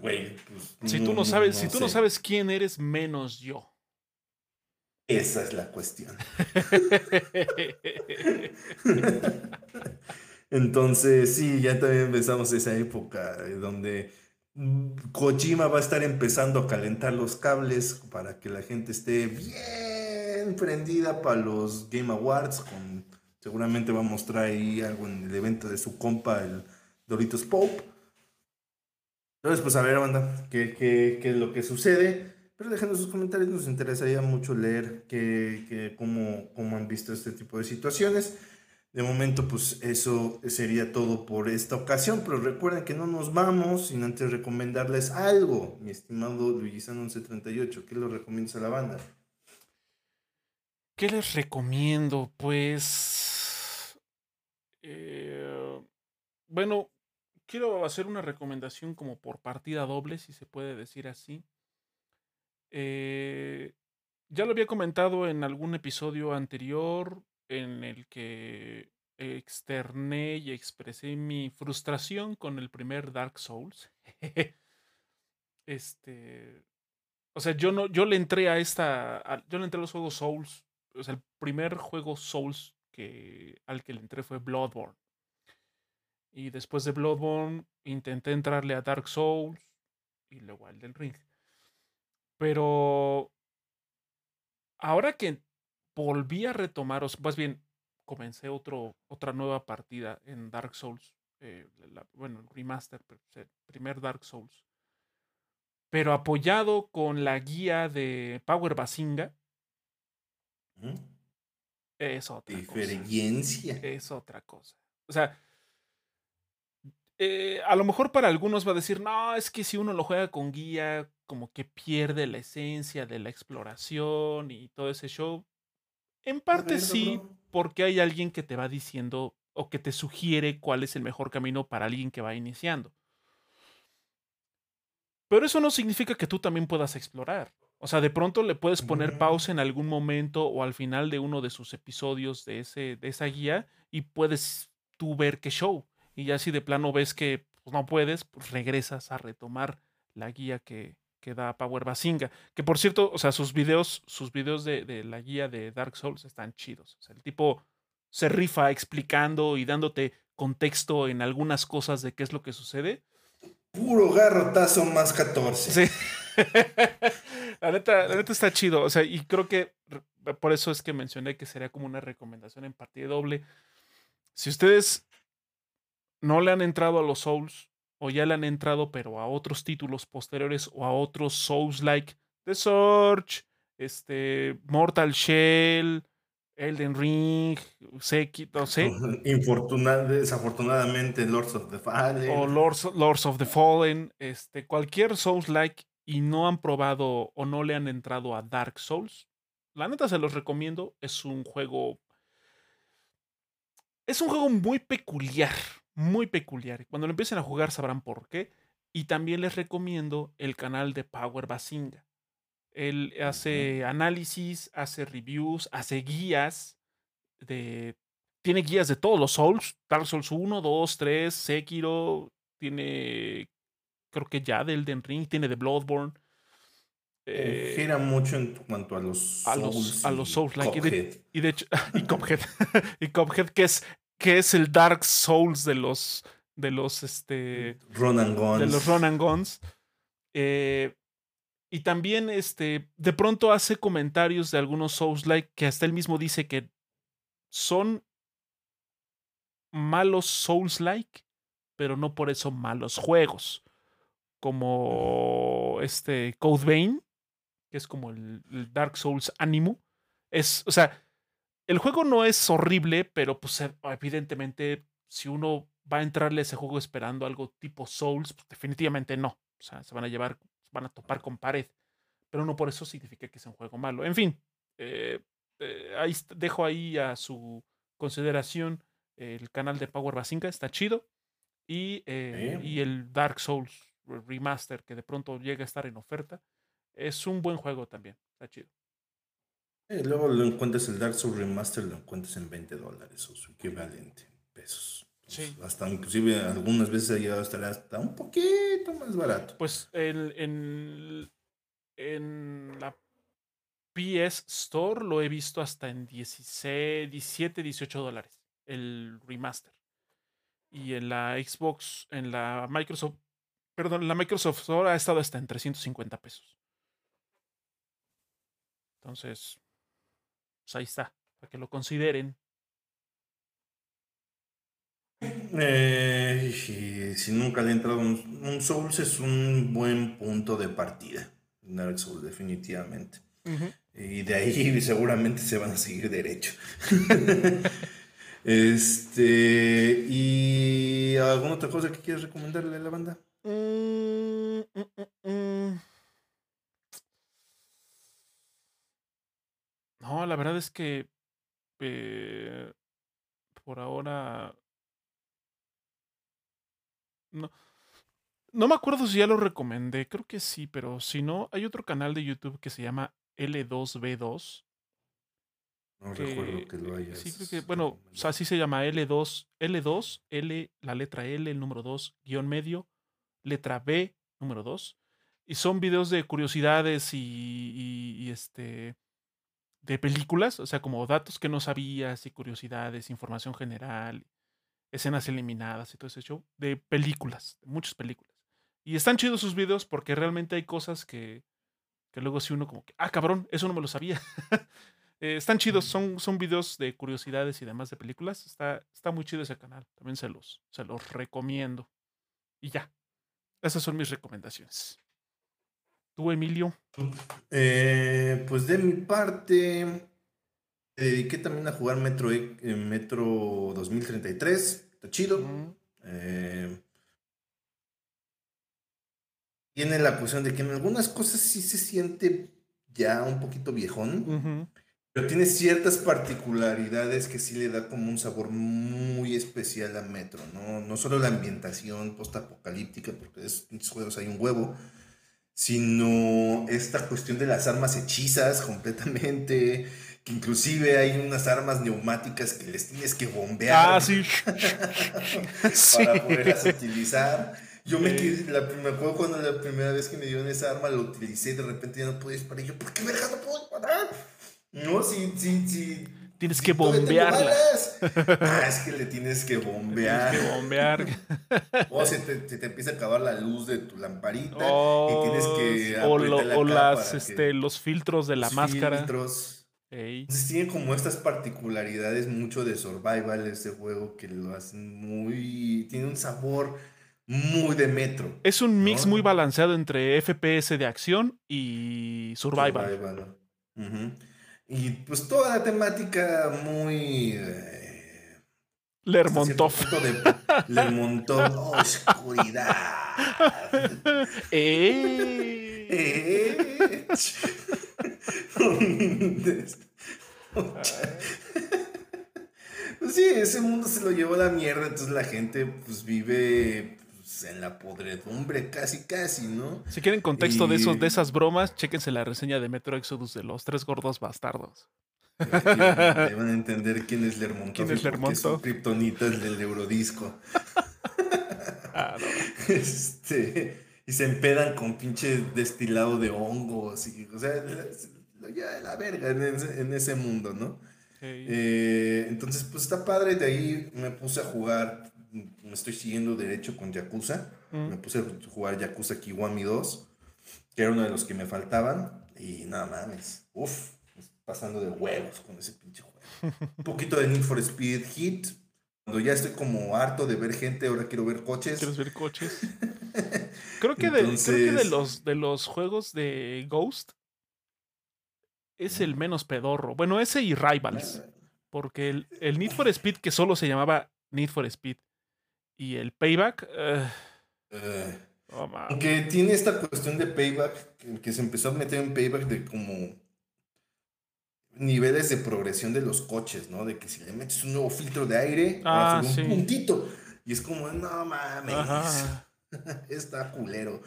Speaker 2: pues,
Speaker 1: si tú no sabes, si tú no sabes quién eres, menos yo.
Speaker 2: Esa es la cuestión. Entonces, sí, ya también empezamos esa época donde Kojima va a estar empezando a calentar los cables para que la gente esté bien prendida para los Game Awards. Con, seguramente va a mostrar ahí algo en el evento de su compa, el Doritos Pope. Entonces, pues a ver, banda, qué, qué, qué es lo que sucede. Pero déjenos sus comentarios, nos interesaría mucho leer que, cómo, cómo han visto este tipo de situaciones. De momento, pues eso sería todo por esta ocasión, pero recuerden que no nos vamos sin antes recomendarles algo, mi estimado Luisano 1138. ¿Qué le recomiendas a la banda?
Speaker 1: ¿Qué les recomiendo? Pues. Eh, bueno, quiero hacer una recomendación como por partida doble, si se puede decir así. Eh, ya lo había comentado en algún episodio anterior en el que externé y expresé mi frustración con el primer Dark Souls. este, O sea, yo no, yo le entré a esta. yo le entré a los juegos Souls. O sea, el primer juego Souls que, al que le entré fue Bloodborne. Y después de Bloodborne intenté entrarle a Dark Souls y luego al del Ring. Pero ahora que volví a retomar, o más bien comencé otro, otra nueva partida en Dark Souls, eh, bueno, el remaster, el primer Dark Souls, pero apoyado con la guía de Power Basinga. Es otra
Speaker 2: Diferencia.
Speaker 1: Es otra cosa. O sea, eh, a lo mejor para algunos va a decir, no, es que si uno lo juega con guía, como que pierde la esencia de la exploración y todo ese show. En parte sí, porque hay alguien que te va diciendo o que te sugiere cuál es el mejor camino para alguien que va iniciando. Pero eso no significa que tú también puedas explorar. O sea, de pronto le puedes poner pausa en algún momento o al final de uno de sus episodios de, ese, de esa guía y puedes tú ver qué show. Y ya si de plano ves que pues, no puedes, pues regresas a retomar la guía que, que da Power Basinga. Que por cierto, o sea, sus videos, sus videos de, la guía de Dark Souls están chidos. O sea, el tipo se rifa explicando y dándote contexto en algunas cosas de qué es lo que sucede.
Speaker 2: Puro garrotazo más 14.
Speaker 1: Sí. la, neta, la neta está chido. O sea, y creo que por eso es que mencioné que sería como una recomendación en partida doble. Si ustedes no le han entrado a los Souls o ya le han entrado pero a otros títulos posteriores o a otros Souls-like, The Surge, este, Mortal Shell, Elden Ring, Sekiro, sé.
Speaker 2: desafortunadamente Lords of the Fallen.
Speaker 1: O Lords, Lords of the Fallen, este, cualquier Souls-like y no han probado o no le han entrado a Dark Souls, la neta se los recomiendo. Es un juego. Es un juego muy peculiar muy peculiar. Cuando lo empiecen a jugar sabrán por qué. Y también les recomiendo el canal de Power Basinga. Él hace análisis, hace reviews, hace guías de... Tiene guías de todos los Souls. Dark Souls 1, 2, 3, Sekiro. Tiene... Creo que ya de Elden Ring. Tiene de Bloodborne.
Speaker 2: Eh, gira mucho en cuanto a los
Speaker 1: Souls. A los, Souls. Like, y, de, hecho... y Cophead. y Cophead, que es que es el Dark Souls de los de los este
Speaker 2: Ronan Guns.
Speaker 1: de los Ronan Guns. Eh, y también este de pronto hace comentarios de algunos Souls like que hasta él mismo dice que son malos Souls like, pero no por eso malos juegos. Como este Code Vein, que es como el, el Dark Souls Animo. Es, o sea, el juego no es horrible, pero pues e, evidentemente si uno va a entrarle a ese juego esperando algo tipo Souls, pues definitivamente no. O sea, se van a llevar, van a topar con pared. Pero no por eso significa que es un juego malo. En fin, eh, eh, ahí dejo ahí a su consideración el canal de Power Basinga, está chido. Y, eh, y el Dark Souls Remaster, que de pronto llega a estar en oferta, es un buen juego también, está chido.
Speaker 2: Eh, luego lo encuentras el Dark Souls Remaster, lo encuentras en 20 dólares o su equivalente pesos. Sí. Hasta inclusive algunas veces ha llegado a estar hasta un poquito más barato.
Speaker 1: Pues el, en, en la PS Store lo he visto hasta en 16, 17, 18 dólares el remaster. Y en la Xbox, en la Microsoft, perdón, en la Microsoft Store ha estado hasta en 350 pesos. Entonces, pues ahí está, para que lo consideren.
Speaker 2: Eh, si, nunca le ha entrado un, Souls, es un buen punto de partida. Dark Souls, definitivamente. Y de ahí seguramente se van a seguir derecho. este. ¿Y alguna otra cosa que quieras recomendarle a la banda? Mm, mm, mm,
Speaker 1: No, la verdad es que eh, por ahora no, no me acuerdo si ya lo recomendé, creo que sí, pero si no, hay otro canal de YouTube que se llama L2B2.
Speaker 2: No recuerdo que lo hayas.
Speaker 1: Sí, creo que, bueno, así se llama L2, L2, L, la letra L, el número 2, guion medio, letra B, número 2. y son videos de curiosidades y, este de películas, o sea, como datos que no sabías y curiosidades, información general, escenas eliminadas y todo ese show, de películas, de muchas películas. Y están chidos sus videos porque realmente hay cosas que, que luego si uno como que, ah, cabrón, eso no me lo sabía. Eh, están chidos, son, son videos de curiosidades y demás de películas. Está, está muy chido ese canal, también se los, se los recomiendo. Y ya, esas son mis recomendaciones. ¿Tú, Emilio?
Speaker 2: Eh, pues de mi parte, me dediqué también a jugar Metro, eh, Metro 2033. Está chido. Eh, tiene la cuestión de que en algunas cosas sí se siente ya un poquito viejón. Pero tiene ciertas particularidades que sí le da como un sabor muy especial a Metro, ¿no? No solo la ambientación post-apocalíptica, porque en estos juegos hay un huevo, sino esta cuestión de las armas hechizas completamente, que inclusive hay unas armas neumáticas que les tienes que bombear.
Speaker 1: Ah, sí.
Speaker 2: para poderlas utilizar. Yo me, quedé, la, me acuerdo cuando la primera vez que me dieron esa arma, la utilicé y de repente ya no pude disparar. Y yo, ¿por qué verga no puedo disparar? No, sí, sí, sí.
Speaker 1: Tienes que bombearla.
Speaker 2: Ah, es que le tienes que bombear.
Speaker 1: Tienes que bombear.
Speaker 2: o se te, te, empieza a acabar la luz de tu lamparita y tienes que
Speaker 1: o, o las, este, los filtros de la máscara.
Speaker 2: Filtros. Entonces tiene como estas particularidades mucho de survival ese juego que lo hacen muy... Tiene un sabor muy de metro.
Speaker 1: Es un mix muy balanceado entre FPS de acción y survival. survival.
Speaker 2: Y pues toda la temática muy... Eh,
Speaker 1: Lermontov.
Speaker 2: De Lermontov, oscuridad.
Speaker 1: eh.
Speaker 2: eh. pues sí, ese mundo se lo llevó a la mierda, entonces la gente pues vive en la podredumbre, casi, casi, ¿no?
Speaker 1: Si quieren contexto de, esos, de esas bromas, chéquense la reseña de Metro Exodus de los tres gordos bastardos.
Speaker 2: van a entender quién es Lermontov.
Speaker 1: ¿Quién es Lermontov?
Speaker 2: Kriptonitas del Eurodisco.
Speaker 1: ah,
Speaker 2: Este, y se empedan con pinche destilado de hongos. Y, o sea, ya la verga en ese, mundo, ¿no? Eh, entonces, pues está padre. De ahí me puse a jugar me estoy siguiendo derecho con Yakuza. Mm. Me puse a jugar Yakuza Kiwami 2, que era uno de los que me faltaban. Y nada mames, uff, pasando de huevos con ese pinche juego. Un poquito de Need for Speed Hit. Cuando ya estoy como harto de ver gente, ahora quiero ver coches.
Speaker 1: ¿Quieres ver coches? creo, que de, creo que de los, de los juegos de Ghost es el menos pedorro. Bueno, ese y Rivals. Porque el, el Need for Speed, que solo se llamaba Need for Speed, y el payback.
Speaker 2: Uh, aunque tiene esta cuestión de payback, que, se empezó a meter en payback de como niveles de progresión de los coches, ¿no? De que si le metes un nuevo filtro de aire,
Speaker 1: ah,
Speaker 2: un puntito. Y es como, no mames. Está culero.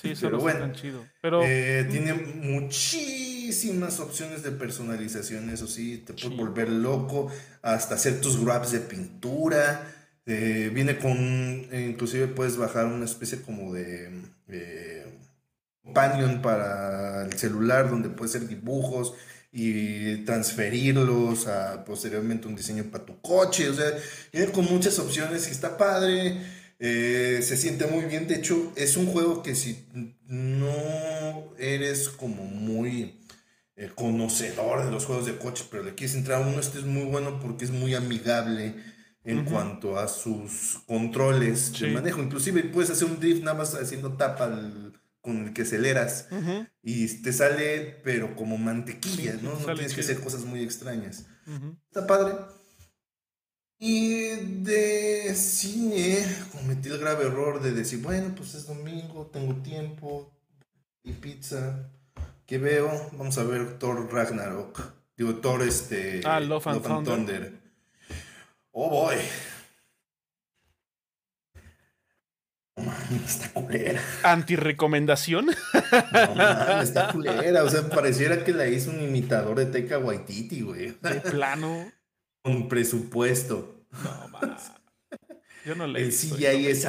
Speaker 1: Sí, pero bueno, tan chido. Pero
Speaker 2: eh, tiene muchísimas opciones de personalización, eso sí, te puedes volver loco, hasta hacer tus grabs de pintura. Eh, viene con, inclusive puedes bajar una especie como de eh, para el celular donde puedes hacer dibujos y transferirlos a posteriormente un diseño para tu coche. O sea, viene con muchas opciones y está padre. Eh, se siente muy bien. De hecho, es un juego que si no eres como muy conocedor de los juegos de coches, pero le quieres entrar a uno, este es muy bueno porque es muy amigable en cuanto a sus controles de manejo. Inclusive puedes hacer un drift nada más haciendo tapa con el que aceleras y te sale, pero como mantequilla, ¿no? No tienes que hacer cosas muy extrañas. Está padre. Y de cine cometí el grave error de decir, bueno, pues es domingo, tengo tiempo y pizza. ¿Qué veo? Vamos a ver Thor Ragnarok. Digo, Thor este...
Speaker 1: Ah, Love and, Thunder.
Speaker 2: Oh boy. está culera.
Speaker 1: ¿Antirecomendación?
Speaker 2: No está culera. O sea, pareciera que la hizo un imitador de Teca Waititi, güey.
Speaker 1: De plano.
Speaker 2: Con presupuesto.
Speaker 1: No, más. Yo no le
Speaker 2: El CGI es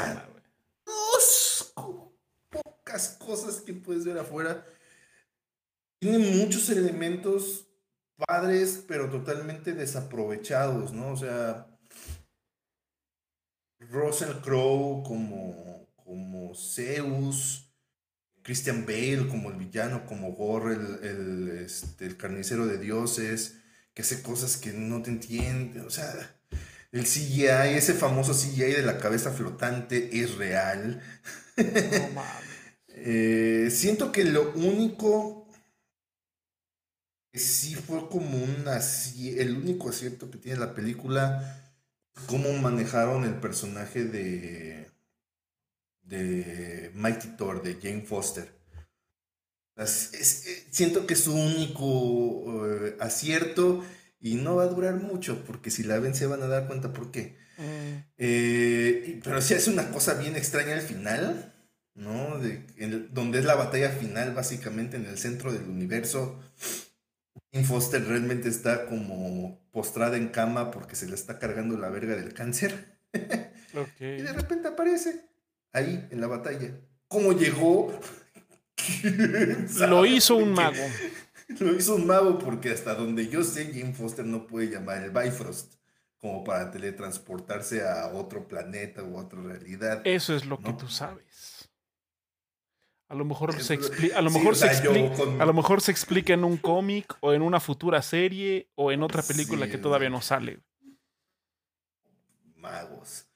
Speaker 2: como poca pocas cosas que puedes ver afuera. Tiene muchos elementos padres, pero totalmente desaprovechados, ¿no? O sea, Russell Crowe como, como Zeus, Christian Bale como el villano, como Gore, el, este, el carnicero de dioses, que hace cosas que no te entiende, o sea, el CGI, ese famoso CGI de la cabeza flotante es real. No, eh, siento que lo único que sí fue como un el único acierto que tiene la película cómo manejaron el personaje de de Mighty Thor de Jane Foster. Eh, siento que es su único eh, acierto y no va a durar mucho porque si la ven se van a dar cuenta por qué. Mm. Eh, pero sí hace una cosa bien extraña al final, ¿no? De, donde es la batalla final básicamente en el centro del universo. Jane Foster realmente está como postrada en cama porque se le está cargando la verga del cáncer. y de repente aparece ahí en la batalla. ¿Cómo llegó?
Speaker 1: Lo hizo un mago.
Speaker 2: Lo hizo un mago porque hasta donde yo sé, Jim Foster no puede llamar el Bifrost como para teletransportarse a otro planeta u otra realidad.
Speaker 1: Eso es lo que tú sabes. A lo mejor se, explica, a lo mejor se a lo mejor se explica en un cómic o en una futura serie o en otra película que todavía no sale.
Speaker 2: Magos.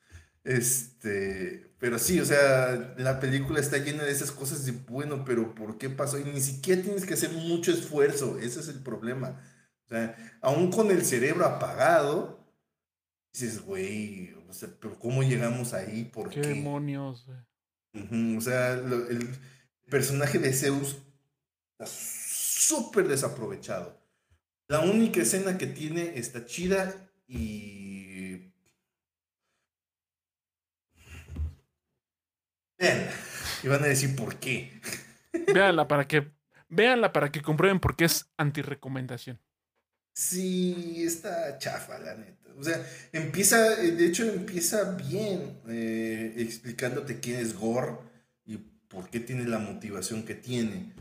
Speaker 2: Este, pero sí, o sea, la película está llena de esas cosas de, bueno, pero ¿por qué pasó? Y ni siquiera tienes que hacer mucho esfuerzo, ese es el problema. O sea, aún con el cerebro apagado, dices, güey, o sea, pero ¿cómo llegamos ahí? ¿Por qué?
Speaker 1: ¿Qué demonios?
Speaker 2: o sea, el personaje de Zeus está súper desaprovechado. La única escena que tiene está chida y Vean, y van a decir por qué.
Speaker 1: Véanla para que, para que comprueben por qué es anti-recomendación.
Speaker 2: Sí, está chafa, la neta. O sea, empieza, de hecho, empieza bien eh, explicándote quién es Gore por qué tiene la motivación que tiene.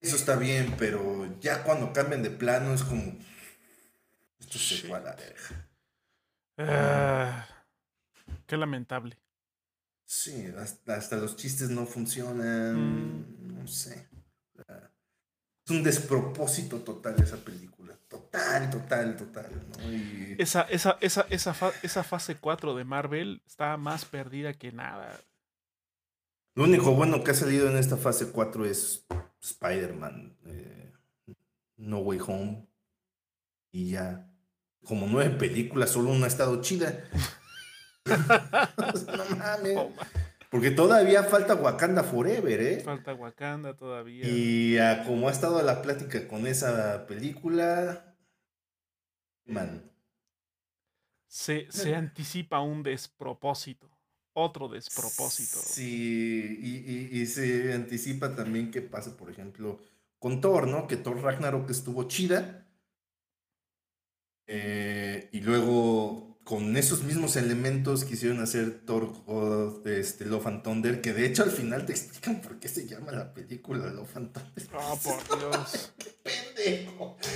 Speaker 2: Eso está bien, pero ya cuando cambian de plano es como. Esto se fue a la verga.
Speaker 1: Ah, qué lamentable.
Speaker 2: Sí, hasta, los chistes no funcionan. Mm. No sé. Es un despropósito total esa película. Total, total, total.
Speaker 1: Esa, esa, esa, esa, fase 4 de Marvel está más perdida que nada.
Speaker 2: Lo único bueno que ha salido en esta fase 4 es Spider-Man. Eh, no Way Home. Y ya. Como nueve películas, solo una ha estado chida. no mames. Porque todavía falta Wakanda Forever, ¿eh?
Speaker 1: Falta Wakanda todavía.
Speaker 2: Y como ha estado la plática con esa película, man.
Speaker 1: Se, se anticipa un despropósito. Otro despropósito.
Speaker 2: Sí, y, y, se anticipa también que pase, por ejemplo, con Thor, ¿no? Que Thor Ragnarok estuvo chida. Eh, y luego con esos mismos elementos quisieron hacer Thor este, Love and Thunder, que de hecho al final te explican por qué se llama la película Love and Thunder.
Speaker 1: Ah, por Dios.
Speaker 2: ¡Qué pendejo!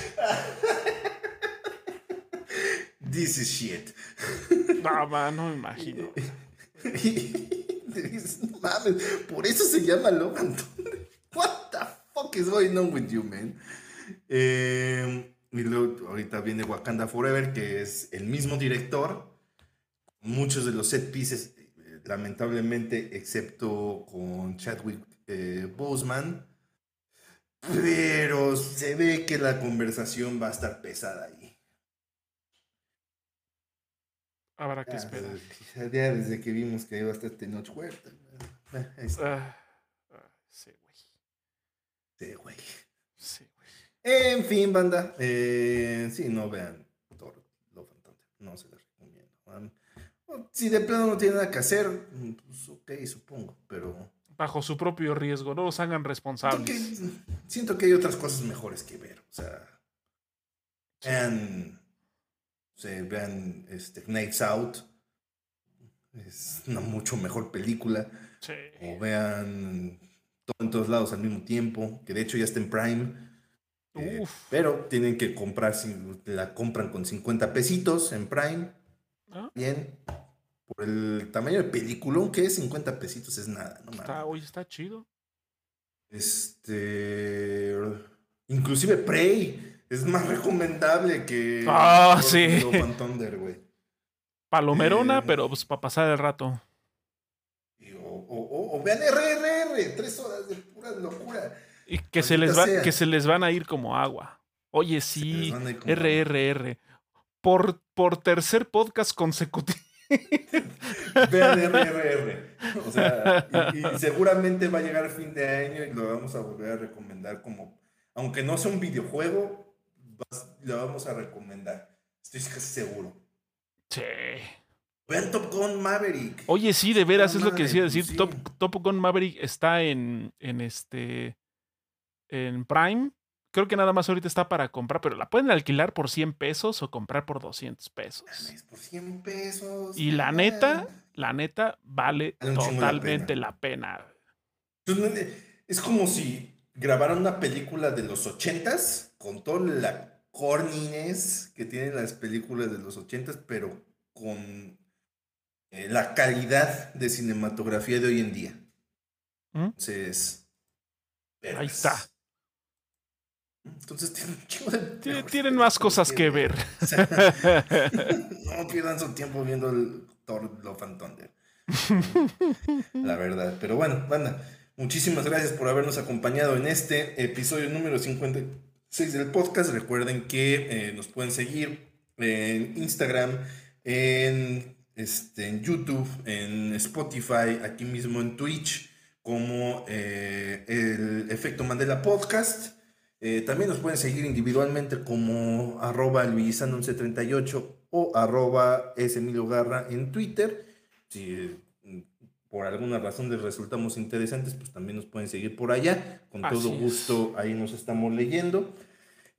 Speaker 2: This is shit.
Speaker 1: No, man, no me imagino.
Speaker 2: no mames, por eso se llama Love and Thunder. What the fuck is going on with you, man? Eh, y luego ahorita viene Wakanda Forever, que es el mismo director. Muchos de los set pieces, eh, lamentablemente, excepto con Chadwick eh, Boseman. Pero se ve que la conversación va a estar pesada ahí.
Speaker 1: Habrá que esperar.
Speaker 2: Ya desde que vimos que iba a estar Tenoch Huerta.
Speaker 1: Ah, ah, sí, güey.
Speaker 2: Sí, güey. Sí. En fin, banda. Eh, sí, no vean Thor, Love No se les recomiendo. si de plano no tienen nada que hacer, mm, pues ok, supongo, pero.
Speaker 1: Bajo su propio riesgo, no los hagan responsables.
Speaker 2: Siento que, hay otras cosas mejores que ver. O sea. Vean. Vean este, Knives Out. Es una mucho mejor película. o vean todo en todos lados al mismo tiempo, que de hecho ya está en Prime. Eh, pero tienen que comprar, si la compran con 50 pesitos en Prime. Ah. Bien. Por el tamaño de película, que es 50 pesitos, es nada. No
Speaker 1: está, hoy está chido.
Speaker 2: Este. Inclusive Prey es más recomendable que.
Speaker 1: Ah, sí. Palomerona, eh, pero pues para pasar el rato.
Speaker 2: O, vean RRR, tres horas de pura locura.
Speaker 1: Y que se, les va, que se les van a ir como agua. Oye, sí, RRR. Por, por tercer podcast consecutivo.
Speaker 2: Vean RRR. O sea, y, seguramente va a llegar fin de año y lo vamos a volver a recomendar como, aunque no sea un videojuego, lo vamos a recomendar. Estoy casi seguro.
Speaker 1: Sí.
Speaker 2: Vean Top Gun Maverick.
Speaker 1: Oye, sí, de veras, es lo que decía decir. Top, Top Gun Maverick está en, en este. En Prime. Creo que nada más ahorita está para comprar, pero la pueden alquilar por 100 pesos o comprar por 200 pesos.
Speaker 2: Por 100 pesos.
Speaker 1: Y la neta, la neta, vale totalmente la pena.
Speaker 2: Es como si grabaran una película de los 80s con toda la corniness que tienen las películas de los 80s, pero con eh, la calidad de cinematografía de hoy en día. ¿Mm? Entonces.
Speaker 1: Ahí está.
Speaker 2: Entonces tienen
Speaker 1: Tienen más cosas que ver.
Speaker 2: no pierdan su tiempo viendo el Thor Love and Thunder. La verdad. Pero bueno, banda, muchísimas gracias por habernos acompañado en este episodio número 56 del podcast. Recuerden que eh, nos pueden seguir en Instagram, en este, en YouTube, en Spotify, aquí mismo en Twitch, como eh, el Efecto Mandela Podcast. Eh, también nos pueden seguir individualmente como arroba 1138 o arroba Garra en Twitter. Si mm, por alguna razón les resultamos interesantes, pues también nos pueden seguir por allá. Con todo gusto ahí nos estamos leyendo.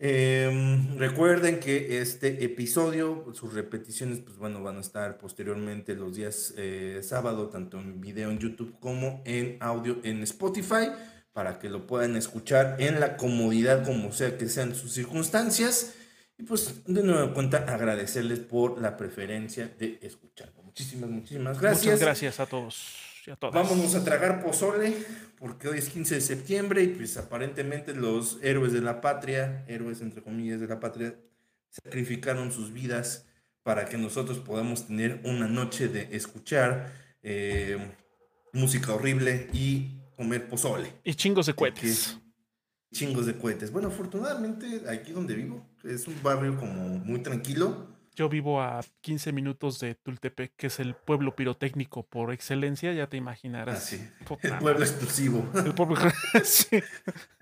Speaker 2: Em, recuerden que este episodio, sus repeticiones, pues bueno, van a estar posteriormente los días eh, sábado, tanto en video en YouTube como en audio en Spotify, para que lo puedan escuchar en la comodidad, como sea que sean sus circunstancias. Y pues de nuevo cuenta agradecerles por la preferencia de escuchar. Muchísimas, muchísimas gracias.
Speaker 1: Muchas gracias a todos.
Speaker 2: Vámonos a tragar pozole, porque hoy es 15 de septiembre y pues aparentemente los héroes de la patria, héroes entre comillas de la patria, sacrificaron sus vidas para que nosotros podamos tener una noche de escuchar eh, música horrible y comer pozole.
Speaker 1: Y chingos de cohetes.
Speaker 2: Chingos de cohetes. Bueno, afortunadamente aquí donde vivo es un barrio como muy tranquilo
Speaker 1: yo vivo a 15 minutos de Tultepec, que es el pueblo pirotécnico por excelencia, ya te imaginarás.
Speaker 2: Ah, sí. El pueblo exclusivo. El pueblo. sí.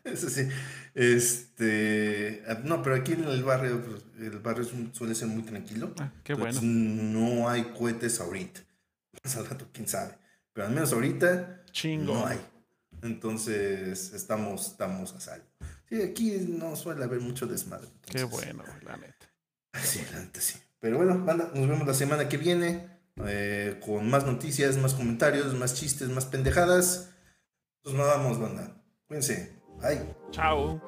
Speaker 2: Eso sí. Este. Ah, no, pero aquí en el barrio, pues, el barrio suele ser muy tranquilo.
Speaker 1: Ah, qué bueno.
Speaker 2: No hay cohetes ahorita. al rato, quién sabe. Pero al menos ahorita.
Speaker 1: Chingo.
Speaker 2: No hay. Entonces, estamos, estamos a salvo. Sí, aquí no suele haber mucho desmadre.
Speaker 1: Qué bueno, la neta.
Speaker 2: Sí, la neta sí. Pero bueno, banda, nos vemos la semana que viene eh, con más noticias, más comentarios, más chistes, más pendejadas. Nos vamos, banda. Cuídense. Bye.
Speaker 1: Chao.